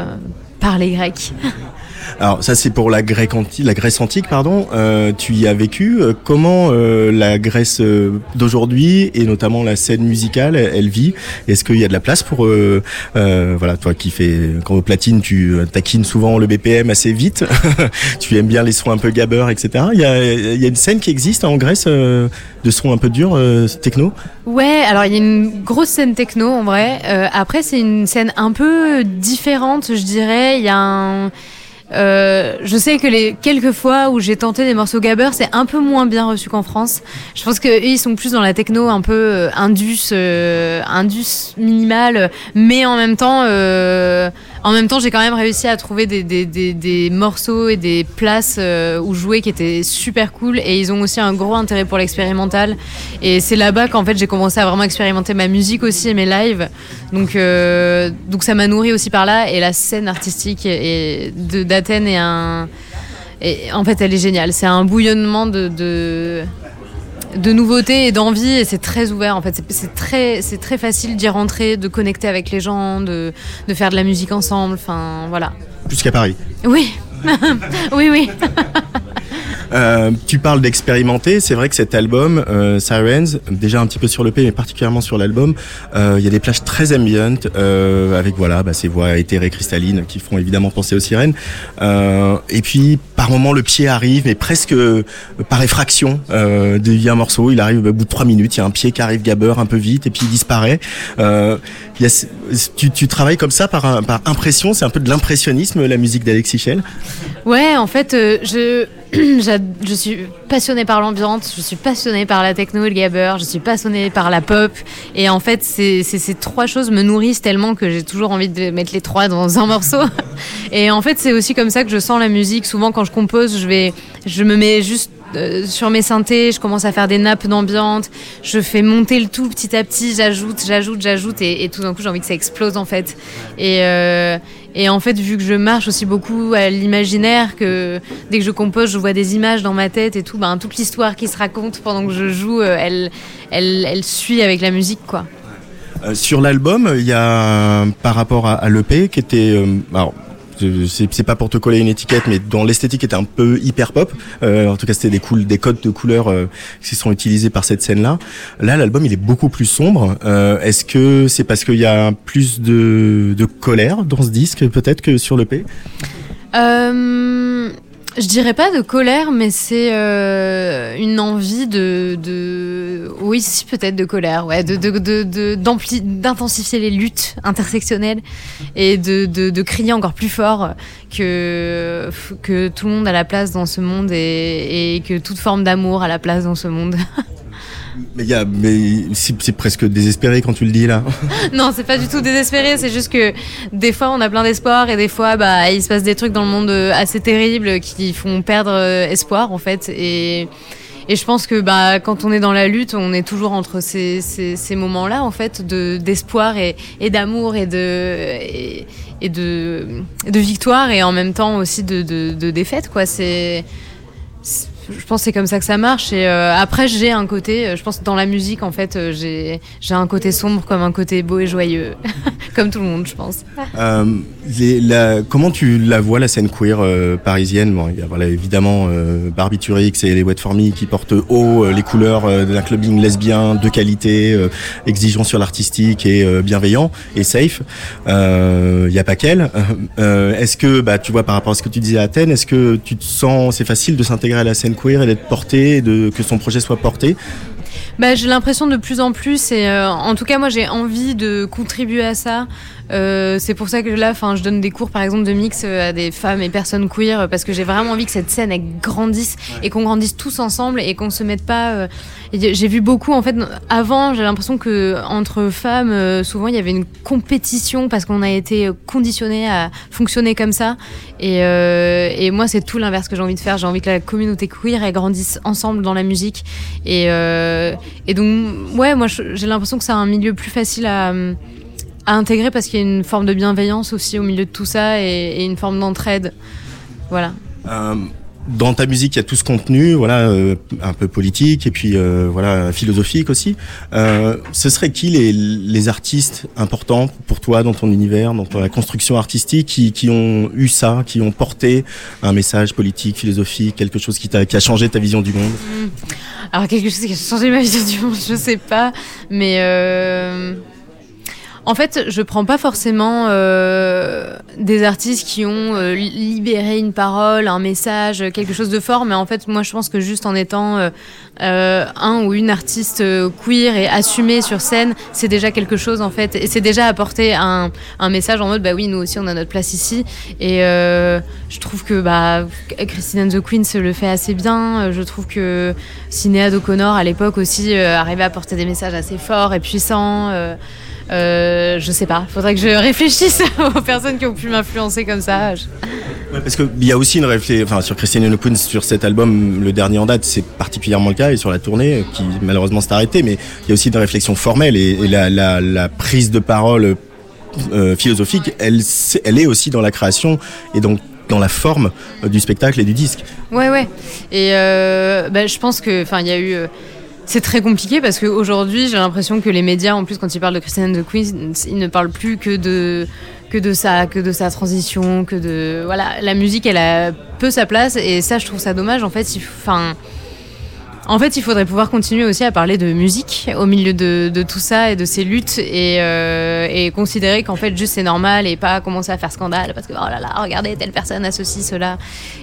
par les grecs [LAUGHS] Alors ça c'est pour la Grèce antique, la Grèce antique pardon. Euh, tu y as vécu. Euh, comment euh, la Grèce euh, d'aujourd'hui et notamment la scène musicale, elle, vit? Est-ce qu'il y a de la place pour euh, euh, voilà toi qui fais quand au platine tu taquines souvent le BPM assez vite. [LAUGHS] tu aimes bien les sons un peu gabber etc. Il y a, y a une scène qui existe en Grèce de sons un peu durs techno? Ouais, alors il y a une grosse scène techno en vrai. Après, c'est une scène un peu différente, je dirais. Il y a un. Euh, je sais que les quelques fois où j'ai tenté des morceaux gabber, c'est un peu moins bien reçu qu'en France. Je pense que ils sont plus dans la techno un peu euh, indus, euh, indus minimal, mais en même temps, euh, en même temps, j'ai quand même réussi à trouver des, des, des, des morceaux et des places euh, où jouer qui étaient super cool. Et ils ont aussi un gros intérêt pour l'expérimental. Et c'est là-bas qu'en fait j'ai commencé à vraiment expérimenter ma musique aussi et mes lives. Donc, euh, donc ça m'a nourri aussi par là. Et la scène artistique d'Athènes est un, et en fait elle est géniale. C'est un bouillonnement de de nouveautés et d'envie et c'est très ouvert en fait. C'est- très c'est très facile d'y rentrer de connecter avec les gens de, de faire de la musique ensemble enfin voilà. Plus qu'à Paris. oui. [LAUGHS] Oui oui [LAUGHS] Euh, tu parles d'expérimenter, c'est vrai que cet album, euh, Sirens, déjà un petit peu sur le P, mais particulièrement sur l'album, euh, il y a des plages très ambiantes, euh, avec voilà, bah, ces voix éthérées cristallines qui font évidemment penser aux sirènes. Et puis par moment le pied arrive, mais presque par effraction. Euh, a un morceau, il arrive au bout de trois minutes, il y a un pied qui arrive gabber un peu vite, et puis il disparaît. Y a, tu, tu travailles comme ça par, par impression, c'est un peu de l'impressionnisme la musique d'Alexis Chell. Ouais, en fait, je, [CLEARS THROAT] je suis passionnée par l'ambiance, je suis passionnée par la techno le gabber, je suis passionnée par la pop. Et en fait, ces trois choses me nourrissent tellement que j'ai toujours envie de mettre les trois dans un morceau. [LAUGHS] Et en fait, c'est aussi comme ça que je sens la musique. Souvent, quand je compose, je, vais, je me mets juste euh, sur mes synthés, je commence à faire des nappes d'ambiance, je fais monter le tout petit à petit, j'ajoute, j'ajoute, j'ajoute, et, et tout d'un coup j'ai envie que ça explose en fait. Et, euh, et en fait, vu que je marche aussi beaucoup à l'imaginaire, que dès que je compose, je vois des images dans ma tête et tout, ben, toute l'histoire qui se raconte pendant que je joue, euh, elle, elle, elle suit avec la musique quoi. Euh, sur l'album, il y a par rapport à, à l'EP qui était alors c'est c'est pas pour te coller une étiquette, mais dont l'esthétique était un peu hyper pop. Euh, en tout cas, c'était des, des codes de couleurs euh, qui sont utilisés par cette scène-là. Là, l'album, il est beaucoup plus sombre. Euh, Est-ce que c'est parce qu'il y a plus de, de colère dans ce disque, peut-être, que sur l'EP Euh, je dirais pas de colère, mais c'est euh, une envie de, de, oui, si peut-être de colère, ouais, de, de, d'intensifier les luttes intersectionnelles et de, crier encore plus fort que tout le monde a la place dans ce monde et que toute forme d'amour a la place dans ce monde. [LAUGHS] Mais, y a, mais c'est presque désespéré quand tu le dis là. [LAUGHS] non, c'est pas du tout désespéré, c'est juste que des fois on a plein d'espoir et des fois bah il se passe des trucs dans le monde euh, assez terribles qui font perdre euh, espoir en fait et et je pense que bah quand on est dans la lutte, on est toujours entre ces, ces, moments-là en fait de d'espoir et, d'amour et de et, de de victoire et en même temps aussi de de, de défaite quoi. C'est- je pense que c'est comme ça que ça marche et euh, après j'ai un côté euh, je pense que dans la musique en fait euh, j'ai un côté sombre comme un côté beau et joyeux [LAUGHS] comme tout le monde je pense comment tu la vois la scène queer parisienne? Bon, il y a évidemment Barbiturix et les Wet For Me qui portent haut les couleurs d'un clubbing lesbien de qualité, exigeant sur l'artistique et bienveillant et safe. Il y a pas qu'elle. Est-ce que bah tu vois par rapport à ce que tu disais à Athènes, est-ce que tu te sens c'est facile de s'intégrer à la scène et d'être porté, de que son projet soit porté Bah, j'ai l'impression de plus en plus et euh, en tout cas moi j'ai envie de contribuer à ça. Euh, c'est pour ça que là, enfin, je donne des cours par exemple de mix euh, à des femmes et personnes queer euh, parce que j'ai vraiment envie que cette scène elle grandisse et qu'on grandisse tous ensemble et qu'on se mette pas. euh, J'ai vu beaucoup en fait avant, j'ai l'impression que entre femmes euh, souvent il y avait une compétition parce qu'on a été conditionné à fonctionner comme ça et, euh, et moi c'est tout l'inverse que j'ai envie de faire. J'ai envie que la communauté queer elle grandisse ensemble dans la musique et euh, et donc, ouais, moi j'ai l'impression que c'est un milieu plus facile à, à intégrer parce qu'il y a une forme de bienveillance aussi au milieu de tout ça et, et une forme d'entraide. Voilà. Euh, dans ta musique, il y a tout ce contenu, voilà, euh, un peu politique et puis euh, voilà philosophique aussi. Ce serait qui les, les artistes importants pour toi dans ton univers, dans ta construction artistique, qui, qui ont eu ça, qui ont porté un message politique, philosophique, quelque chose qui, t'a, qui a changé ta vision du monde? Alors quelque chose qui a changé ma vision du monde, je sais pas, mais en fait, je prends pas forcément euh, des artistes qui ont euh, li- libéré une parole, un message, quelque chose de fort, mais en fait, moi, je pense que juste en étant euh, un ou une artiste queer et assumée sur scène, c'est déjà quelque chose en fait, et c'est déjà apporter un, message en mode, bah oui, nous aussi, on a notre place ici, et je trouve que bah Christine and the Queens le fait assez bien. Je trouve que Sinéad O'Connor à l'époque aussi arrivait à porter des messages assez forts et puissants. Euh, je sais pas, faudrait que je réfléchisse [LAUGHS] aux personnes qui ont pu m'influencer comme ça. Ouais, parce qu'il y a aussi une réflexion, enfin sur the Queens, sur cet album, le dernier en date, c'est particulièrement le cas, et sur la tournée, qui malheureusement s'est arrêtée, mais il y a aussi une réflexion formelle et, et la, la, la prise de parole euh, philosophique, elle, est aussi dans la création et donc dans la forme euh, du spectacle et du disque. Ouais, ouais. Et euh, bah, je pense que, enfin, il y a eu. C'est très compliqué parce qu'aujourd'hui, j'ai l'impression que les médias, en plus, quand ils parlent de Christiane de Queens, ils ne parlent plus que de que de ça, que de sa transition, que de voilà, la musique, elle a peu sa place et ça, je trouve ça dommage. En fait, enfin. En fait, il faudrait pouvoir continuer aussi à parler de musique au milieu de, de tout ça et de ces luttes et, euh, et considérer qu'en fait juste c'est normal et pas commencer à faire scandale parce que oh là là, regardez telle personne a ceci, cela.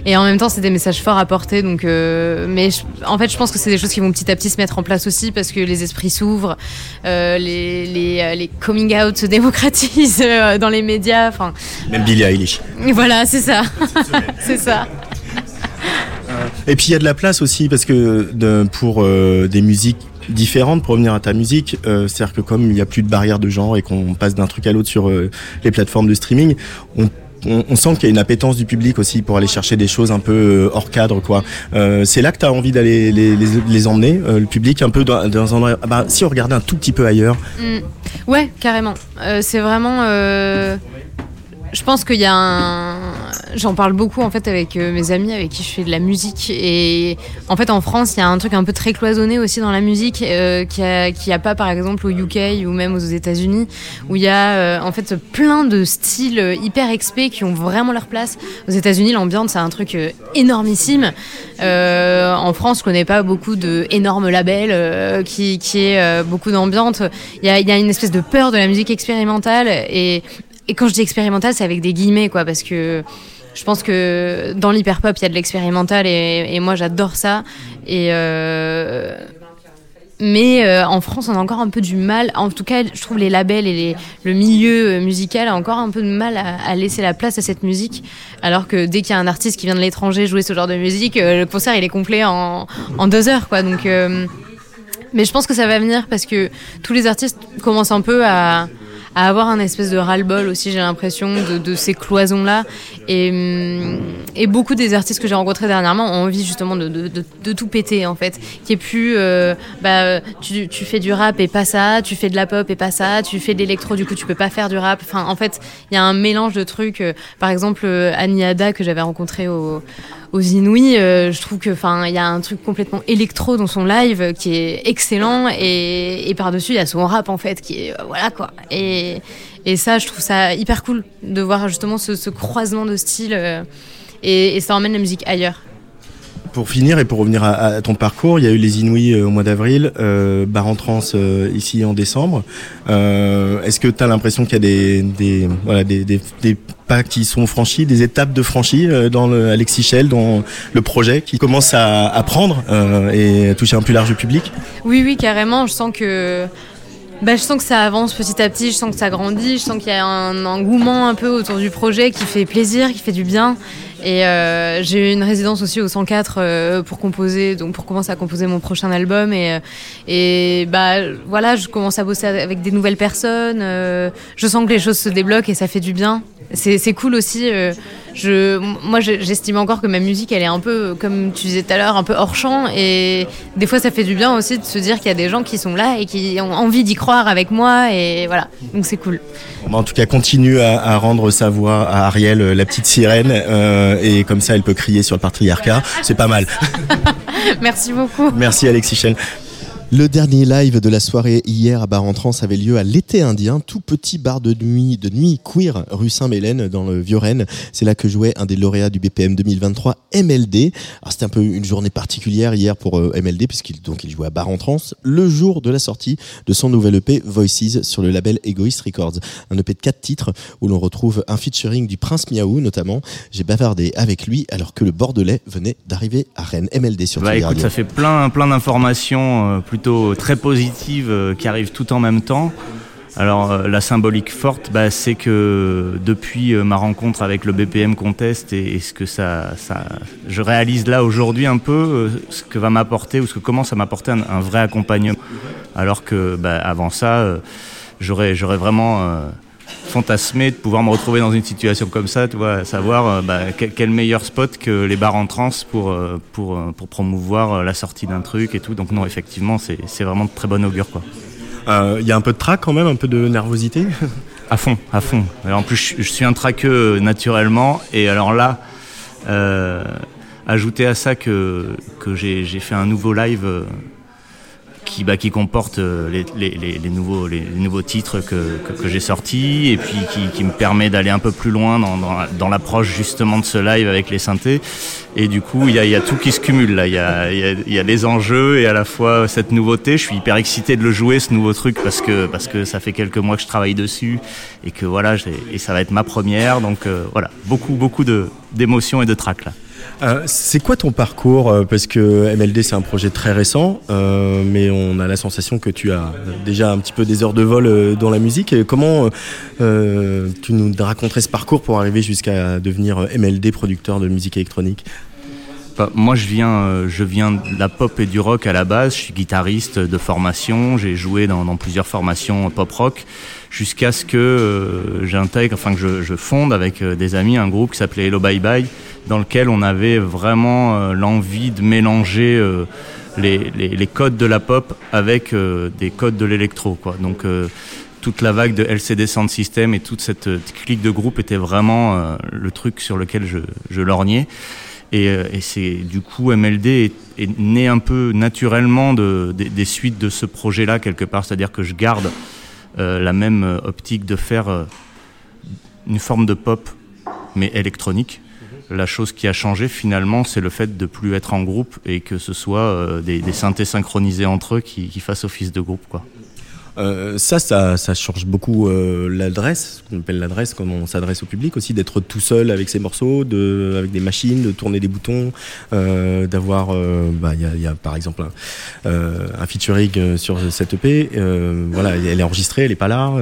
Et en même temps, c'est des messages forts à porter. Donc, euh, mais je- en fait, je pense que c'est des choses qui vont petit à petit se mettre en place aussi parce que les esprits s'ouvrent, euh, les, les, les coming out se démocratisent dans les médias. Enfin, Même Billie Eilish. voilà, c'est ça, [LAUGHS] c'est ça. Et puis il y a de la place aussi parce que pour euh, des musiques différentes, pour revenir à ta musique, euh, c'est-à-dire que comme il n'y a plus de barrière de genre et qu'on passe d'un truc à l'autre sur euh, les plateformes de streaming, on sent qu'il y a une appétence du public aussi pour aller chercher des choses un peu hors cadre quoi. C'est là que tu as envie d'aller les, emmener le public un peu dans, un endroit ah bah, si on regardait un tout petit peu ailleurs. Mm. Ouais, carrément. C'est vraiment. Je pense qu'il y a un. J'en parle beaucoup en fait avec euh, mes amis avec qui je fais de la musique et en fait en France il y a un truc un peu très cloisonné aussi dans la musique euh, qui a qui a pas par exemple au UK ou même aux États-Unis où il y a euh, en fait plein de styles euh, hyper expé qui ont vraiment leur place. Aux États-Unis l'ambiance c'est un truc euh, énormissime. En France je connais pas beaucoup de énormes labels qui qui est beaucoup d'ambiance. Il y a y a une espèce de peur de la musique expérimentale et et quand je dis expérimental, c'est avec des guillemets, quoi, parce que je pense que dans l'hyperpop, il y a de l'expérimental et, moi, j'adore ça. Et euh, mais euh, en France, on a encore un peu du mal. En tout cas, je trouve les labels et le milieu euh, musical a encore un peu de mal à, laisser la place à cette musique. Alors que dès qu'il y a un artiste qui vient de l'étranger jouer ce genre de musique, le concert il est complet en, deux heures, quoi. Donc, mais je pense que ça va venir parce que tous les artistes commencent un peu à, avoir un espèce de ras-le-bol aussi, j'ai l'impression, de, ces cloisons-là. Et, hum, et beaucoup des artistes que j'ai rencontrés dernièrement ont envie justement de, tout péter, en fait. Qui est plus, euh, bah, tu, tu fais du rap et pas ça, tu fais de la pop et pas ça, tu fais de l'électro, du coup tu peux pas faire du rap. Enfin, en fait, il y a un mélange de trucs. Euh, Par exemple, euh, Annie Ada, que j'avais rencontré au aux Inouïs, euh, je trouve que enfin il y a un truc complètement électro dans son live qui est excellent et, et par-dessus il y a son rap en fait qui est euh, voilà quoi. Et, et ça je trouve ça hyper cool de voir justement ce, ce croisement de styles euh, et, et ça emmène la musique ailleurs. Pour finir et pour revenir à, ton parcours, il y a eu les Inouïs euh, au mois d'avril, euh, Bar en Trans euh, ici en décembre. Euh, Est-ce que tu as l'impression qu'il y a des, des, voilà, des, des, des pas qui sont franchis, des étapes de franchis euh, dans le Alexis Shell, dans le projet qui commence à, à prendre et à toucher un plus large public? Oui oui carrément, je sens que bah, je sens que ça avance petit à petit, je sens que ça grandit, je sens qu'il y a un engouement un peu autour du projet qui fait plaisir, qui fait du bien. Et euh, j'ai eu une résidence aussi au 104 euh, pour composer, donc pour commencer à composer mon prochain album. Et, euh, et bah voilà, je commence à bosser avec des nouvelles personnes. euh, je sens que les choses se débloquent et ça fait du bien. C'est cool aussi. euh, je, moi, je- j'estime encore que ma musique, elle est un peu, comme tu disais tout à l'heure, un peu hors champ. Et des fois, ça fait du bien aussi de se dire qu'il y a des gens qui sont là et qui ont envie d'y croire avec moi. Et voilà, donc c'est cool. Bah, en tout cas, continue à, à rendre sa voix à Ariel, euh, la petite sirène, euh, et comme ça, elle peut crier sur le patriarcat. C'est pas mal. [LAUGHS] Merci beaucoup. Merci Alexis Chen. Le dernier live de la soirée hier à Bar en Trance avait lieu à l'été indien, tout petit bar de nuit, de nuit queer rue Saint-Mélène dans le Vieux-Rennes. C'est là que jouait un des lauréats du BPM 2023, MLD. Alors c'était un peu une journée particulière hier pour euh, MLD puisqu'il donc il jouait à Bar en Trance le jour de la sortie de son nouvel EP Voices sur le label Egoist Records. Un EP de quatre titres où l'on retrouve un featuring du Prince Miaou notamment. J'ai bavardé avec lui alors que le Bordelais venait d'arriver à Rennes. MLD sur Bah écoute, ça fait plein, plein d'informations euh, très positives euh, qui arrivent tout en même temps. Alors euh, la symbolique forte, bah, c'est que depuis euh, ma rencontre avec le BPM Contest et, ce que ça, ça, je réalise là aujourd'hui un peu ce que va m'apporter ou ce que commence à m'apporter un, vrai accompagnement. Alors que bah, avant ça, j'aurais, vraiment fantasmé de pouvoir me retrouver dans une situation comme ça, tu vois, à savoir euh, bah, quel, meilleur spot que les bars en trance pour, euh, pour, euh, pour promouvoir la sortie d'un truc et tout. Donc non, effectivement, c'est vraiment de très bon augure. quoi. Euh, Il y a un peu de trac quand même, un peu de nervosité. [LAUGHS] À fond, à fond. Alors, en plus, je, je suis un traqueux naturellement. Et alors là, euh, ajouter à ça que, que j'ai j'ai fait un nouveau live qui, bah, qui comporte euh, les, nouveaux, titres que, j'ai sortis et puis qui, me permet d'aller un peu plus loin dans, l'approche justement de ce live avec les synthés. Et du coup, il y a, y a tout qui se cumule là. Il y a, les enjeux et à la fois cette nouveauté. Je suis hyper excité de le jouer ce nouveau truc parce que, ça fait quelques mois que je travaille dessus et que voilà, et ça va être ma première. Donc euh, voilà, beaucoup, beaucoup d'émotions et de trac là. Euh, c'est quoi ton parcours Euh, Parce que MLD c'est un projet très récent, euh, mais on a la sensation que tu as déjà un petit peu des heures de vol dans la musique. Comment tu nous raconterais ce parcours pour arriver jusqu'à devenir MLD producteur de musique électronique? Bah, moi, je viens, je viens de la pop et du rock à la base. Je suis guitariste de formation. J'ai joué dans, plusieurs formations pop rock jusqu'à ce que j'intègre, enfin que je, je fonde avec des amis un groupe qui s'appelait Hello Bye Bye, dans lequel on avait vraiment euh, l'envie de mélanger euh, les, codes de la pop avec euh, des codes de l'électro. Donc toute la vague de LCD Sound System et toute cette clique de groupe était vraiment le truc sur lequel je, lorgnais. Et, c'est du coup MLD est, né un peu naturellement de, des- suites de ce projet-là quelque part, c'est-à-dire que je garde la même optique de faire une forme de pop mais électronique. La chose qui a changé finalement, c'est le fait de plus être en groupe et que ce soit euh, des, synthés synchronisés entre eux qui, qui fassent office de groupe, quoi. Euh, ça, ça, change beaucoup euh, l'adresse, ce qu'on appelle l'adresse, comment on s'adresse au public aussi, d'être tout seul avec ses morceaux, avec des machines, de tourner des boutons, euh, d'avoir, bah, il y, a, y a par exemple un, un featuring sur cette EP, voilà, elle est enregistrée, elle est pas là,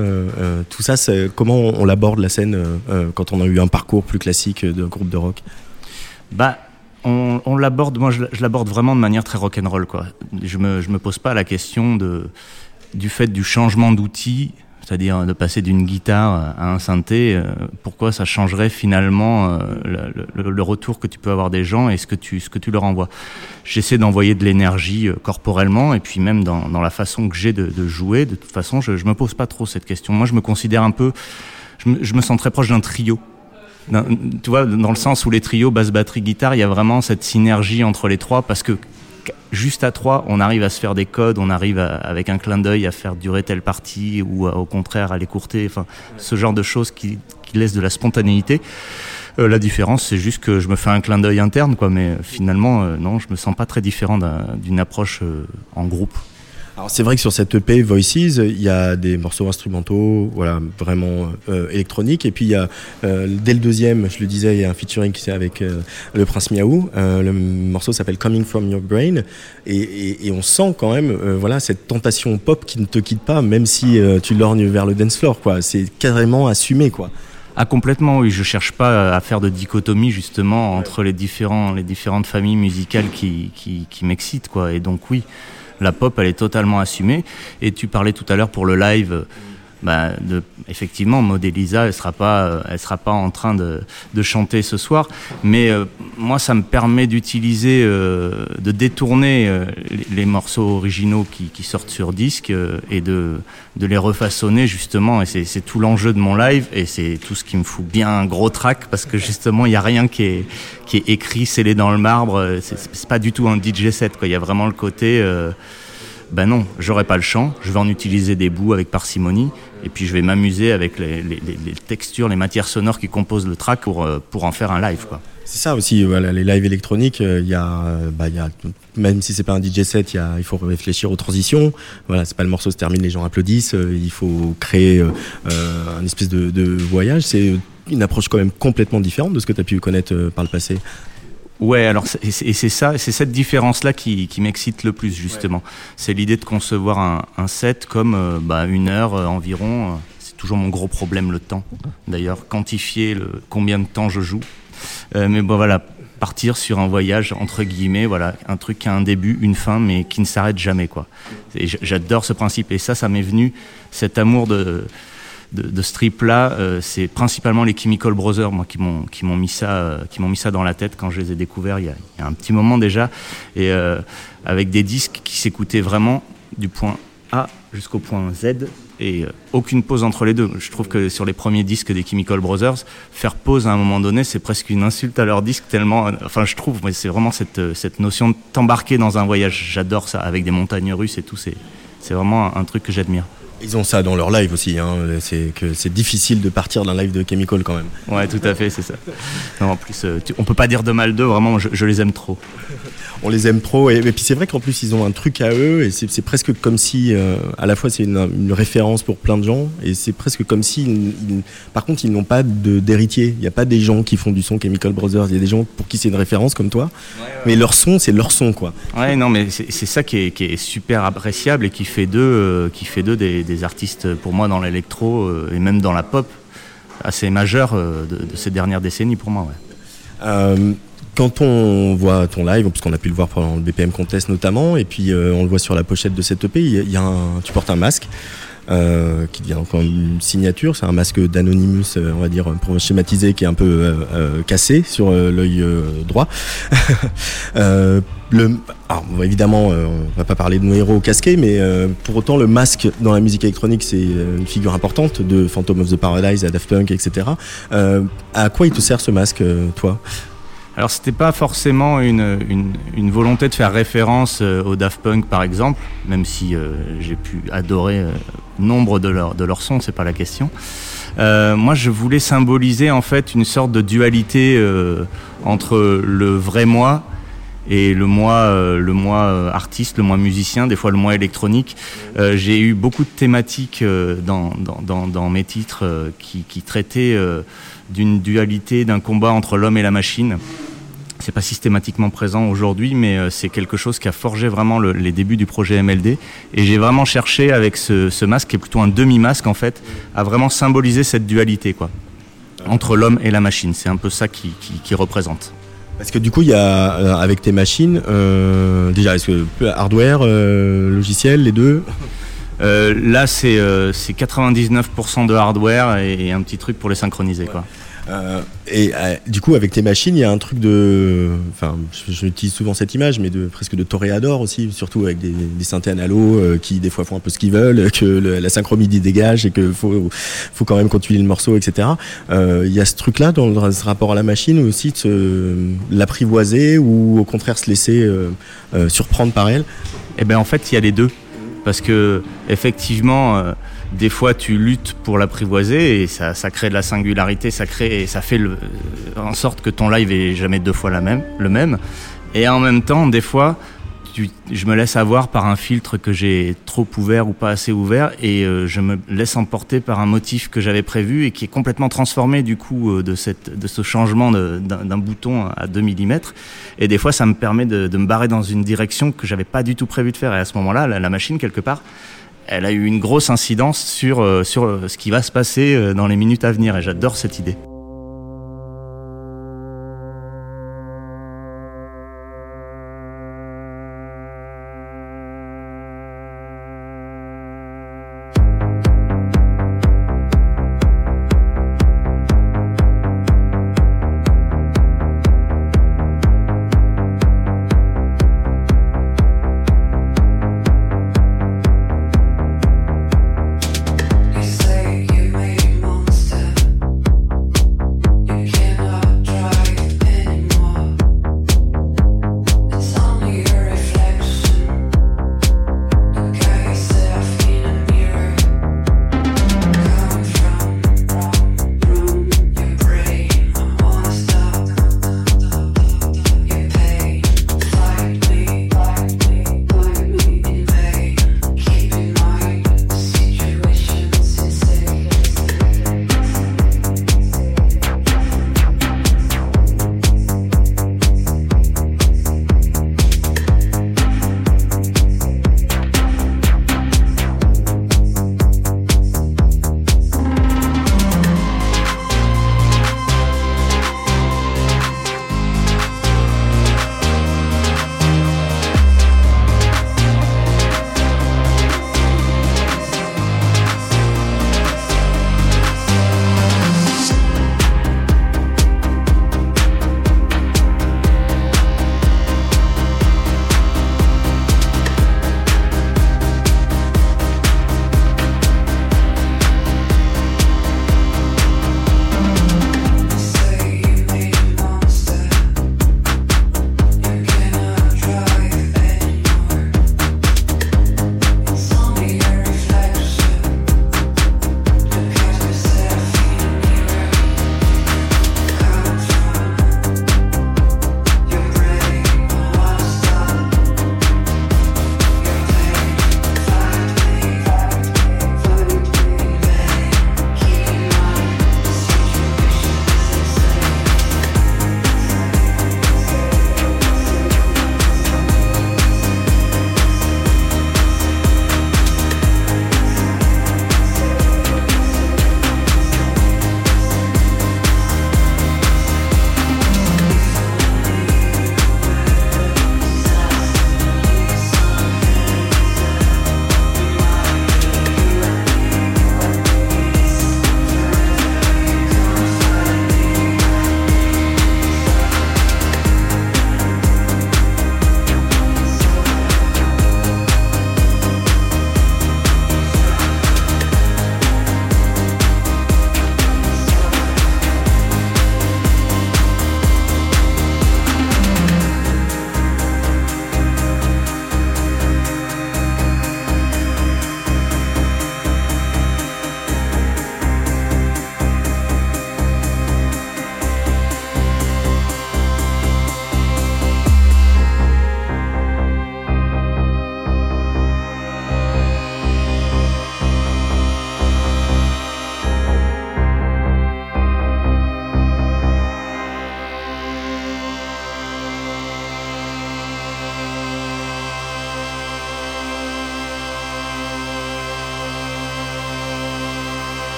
tout ça, comment on, l'aborde la scène quand on a eu un parcours plus classique de groupe de rock? Bah, on, l'aborde, moi je, je l'aborde vraiment de manière très rock'n'roll, quoi. Je me, je me pose pas la question de, du fait du changement d'outil, c'est-à-dire de passer d'une guitare à un synthé, euh, pourquoi ça changerait finalement euh, le, retour que tu peux avoir des gens et ce que tu, ce que tu leur envoies? J'essaie d'envoyer de l'énergie euh, corporellement et puis même dans, la façon que j'ai de, jouer, de toute façon, je, je me pose pas trop cette question. Moi, je me considère un peu, je me, je me sens très proche d'un trio. Tu vois, dans le sens où les trios basse batterie guitare, il y a vraiment cette synergie entre les trois parce que juste à trois, on arrive à se faire des codes, on arrive avec un clin d'œil à faire durer telle partie ou au contraire à l'écourter, ce genre de choses qui, laissent de la spontanéité. Euh, la différence, c'est juste que je me fais un clin d'œil interne, quoi. Mais finalement, euh, non, je me sens pas très différent d'un- d'une approche euh, en groupe. Alors c'est vrai que sur cette EP Voices, il y a des morceaux instrumentaux, voilà, vraiment euh, électroniques. Et puis il y a euh, dès le deuxième, je le disais, il y a un featuring avec euh, le Prince Miaou. Euh, le morceau s'appelle Coming from Your Brain, et, et- et on sent quand même, euh, voilà, cette tentation pop qui ne te quitte pas, même si euh, tu lorgnes vers le dance floor, quoi. C'est carrément assumé, quoi. Ah complètement, oui. Je cherche pas à faire de dichotomie justement entre les différents, les différentes familles musicales qui, qui, qui m'excitent, quoi. Et donc oui, la pop, elle est totalement assumée. Et tu parlais tout à l'heure pour le live bah, effectivement, Maud Elisa, elle sera euh, sera pas en train de, chanter ce soir. Mais euh, moi, ça me permet d'utiliser, euh, de détourner les, morceaux originaux qui, sortent sur disque et de, les refaçonner justement. Et c'est tout l'enjeu de mon live et c'est tout ce qui me fout bien un gros track parce que justement, il y a rien qui est, qui est écrit, scellé dans le marbre. C'est pas du tout un DJ set. Il y a vraiment le côté. Ben non, j'aurai pas le chant, je vais en utiliser des bouts avec parcimonie, et puis je vais m'amuser avec les, textures, les matières sonores qui composent le track pour, euh, pour en faire un live. C'est ça aussi, les lives électroniques, euh, il y euh, bah, y a, même si c'est pas un DJ set, il faut réfléchir aux transitions. Voilà, c'est pas le morceau se termine, les gens applaudissent. euh, il faut créer un espèce de, de voyage. C'est une approche quand même complètement différente de ce que tu as pu connaître par le passé. Ouais, alors c'est- et c'est ça, c'est cette différence-là qui, qui m'excite le plus justement. C'est l'idée de concevoir un, un set comme euh, bah, une heure euh, environ. euh, C'est toujours mon gros problème le temps. D'ailleurs, quantifier le combien de temps je joue. Euh, mais bon voilà, partir sur un voyage entre guillemets, voilà, un truc qui a un début, une fin, mais qui ne s'arrête jamais quoi. J'adore ce principe. Et ça, ça m'est venu cet amour de de, de ce trip-là, euh, c'est principalement les Chemical Brothers, moi, qui m'ont mis ça, euh, qui m'ont mis ça dans la tête quand je les ai découverts il y a, un petit moment déjà, et euh, avec des disques qui s'écoutaient vraiment du point A jusqu'au point Z et aucune pause entre les deux. Je trouve que sur les premiers disques des Chemical Brothers, faire pause à un moment donné, c'est presque une insulte à leur disque tellement. Enfin, je trouve, mais c'est vraiment cette notion de t'embarquer dans un voyage. J'adore ça avec des montagnes russes et tout. C'est vraiment un truc que j'admire. Ils ont ça dans leur live aussi. Hein. C'est que c'est difficile de partir d'un live de Chemical quand même. Ouais, tout à fait, c'est ça. En plus, euh, tu- on peut pas dire de mal d'eux, vraiment, je les aime trop. On les aime trop et, et puis c'est vrai qu'en plus ils ont un truc à eux et c'est presque comme si euh, à la fois c'est une, une référence pour plein de gens et c'est presque comme si ils- ils- par contre ils n'ont pas de- d'héritier. Il n'y a pas des gens qui font du son Chemical Brothers. Il y a des gens pour qui c'est une référence comme toi, mais leur son c'est leur son quoi. Ouais, non, mais c'est ça qui est, qui est super appréciable et qui fait d'eux, euh, qui fait d'eux des, des artistes pour moi dans l'électro euh, et même dans la pop assez majeurs de, de ces dernières décennies pour moi. Ouais. Quand on voit ton live, parce qu'on a pu le voir pendant le BPM Contest notamment, et puis euh, on le voit sur la pochette de cette EP, il y a, un, tu portes un masque. euh, qui devient encore une signature, c'est un masque d'Anonymous, euh, on va dire, pour schématiser, qui est un peu euh, euh, cassé sur euh, l'œil droit. [LAUGHS] Le, alors, évidemment, on va pas parler de nos héros casqués, mais pour autant, le masque dans la musique électronique, c'est une figure importante de Phantom of the Paradise à Daft Punk, etc. À quoi il te sert ce masque, toi? Alors c'était pas forcément une, une, une volonté de faire référence euh, au Daft Punk par exemple, même si euh, j'ai pu adorer euh, nombre de leurs de leurs sons, c'est pas la question. Moi je voulais symboliser en fait une sorte de dualité entre le vrai moi et le moi, le moi artiste, le moi musicien, des fois le moi électronique. J'ai eu beaucoup de thématiques dans, dans, dans, dans mes titres qui, qui traitaient d'une dualité, d'un combat entre l'homme et la machine. C'est pas systématiquement présent aujourd'hui, mais euh, c'est quelque chose qui a forgé vraiment le- les débuts du projet MLD. Et j'ai vraiment cherché avec ce, masque, qui est plutôt un demi-masque en fait, à vraiment symboliser cette dualité quoi, entre l'homme et la machine. C'est un peu ça qui, représente. Parce que du coup, il y a euh, avec tes machines, euh, déjà, est-ce que hardware, logiciel, les deux? Euh, là, c'est euh, c'est 99% de hardware et, et un petit truc pour les synchroniser. Quoi. Euh, et euh, du coup, avec tes machines, il y a un truc de. Enfin, j'utilise souvent cette image, mais de presque de toréador aussi, surtout avec des, des synthés analo euh, qui des fois font un peu ce qu'ils veulent, [LAUGHS] que le- la synchromidie dégage et que faut, faut quand même continuer le morceau, etc. Euh, Il y a ce truc-là dans, le- ce rapport à la machine aussi, de se- l'apprivoiser ou au contraire se laisser euh, euh, surprendre par elle? Eh ben en fait, il y a les deux. Parce que effectivement, euh, des fois, tu luttes pour l'apprivoiser et ça, crée de la singularité, ça crée ça fait euh, en sorte que ton live est jamais deux fois la même, le même. Et en même temps, des fois, je me laisse avoir par un filtre que j'ai trop ouvert ou pas assez ouvert et euh, je me laisse emporter par un motif que j'avais prévu et qui est complètement transformé du coup euh, de, ce changement d'un bouton à 2 mm. Et des fois, ça me permet de, me barrer dans une direction que j'avais pas du tout prévu de faire. Et à ce moment-là, la, machine, quelque part, elle a eu une grosse incidence sur, euh, ce qui va se passer dans les minutes à venir. Et j'adore cette idée.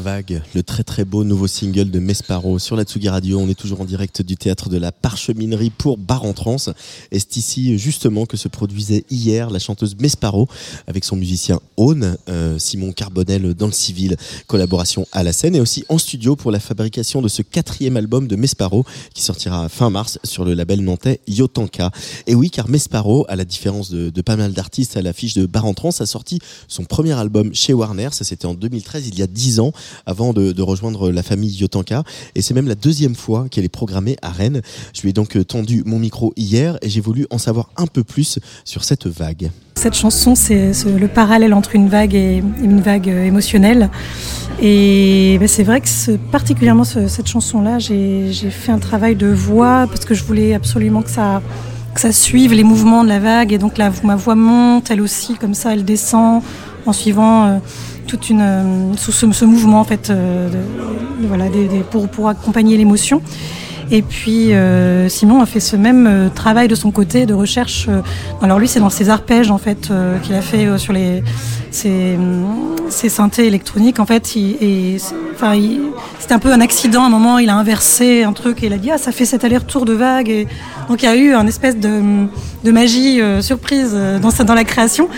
Vague, le très très beau nouveau single de Mesparo sur la Tsugi Radio. On est toujours en direct du théâtre de la Parcheminerie pour Bar en Trans. Et c'est ici justement que se produisait hier la chanteuse Mesparo avec son musicien Aune, euh, Simon Carbonel dans le civil, collaboration à la scène et aussi en studio pour la fabrication de ce quatrième album de Mesparo qui sortira fin mars sur le label nantais Yotanka. Et oui, car Mesparo, à la différence de, pas mal d'artistes à l'affiche de Bar en Trans, a sorti son premier album chez Warner. Ça c'était en 2013, il y a 10 ans avant de, rejoindre la famille Yotanka. Et c'est même la deuxième fois qu'elle est programmée à Rennes. Je lui ai donc tendu mon micro hier et j'ai voulu en savoir un peu plus sur cette vague. Cette chanson, c'est le parallèle entre une vague et une vague euh, émotionnelle. Et ben, c'est vrai que particulièrement ce- cette chanson-là, j'ai fait un travail de voix parce que je voulais absolument que ça, que ça suive les mouvements de la vague. Et donc la, ma voix monte, elle aussi, comme ça, elle descend en suivant euh, toute une, ce, ce mouvement en fait, euh, voilà, pour, pour accompagner l'émotion. Et puis euh, Simon a fait ce même euh, travail de son côté de recherche. alors lui, c'est dans ses arpèges en fait qu'il a fait sur les ses, ses synthés électroniques. En fait, et c'était un peu un accident. À un moment, il a inversé un truc et il a dit ah ça fait cet aller-retour de vagues. Et donc il y a eu un espèce de, de magie surprise dans dans la création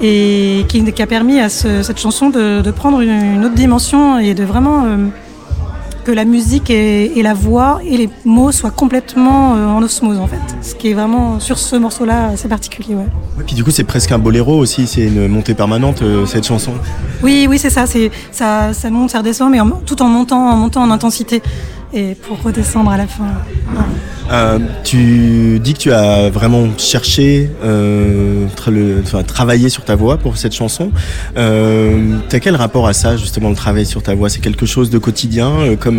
et qui, qui a permis à ce- cette chanson de, de prendre une, une autre dimension et de vraiment euh, que la musique et, et la voix et les mots soient complètement euh, en osmose en fait. Ce qui est vraiment sur ce morceau-là assez particulier. Ouais. Et puis du coup, c'est presque un boléro aussi, c'est une montée permanente euh, cette chanson. Oui, oui, c'est ça. C'est ça, ça monte, ça redescend, mais en- tout en montant, en montant en intensité. Et pour redescendre à la fin. Euh, tu dis que tu as vraiment cherché, euh, tra- le- enfin, travaillé sur ta voix pour cette chanson. Euh, T'as quel rapport à ça, justement, le travail sur ta voix? C'est quelque chose de quotidien, euh, comme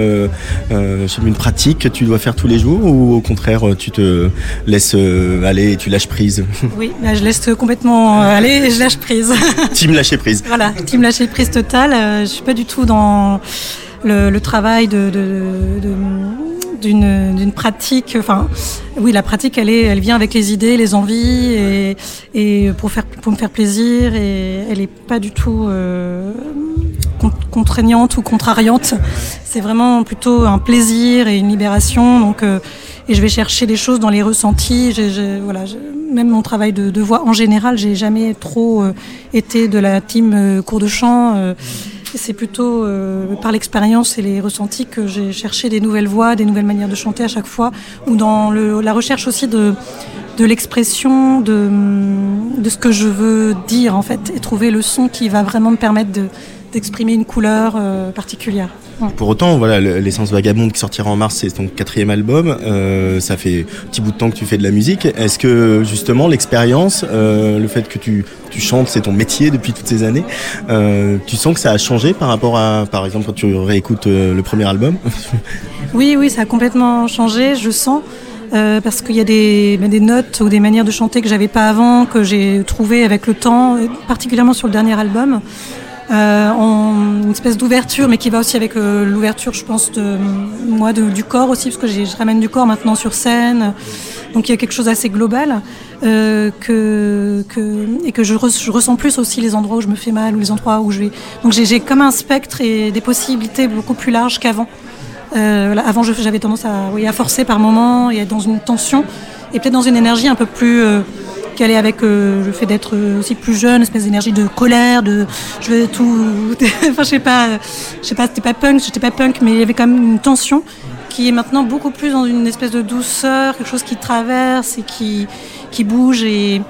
une pratique que tu dois faire tous les jours, ou au contraire, tu te laisses aller et tu lâches prise? [LAUGHS] Oui, là, je laisse complètement aller et je lâche prise. Team lâcher prise. [LAUGHS] Voilà, team lâcher prise totale. Je suis pas du tout dans le, le travail de, de- de- d'une pratique. Enfin, oui, la pratique, elle est, elle vient avec les idées, les envies et, et pour faire pour me faire plaisir et elle est pas du tout euh, con- contraignante ou contrariante. C'est vraiment plutôt un plaisir et une libération. Donc euh, et je vais chercher des choses dans les ressentis. Même mon travail de, de voix en général, j'ai jamais trop euh, été de la team euh, cours de chant. C'est plutôt euh, par l'expérience et les ressentis que j'ai cherché des nouvelles voix, des nouvelles manières de chanter à chaque fois, ou dans la recherche aussi de, l'expression, de, ce que je veux dire en fait, et trouver le son qui va vraiment me permettre de- d'exprimer une couleur euh, particulière. Pour autant, voilà, le- l'essence vagabonde qui sortira en mars, c'est ton quatrième album. Euh, ça fait un petit bout de temps que tu fais de la musique. Est-ce que justement l'expérience, euh, le fait que tu, tu chantes, c'est ton métier depuis toutes ces années, euh, tu sens que ça a changé par rapport à, par exemple, quand tu réécoutes le premier album [LAUGHS] Oui, oui, ça a complètement changé, je sens. euh, parce qu'il y a des, ben, des notes ou des manières de chanter que j'avais pas avant, que j'ai trouvées avec le temps, particulièrement sur le dernier album. Euh, une espèce d'ouverture, mais qui va aussi avec euh, l'ouverture, je pense, de moi, de- du corps aussi, parce que je ramène du corps maintenant sur scène. Donc il y a quelque chose d'assez global euh, que, que, et que je, re- je ressens plus aussi les endroits où je me fais mal ou les endroits où je vais. Donc j'ai comme un spectre et des possibilités beaucoup plus larges qu'avant. Euh, avant, j'avais tendance à, oui, à forcer par moments et être dans une tension et peut-être dans une énergie un peu plus euh, qu'elle est avec euh, le fait d'être euh, aussi plus jeune, une espèce d'énergie de colère, de je veux tout. [LAUGHS] enfin, je sais pas, euh, je sais pas, c'était pas punk, j'étais pas punk, mais il y avait quand même une tension qui est maintenant beaucoup plus dans une espèce de douceur, quelque chose qui traverse et qui, qui bouge et,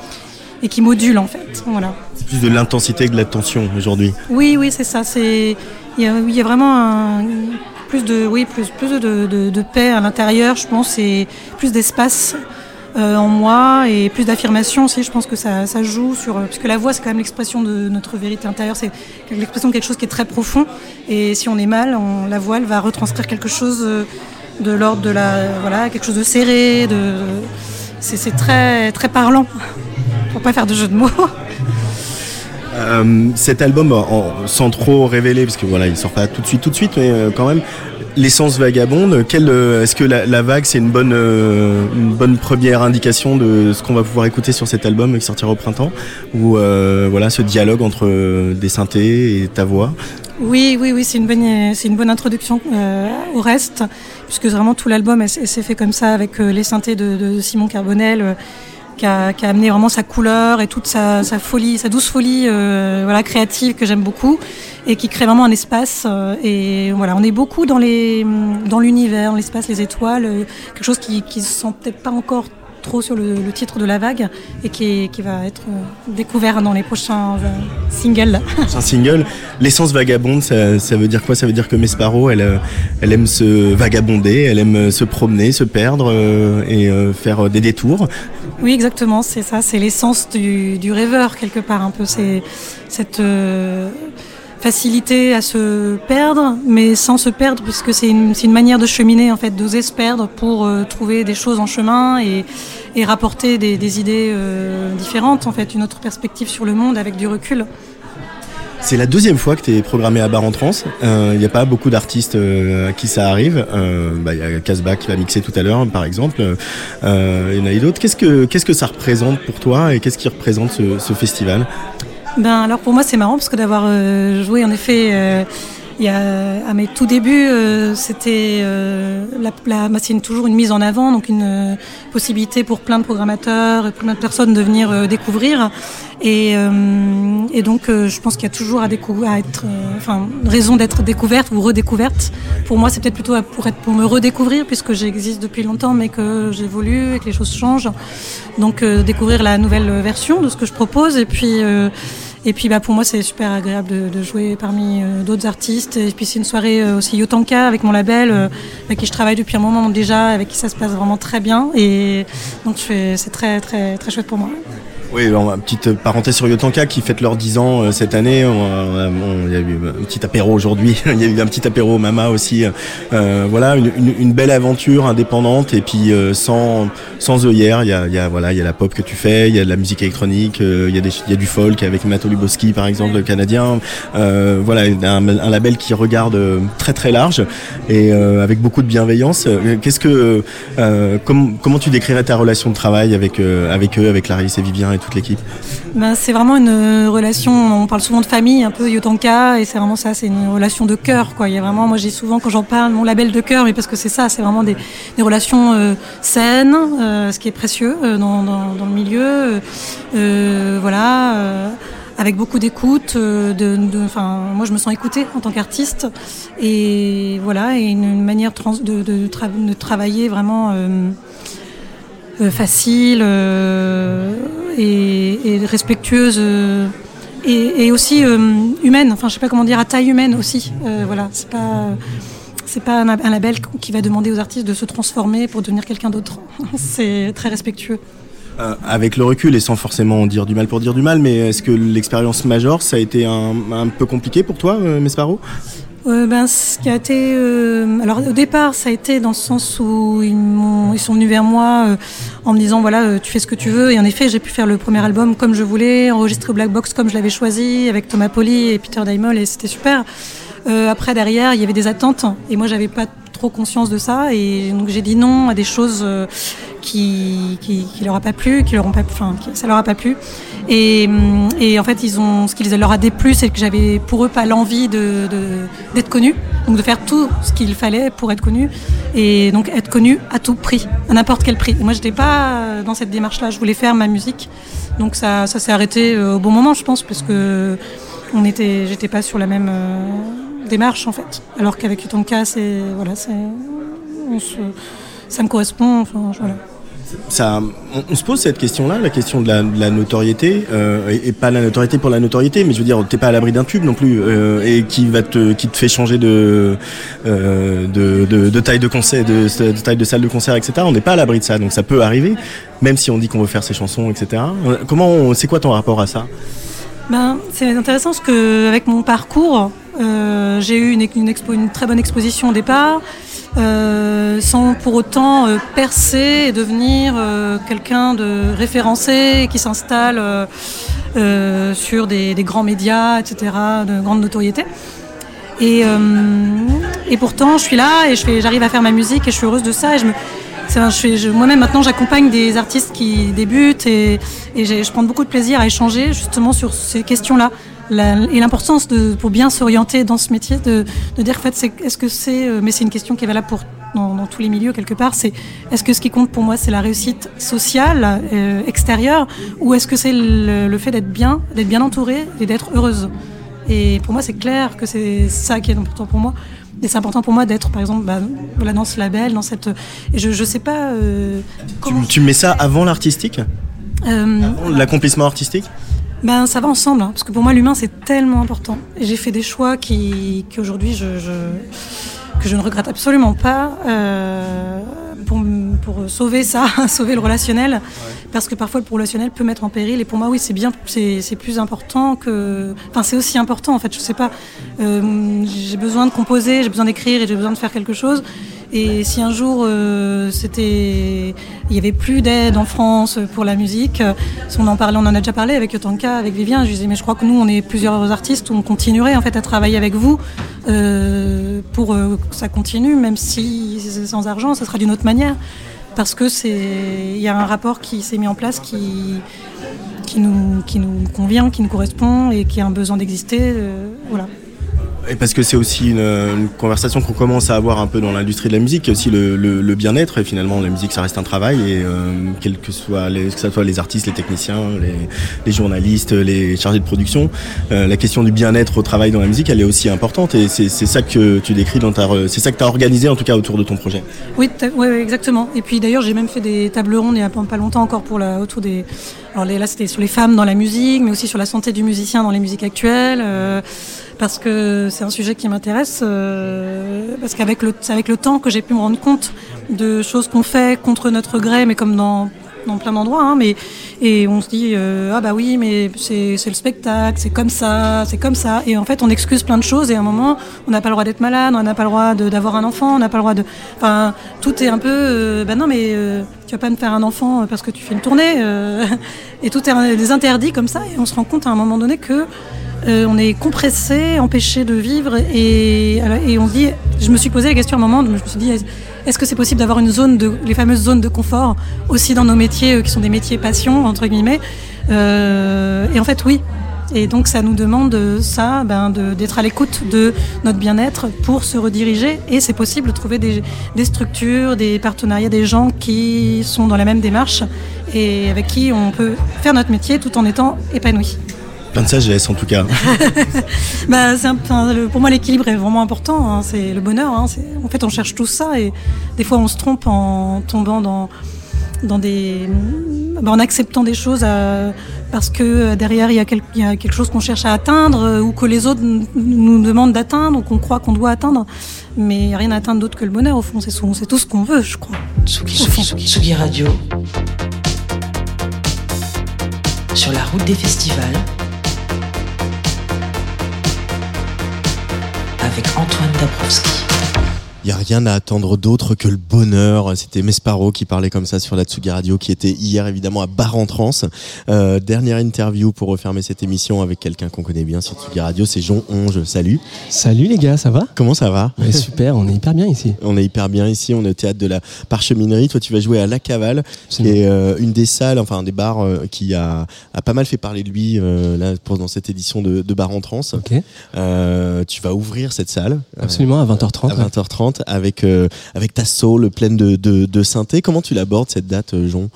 et qui module en fait. Voilà. C'est plus de l'intensité que de la tension aujourd'hui. Oui, oui, c'est ça. C'est il y y a vraiment un- plus de oui plus plus de, de, de paix à l'intérieur, je pense, et plus d'espace en moi et plus d'affirmation aussi. Je pense que ça, ça joue sur euh, parce que la voix c'est quand même l'expression de notre vérité intérieure. C'est l'expression de quelque chose qui est très profond. Et si on est mal, la voix elle va retranscrire quelque chose euh, de l'ordre de la voilà quelque chose de serré. De c'est très très parlant. Pour pas faire de jeu de mots. Euh, cet album, sans trop révéler, parce que voilà, il sort pas tout de suite, tout de suite, mais euh, quand même, l'essence vagabonde. quelle, euh, Est-ce que la, vague, c'est une bonne, euh, une bonne première indication de ce qu'on va pouvoir écouter sur cet album qui sortira au printemps, ou euh, voilà, ce dialogue entre des synthés et ta voix? Oui, oui, oui, c'est une bonne, c'est une bonne introduction au reste, puisque vraiment tout l'album s'est fait comme ça avec les synthés de, de Simon Carbonel, qui, a, amené vraiment sa couleur et toute sa, folie, sa douce folie, euh, voilà, créative que j'aime beaucoup et qui crée vraiment un espace. euh, et voilà, on est beaucoup dans les, dans l'univers, l'espace, les étoiles, euh, quelque chose qui, qui se sent peut-être pas encore trop sur le, titre de la vague et qui, va être découvert dans les prochains singles. Un single. L'essence vagabonde, ça, veut dire quoi? Ça veut dire que Mesparo, elle, aime se vagabonder, elle aime se promener, se perdre et faire des détours. Oui, exactement, c'est ça, c'est l'essence du, du rêveur quelque part un peu, c'est cette euh, facilité à se perdre, mais sans se perdre, puisque c'est une, une manière de cheminer en fait, d'oser se perdre pour euh, trouver des choses en chemin et, et rapporter des, des idées euh, différentes, en fait, une autre perspective sur le monde avec du recul. C'est la deuxième fois que tu es programmé à Bar en Trans. Il n'y a pas beaucoup d'artistes euh, à qui ça arrive. Euh, bah, Il y a Casbah qui va mixer tout à l'heure, par exemple. Euh, il y en a d'autres. Qu'est-ce que, qu'est-ce que ça représente pour toi et qu'est-ce qui représente ce, ce festival? Ben alors pour moi c'est marrant parce que d'avoir euh, joué en effet euh, il y a, à mes tout débuts euh, c'était euh, la, la, bah, toujours une mise en avant donc une euh, possibilité pour plein de programmateurs et plein de personnes de venir euh, découvrir. Et, euh, et donc je pense qu'il y a toujours à, à être enfin raison d'être découverte ou redécouverte. Pour moi c'est peut-être plutôt pour être pour me redécouvrir puisque j'existe depuis longtemps mais que j'évolue et que les choses changent. Donc découvrir la nouvelle version de ce que je propose. Et puis Et puis bah, pour moi, c'est super agréable de, de jouer parmi euh, d'autres artistes. Et puis c'est une soirée euh, aussi Yotanka avec mon label, euh, avec qui je travaille depuis un moment déjà, avec qui ça se passe vraiment très bien. Et donc c'est très, très, très chouette pour moi. Oui, une petite parenthèse sur Yotanka qui fête leurs 10 ans euh, cette année. On, on il y a eu un petit apéro aujourd'hui. [LAUGHS] il y a eu un petit apéro Mama aussi. Euh, voilà, une, une- une belle aventure indépendante et puis euh, sans sans œillères. Il y a, y a voilà, il y a la pop que tu fais, il y a de la musique électronique, euh, il y a y a du folk avec Mato Luboski par exemple, le canadien. Euh, voilà, un, un label qui regarde euh, très très large et avec beaucoup de bienveillance. Qu'est-ce que com- comment tu décrirais ta relation de travail avec avec eux, avec Clarisse et Vivien toute l'équipe Ben, c'est vraiment une euh, relation, on parle souvent de famille, un peu Yotanka, et c'est vraiment ça, c'est une relation de cœur. Quoi. Il y a vraiment, moi j'ai souvent quand j'en parle, mon label de cœur, mais parce que c'est ça, c'est vraiment des, relations euh, saines, euh, ce qui est précieux dans, dans, le milieu. voilà. avec beaucoup d'écoute, de, de- moi je me sens écoutée en tant qu'artiste, et voilà, et une, manière trans- de, de, de travailler vraiment facile euh, et, respectueuse euh, et, aussi euh, humaine. Enfin, je sais pas comment dire, à taille humaine aussi. Euh, voilà, c'est pas c'est pas un, label qui va demander aux artistes de se transformer pour devenir quelqu'un d'autre. [LAUGHS] c'est très respectueux. Euh, avec le recul et sans forcément dire du mal pour dire du mal, mais est-ce que l'expérience Major, ça a été un, un peu compliqué pour toi, euh, Mesparo? Euh, ben, ce qui a été, euh, alors au départ, ça a été dans le sens où ils, ils sont venus vers moi euh, en me disant voilà, euh, tu fais ce que tu veux. Et en effet, j'ai pu faire le premier album comme je voulais, enregistrer au Black Box comme je l'avais choisi, avec Thomas Poli et Peter Daimel, et c'était super. Euh, après, derrière, il y avait des attentes, et moi, j'avais pas trop conscience de ça, et donc j'ai dit non à des choses euh, qui, qui, qui leur a pas plu, qui leur ont pas, enfin, ça leur a pas plu. Et, hum, et en fait, ils ont, ce qui leur a déplu, c'est que j'avais pour eux pas l'envie de, de- d'être connu, donc de faire tout ce qu'il fallait pour être connu, et donc être connu à tout prix, à n'importe quel prix. Et moi, j'étais pas euh, dans cette démarche-là. Je voulais faire ma musique, donc ça, ça s'est arrêté euh, au bon moment, je pense, parce que on était, j'étais pas sur la même euh, démarche en fait. Alors qu'avec Utonka, c'est voilà, c'est, ça me correspond. Enfin, voilà. ça, on, se pose cette question-là, la question de la, notoriété, euh, et, pas la notoriété pour la notoriété, mais je veux dire, t'es pas à l'abri d'un tube non plus, euh, et qui va te, qui te fait changer de, euh, de, de, taille de concert, de, taille de salle de concert, etc. On n'est pas à l'abri de ça, donc ça peut arriver, même si on dit qu'on veut faire ses chansons, etc. Comment, c'est quoi ton rapport à ça? Ben, c'est intéressant parce que avec mon parcours, euh, j'ai eu une, très bonne exposition au départ, euh, sans pour autant euh, percer et devenir quelqu'un de référencé qui s'installe sur des, grands médias, etc., de grande notoriété. Et, et pourtant, je suis là et j'arrive à faire ma musique et je suis heureuse de ça. Et je me, Moi-même, maintenant, j'accompagne des artistes qui débutent et, je prends beaucoup de plaisir à échanger justement sur ces questions-là. Et l'importance pour bien s'orienter dans ce métier, de, dire en fait, est-ce que c'est, euh, mais c'est une question qui est valable pour dans, tous les milieux quelque part, c'est est-ce que ce qui compte pour moi c'est la réussite sociale euh, extérieure ou est-ce que c'est le, le fait d'être bien, d'être bien entourée et d'être heureuse? Et pour moi, c'est clair que c'est ça qui est important pour moi. Et c'est important pour moi d'être, par exemple, bah, voilà, dans ce label, dans cette. Et je, je sais pas euh, comment. tu, tu mets ça avant l'artistique? Euh, Avant L'accomplissement artistique? Ben, ça va ensemble, hein, parce que pour moi, l'humain, c'est tellement important. Et j'ai fait des choix qui, qui aujourd'hui, je, je- que je ne regrette absolument pas euh, pour, pour sauver ça, [LAUGHS] sauver le relationnel, parce que parfois, le relationnel peut mettre en péril. Et pour moi, oui, c'est bien, c'est c'est plus important que. Enfin, c'est aussi important, en fait, je sais pas. Euh, j'ai besoin de composer, j'ai besoin d'écrire et j'ai besoin de faire quelque chose. Et si un jour euh, il y avait plus d'aide en France pour la musique, si on en on en a déjà parlé avec Yotanka, avec Vivien. Je disais mais je crois que nous on est plusieurs artistes, on continuerait en fait à travailler avec vous euh, pour euh, que ça continue, même si c'est sans argent, ça sera d'une autre manière, parce que c'est, il y a un rapport qui s'est mis en place qui qui nous qui nous convient, qui nous correspond et qui a un besoin d'exister, voilà. Et parce que c'est aussi une, conversation qu'on commence à avoir un peu dans l'industrie de la musique, aussi le, bien-être. Et finalement, la musique, ça reste un travail. Et euh, quels que les, que ce soit les artistes, les techniciens, les, journalistes, les chargés de production, euh, la question du bien-être au travail dans la musique, elle est aussi importante. Et c'est ça que tu décris dans ta, c'est ça que tu as organisé en tout cas autour de ton projet. Oui, exactement. Et puis d'ailleurs, j'ai même fait des tables rondes il y a pas pas longtemps encore pour la, autour des. Alors les- là, c'était sur les femmes dans la musique, mais aussi sur la santé du musicien dans les musiques actuelles, euh, parce que c'est un sujet qui m'intéresse. euh, parce qu'avec le, avec le temps que j'ai pu me rendre compte de choses qu'on fait contre notre gré, mais comme dans dans plein d'endroits, hein, mais et on se dit euh, ah bah oui mais c'est le spectacle, c'est comme ça, c'est comme ça, et en fait on excuse plein de choses et à un moment on n'a pas le droit d'être malade, on n'a pas le droit d'avoir un enfant, on n'a pas le droit de, enfin tout est un peu, euh, bah non mais tu vas pas me faire un enfant parce que tu fais une tournée, [LAUGHS] et tout est des interdits comme ça et on se rend compte à un moment donné que euh, on est compressé, empêché de vivre et, et on se dit, je me suis posé la question à un moment, je me suis dit, est-ce que c'est possible d'avoir une zone de, les fameuses zones de confort aussi dans nos métiers euh, qui sont des métiers passion entre guillemets Euh, Et en fait, oui. Et donc ça nous demande ça, ben, d'être à l'écoute de notre bien-être pour se rediriger. Et c'est possible de trouver des structures, des partenariats, des gens qui sont dans la même démarche et avec qui on peut faire notre métier tout en étant épanoui. Plein de sagesse en tout cas. [LAUGHS] Bah, c'est un- enfin, le- pour moi, l'équilibre est vraiment important. hein. C'est le bonheur. hein. En fait, on cherche tout ça et des fois, on se trompe en tombant dans, dans des, bah, en acceptant des choses euh, parce que euh, derrière, il y, a quel- il y a quelque chose qu'on cherche à atteindre euh, ou que les autres nous demandent d'atteindre ou qu'on croit qu'on doit atteindre. Mais il n'y a rien à atteindre d'autre que le bonheur, au fond. C'est tout ce qu'on veut, je crois. Tsugi, Tsugi, Tsugi, Tsugi Radio. Sur la route des festivals. Avec Antoine Dabrowski. Il n'y a rien à attendre d'autre que le bonheur. C'était Mesparo qui parlait comme ça sur la Tsugi Radio, qui était hier évidemment à Bar en Trance. Euh, dernière interview pour refermer cette émission avec quelqu'un qu'on connaît bien sur Tsugi Radio, c'est Jean Onge. Salut. Salut les gars, ça va? Comment ça va? Ouais, Super, on est hyper bien ici. [LAUGHS] On est hyper bien ici, on est au théâtre de la Parcheminerie. Toi, tu vas jouer à La Cavale, qui est euh, une des salles, enfin des bars euh, qui a, a pas mal fait parler de lui euh, là pendant cette édition de, de Bar en Trance. Euh, tu vas ouvrir cette salle. Absolument, à 20h30. à 20h30 avec euh, avec ta soul pleine de, de, de synthé. Comment tu l'abordes cette date, euh, Jon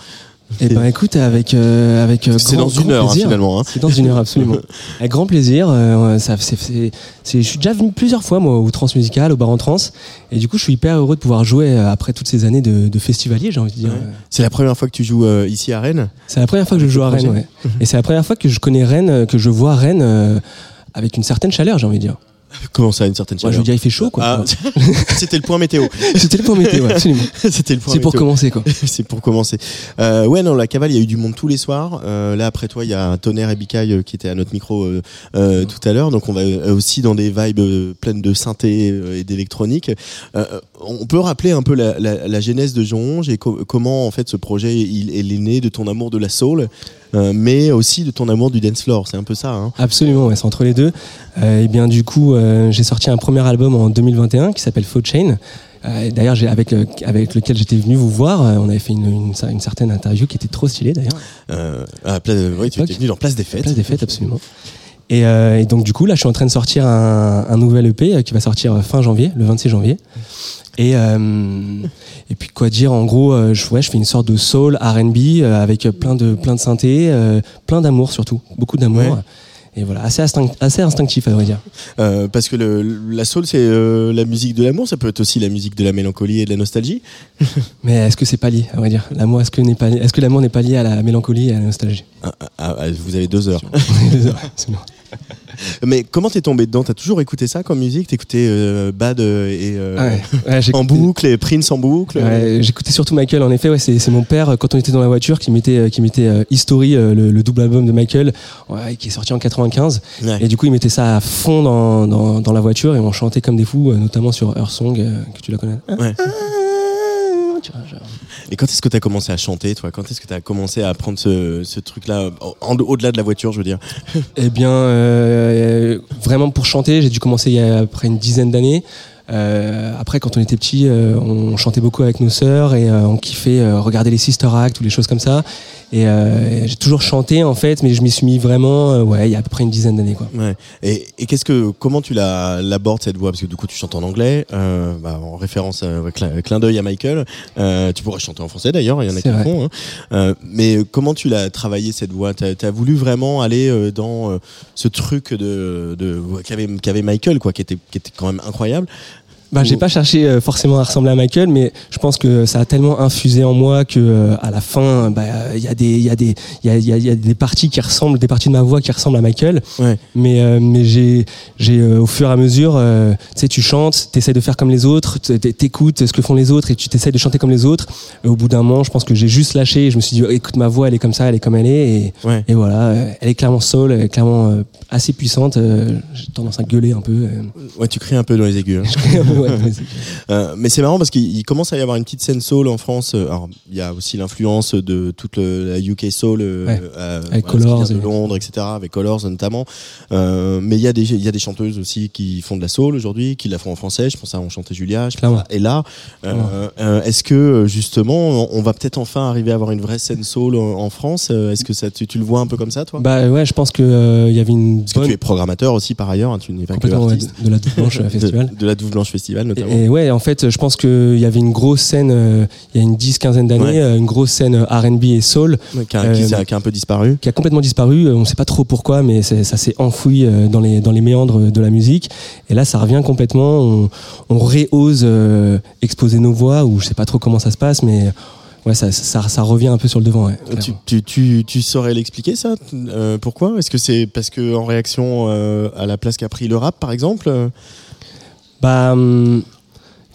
Eh ben écoute, avec avec avec euh, C'est dans une heure, hein, plaisir. finalement, hein. C'est dans une heure absolument. [LAUGHS] avec grand plaisir. euh, ça, c'est, c'est- c'est- je suis déjà venu plusieurs fois moi au Transmusical, au bar en trans, et du coup je suis hyper heureux de pouvoir jouer euh, après toutes ces années de, de festivalier, j'ai envie de dire. Ouais. C'est la première fois que tu joues euh, ici à Rennes? C'est la première fois que je joue à Rennes, ouais. Et c'est la première fois que je connais Rennes, euh, que je vois Rennes euh, avec une certaine chaleur, j'ai envie de dire. Comment ça, une certaine Moi, chaleur je veux dire, il fait chaud, quoi. Ah, [LAUGHS] C'était le point météo. [LAUGHS] C'était le point météo, absolument. [LAUGHS] C'était le point C'est pour commencer, quoi. C'est pour commencer. Euh, ouais, non, la cavale, il y a eu du monde tous les soirs. Euh, là, après toi, il y a un tonnerre et Bicaille euh, qui était à notre micro euh, euh, tout à l'heure. Donc, on va euh, aussi dans des vibes pleines de synthé et d'électronique. Euh, on peut rappeler un peu la, la, la genèse de Jean Onge et co- comment, en fait, ce projet, il, il est né de ton amour de la soul, mais aussi de ton amour du dance floor. C'est un peu ça, hein Absolument, ouais, c'est entre les deux. Euh, et bien du coup, euh, j'ai sorti un premier album en 2021 qui s'appelle Faux Chain. Euh, d'ailleurs, avec, avec lequel j'étais venu vous voir, euh, on avait fait une, une, une certaine interview qui était trop stylée d'ailleurs. Euh, à Place- oui, tu étais venu dans Place des Fêtes. Place des Fêtes, absolument. Et, euh, et donc du coup, là, je suis en train de sortir un, un nouvel EP euh, qui va sortir fin janvier, le 26 janvier. Et, euh, et puis quoi dire, en gros, euh, je, ouais, je fais une sorte de soul R&B euh, avec plein de plein de synthé, euh, plein d'amour surtout, beaucoup d'amour. Ouais. Et voilà, assez, instinct- assez instinctif à vrai dire. Euh, parce que le, la soul, c'est euh, la musique de l'amour, ça peut être aussi la musique de la mélancolie et de la nostalgie. [LAUGHS] Mais est-ce que c'est pas lié, à vrai dire? L'amour, est-ce que n'est pas, est-ce que l'amour n'est pas lié à la mélancolie et à la nostalgie? Ah, ah, ah, vous avez deux heures. [LAUGHS] Deux heures, absolument. [LAUGHS] Mais comment t'es tombé dedans? T'as toujours écouté ça comme musique? T'écoutais euh, Bad euh, et euh, Ouais, ouais, j'ai [LAUGHS] en boucle et Prince en boucle? Ouais, j'écoutais surtout Michael. En effet, ouais, c'est mon père quand on était dans la voiture qui mettait qui mettait History, le, le double album de Michael, qui est sorti en 95. Ouais. Et du coup, il mettait ça à fond dans, dans, dans la voiture et on chantait comme des fous, notamment sur Earth Song, que tu la connais. Ouais. Tu. Et quand est-ce que t'as commencé à chanter, toi? Quand est-ce que t'as commencé à apprendre ce, truc-là, au-delà de la voiture, je veux dire? Eh bien, euh, vraiment pour chanter, j'ai dû commencer il y a après une dizaine d'années. Euh, après, quand on était petit, euh, on chantait beaucoup avec nos sœurs et euh, on kiffait euh, regarder les Sister Act ou les choses comme ça. Et, euh, et j'ai toujours chanté en fait, mais je m'y suis mis vraiment, euh, ouais, il y a à peu près une dizaine d'années quoi. Ouais. Et, et qu'est-ce que, comment tu la- l'abordes cette voix? Parce que du coup, tu chantes en anglais, euh, bah, en référence, ouais, clin, d'œil à Michael. Euh, tu pourrais chanter en français d'ailleurs, il y en a qui le font. hein. Euh, mais comment tu l'as travaillé cette voix? T'as as voulu vraiment aller euh, dans euh, ce truc de, de qu'avait qu'avait Michael, quoi, qui était, qui était quand même incroyable. Bah, j'ai pas cherché euh, forcément à ressembler à Michael, mais je pense que ça a tellement infusé en moi que euh, à la fin, bah, il y a des, il y a des, il y a, il y a- y a des parties qui ressemblent, des parties de ma voix qui ressemblent à Michael. Ouais. Mais, euh, mais j'ai, j'ai euh, au fur et à mesure, euh, tu sais, tu chantes, t'essayes de faire comme les autres, t'écoutes ce que font les autres et tu t'essayes de chanter comme les autres. Et au bout d'un moment, je pense que j'ai juste lâché. Et je me suis dit, écoute ma voix, elle est comme ça, elle est comme elle est, et, Ouais. et voilà, euh, elle est clairement soul, elle est clairement euh, assez puissante. euh, j'ai tendance à gueuler un peu. Ouais, tu cries un peu dans les aigus. hein. [LAUGHS] Ouais. [LAUGHS] Euh, mais c'est marrant parce qu'il il commence à y avoir une petite scène soul en France. Euh, Alors, il y a aussi l'influence de toute le- la UK soul, euh, Ouais. euh, Avec voilà, ce qui Colors de et- Londres, etc. Avec Colors notamment. Euh, mais il y a des il y a des chanteuses aussi qui font de la soul aujourd'hui, qui la font en français. Je pense à Enchanté Julia, je pense à Ella. Est-ce que justement, on va peut-être enfin arriver à avoir une vraie scène soul en, France Est-ce que ça, tu, tu le vois un peu comme ça, toi? Bah ouais, je pense que il y avait une Parce que bonne tu es programmateur aussi par ailleurs. hein, tu n'es pas que ouais, artiste. de, la Double Blanche De- [LAUGHS] Festival. De, la Douve Blanche Festival notamment. Et, et ouais, en fait, je pense qu'il y avait une grosse scène, euh, il y a une dix, quinzaine d'années, Ouais. euh, une grosse scène euh, R&B et soul Ouais, qui, a, qui s'est- qui a un peu disparu. qui a complètement disparu. On ne sait pas trop pourquoi, mais ça s'est enfoui dans les dans les méandres de la musique. Et là, ça revient complètement. On, on réose euh, exposer nos voix, ou je sais pas trop comment ça se passe, mais ouais, ça ça, ça revient un peu sur le devant. ouais, Tu, clairement. tu, tu, tu saurais l'expliquer ça Euh, Pourquoi? Est-ce que c'est parce que en réaction euh, à la place qu'a pris le rap, par exemple Bah, hum,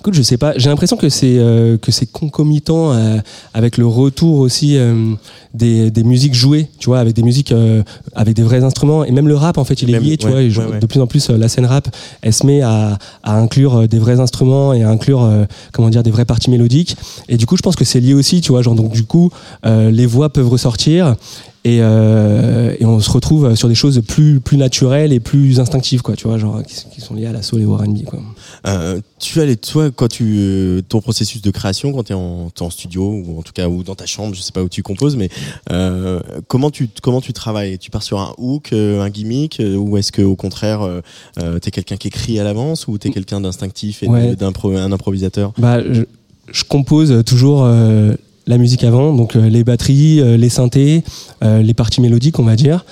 écoute, je sais pas. J'ai l'impression que c'est euh, que c'est concomitant euh, avec le retour aussi euh, des, des musiques jouées, tu vois, avec des musiques euh, avec des vrais instruments et même le rap en fait, il est Même- lié, tu ouais, vois. et je- ouais, ouais. De plus en plus, la scène rap, elle se met à, à inclure des vrais instruments et à inclure comment dire des vraies parties mélodiques. Et du coup, je pense que c'est lié aussi, tu vois, genre donc du coup, les voix peuvent ressortir. Et, euh, et on se retrouve sur des choses plus plus naturelles et plus instinctives quoi tu vois genre qui, qui sont liées à la soul et au R&B quoi. Euh, Tu as les, toi, quand tu, euh, ton processus de création, quand tu es, en t'es en studio ou en tout cas ou dans ta chambre, je sais pas où tu composes, mais euh, comment tu comment tu travailles? Tu pars sur un hook, euh, un gimmick, euh, ou est-ce que au contraire, euh, euh, t'es quelqu'un qui écrit à l'avance, ou t'es quelqu'un d'instinctif et Ouais. d'impro- un improvisateur? Bah, je, je compose toujours euh, la musique avant, donc euh, les batteries, euh, les synthés, euh, les parties mélodiques, on va dire.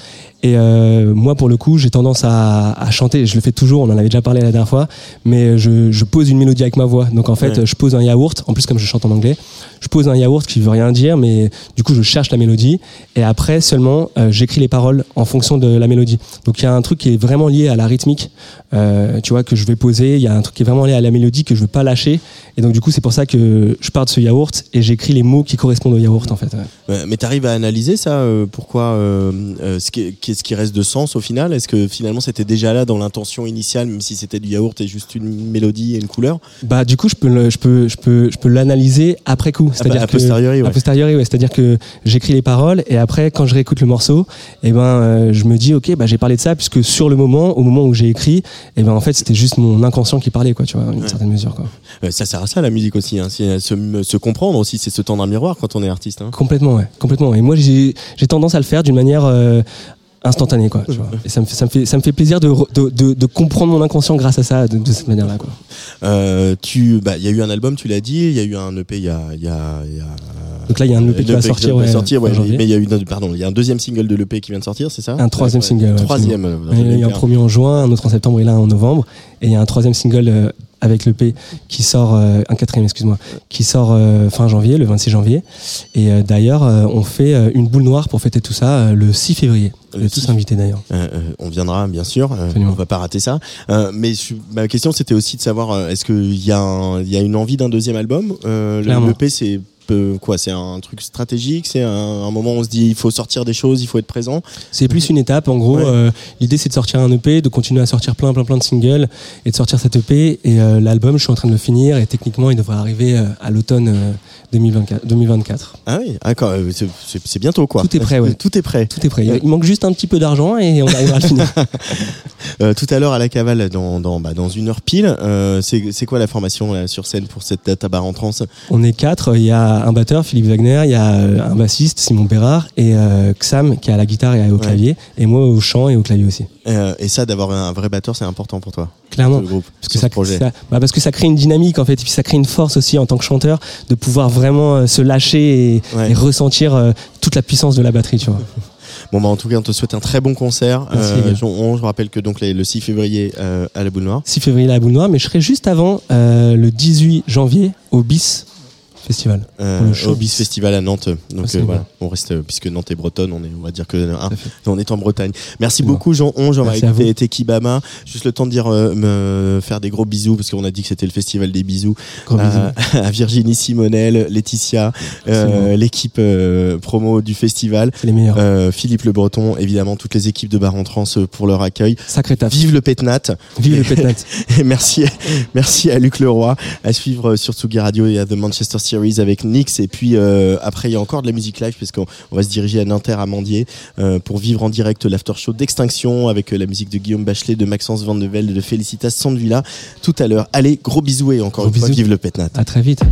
Et euh, moi, pour le coup, j'ai tendance à, à chanter. Je le fais toujours. On en avait déjà parlé la dernière fois, mais je, je pose une mélodie avec ma voix. Donc en fait, Ouais. je pose un yaourt. En plus, comme je chante en anglais, je pose un yaourt qui veut rien dire, mais du coup, je cherche la mélodie. Et après seulement, euh, j'écris les paroles en fonction de la mélodie. Donc il y a un truc qui est vraiment lié à la rythmique, euh, tu vois, que je vais poser. Il y a un truc qui est vraiment lié à la mélodie que je veux pas lâcher. Et donc du coup, c'est pour ça que je pars de ce yaourt et j'écris les mots qui correspondent au yaourt, en fait. ouais. Mais t'arrives à analyser ça euh, Pourquoi euh, euh, ce qui- Qu'est-ce qui reste de sens au final? Est-ce que finalement c'était déjà là dans l'intention initiale, même si c'était du yaourt et juste une mélodie et une couleur? Bah du coup je peux le- je peux je peux je peux l'analyser après coup c'est-à-dire a que posteriori, ouais. a posteriori ouais c'est-à-dire que j'écris les paroles et après quand je réécoute le morceau et ben euh, je me dis OK bah j'ai parlé de ça puisque sur le moment au moment où j'ai écrit et ben en fait c'était juste mon inconscient qui parlait quoi tu vois à une certaine mesure quoi. Euh, Ça sert à ça la musique aussi, hein. C'est se, se comprendre aussi, c'est se tendre un miroir quand on est artiste. Hein. Complètement ouais, complètement et moi j'ai j'ai tendance à le faire d'une manière euh, instantanée quoi, tu vois. Et ça me fait ça me fait ça me fait plaisir de de, de, de comprendre mon inconscient grâce à ça de, de cette manière-là quoi. Euh, tu, bah, il y a eu un album, tu l'as dit, il y a eu un EP, il y a, il y a, il y a Donc là il y a un EP qui va sortir ouais, sortir, ouais, mais il y a eu, pardon, il y a un deuxième single de l'EP qui vient de sortir, c'est ça? Un troisième Ouais, single. Troisième. euh, Il y a un premier en juin, un autre en septembre et là en novembre. Et il y a un troisième single euh, avec le P qui sort, euh, un quatrième, excuse-moi, qui sort euh, fin janvier, le 26 janvier. Et euh, d'ailleurs, euh, on fait euh, une boule noire pour fêter tout ça euh, le 6 février. Le On est tous 6. invités d'ailleurs. Euh, euh, on viendra bien sûr, on va pas rater ça. Euh, mais ma question c'était aussi de savoir euh, est-ce qu'il y, a un- il y a une envie d'un deuxième album euh, le-. L'EP c'est peu quoi C'est un truc stratégique C'est un, un moment où on se dit il faut sortir des choses, il faut être présent. C'est plus une étape. En gros, Ouais. euh, l'idée c'est de sortir un EP, de continuer à sortir plein, plein, plein de singles et de sortir cet EP. Et euh, l'album, je suis en train de le finir et techniquement, il devrait arriver euh, à l'automne euh, 2024. 2024. Ah oui, d'accord. euh, c'est- bientôt quoi. Tout est prêt, ouais. Tout est prêt. Tout est prêt. Il- Il manque juste un petit peu d'argent et on arrivera à le finir. [LAUGHS] [LAUGHS] Tout à l'heure à la cavale, dans, dans, bah, dans une heure pile, c'est quoi la formation là, sur scène pour cette date à bar en trans On est quatre. Il y a un batteur, Philippe Wagner, il y a euh, un bassiste, Simon Bérard, et euh, Xam qui est à la guitare et au clavier, et moi au chant et au clavier aussi. Euh, Et ça, d'avoir un vrai batteur, c'est important pour toi. Clairement. groupe, Parce que ça, ça- bah parce que ça crée une dynamique en fait, et puis ça crée une force aussi en tant que chanteur de pouvoir vraiment se lâcher et, Ouais. et ressentir toute la puissance de la batterie, tu vois. [LAUGHS] Bon bah en tout cas on te souhaite un très bon concert. Merci, Euh, on- je rappelle que donc les- le 6 février euh, à la Boule Noire. 6 février à la Boule Noire, mais je serai juste avant euh, le 18 janvier au BIS Festival. Euh, Festival à Nantes. Donc Ah, euh, voilà, on reste euh, puisque Nantes est bretonne, on est on va dire que hein, on est en Bretagne. Merci beaucoup Jean Onge, on. Tekibama. Juste le temps de dire euh, me faire des gros bisous parce qu'on a dit que c'était le festival des bisous, Gros à, [LAUGHS] à Virginie Simonel, Laetitia, l'équipe promo du festival, les meilleurs. Philippe Le Breton, évidemment toutes les équipes de Bar en Trans pour leur accueil. Sacré taf. Vive le Pétnat. Vive le [LAUGHS] Pétnat. Et merci, merci à Luc Leroy. À suivre sur Tsugi Radio et à The Manchester Series avec Nix. Et puis euh, après, il y a encore de la musique live puisqu'on on va se diriger à Nanterre à Mandier euh, pour vivre en direct l'after show d'Extinction avec euh, la musique de Guillaume Bachelet, de Maxence Van de Velde, de Felicitas Sandvilla tout à l'heure. Allez, gros bisous et encore Gros une fois, vive le Pétnat. À très vite.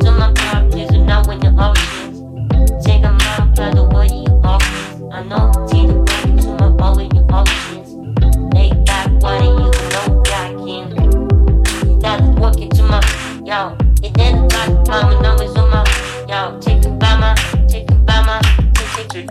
To my car, when you're oceans. Take a mile, the take a by my, take a by my, take, take,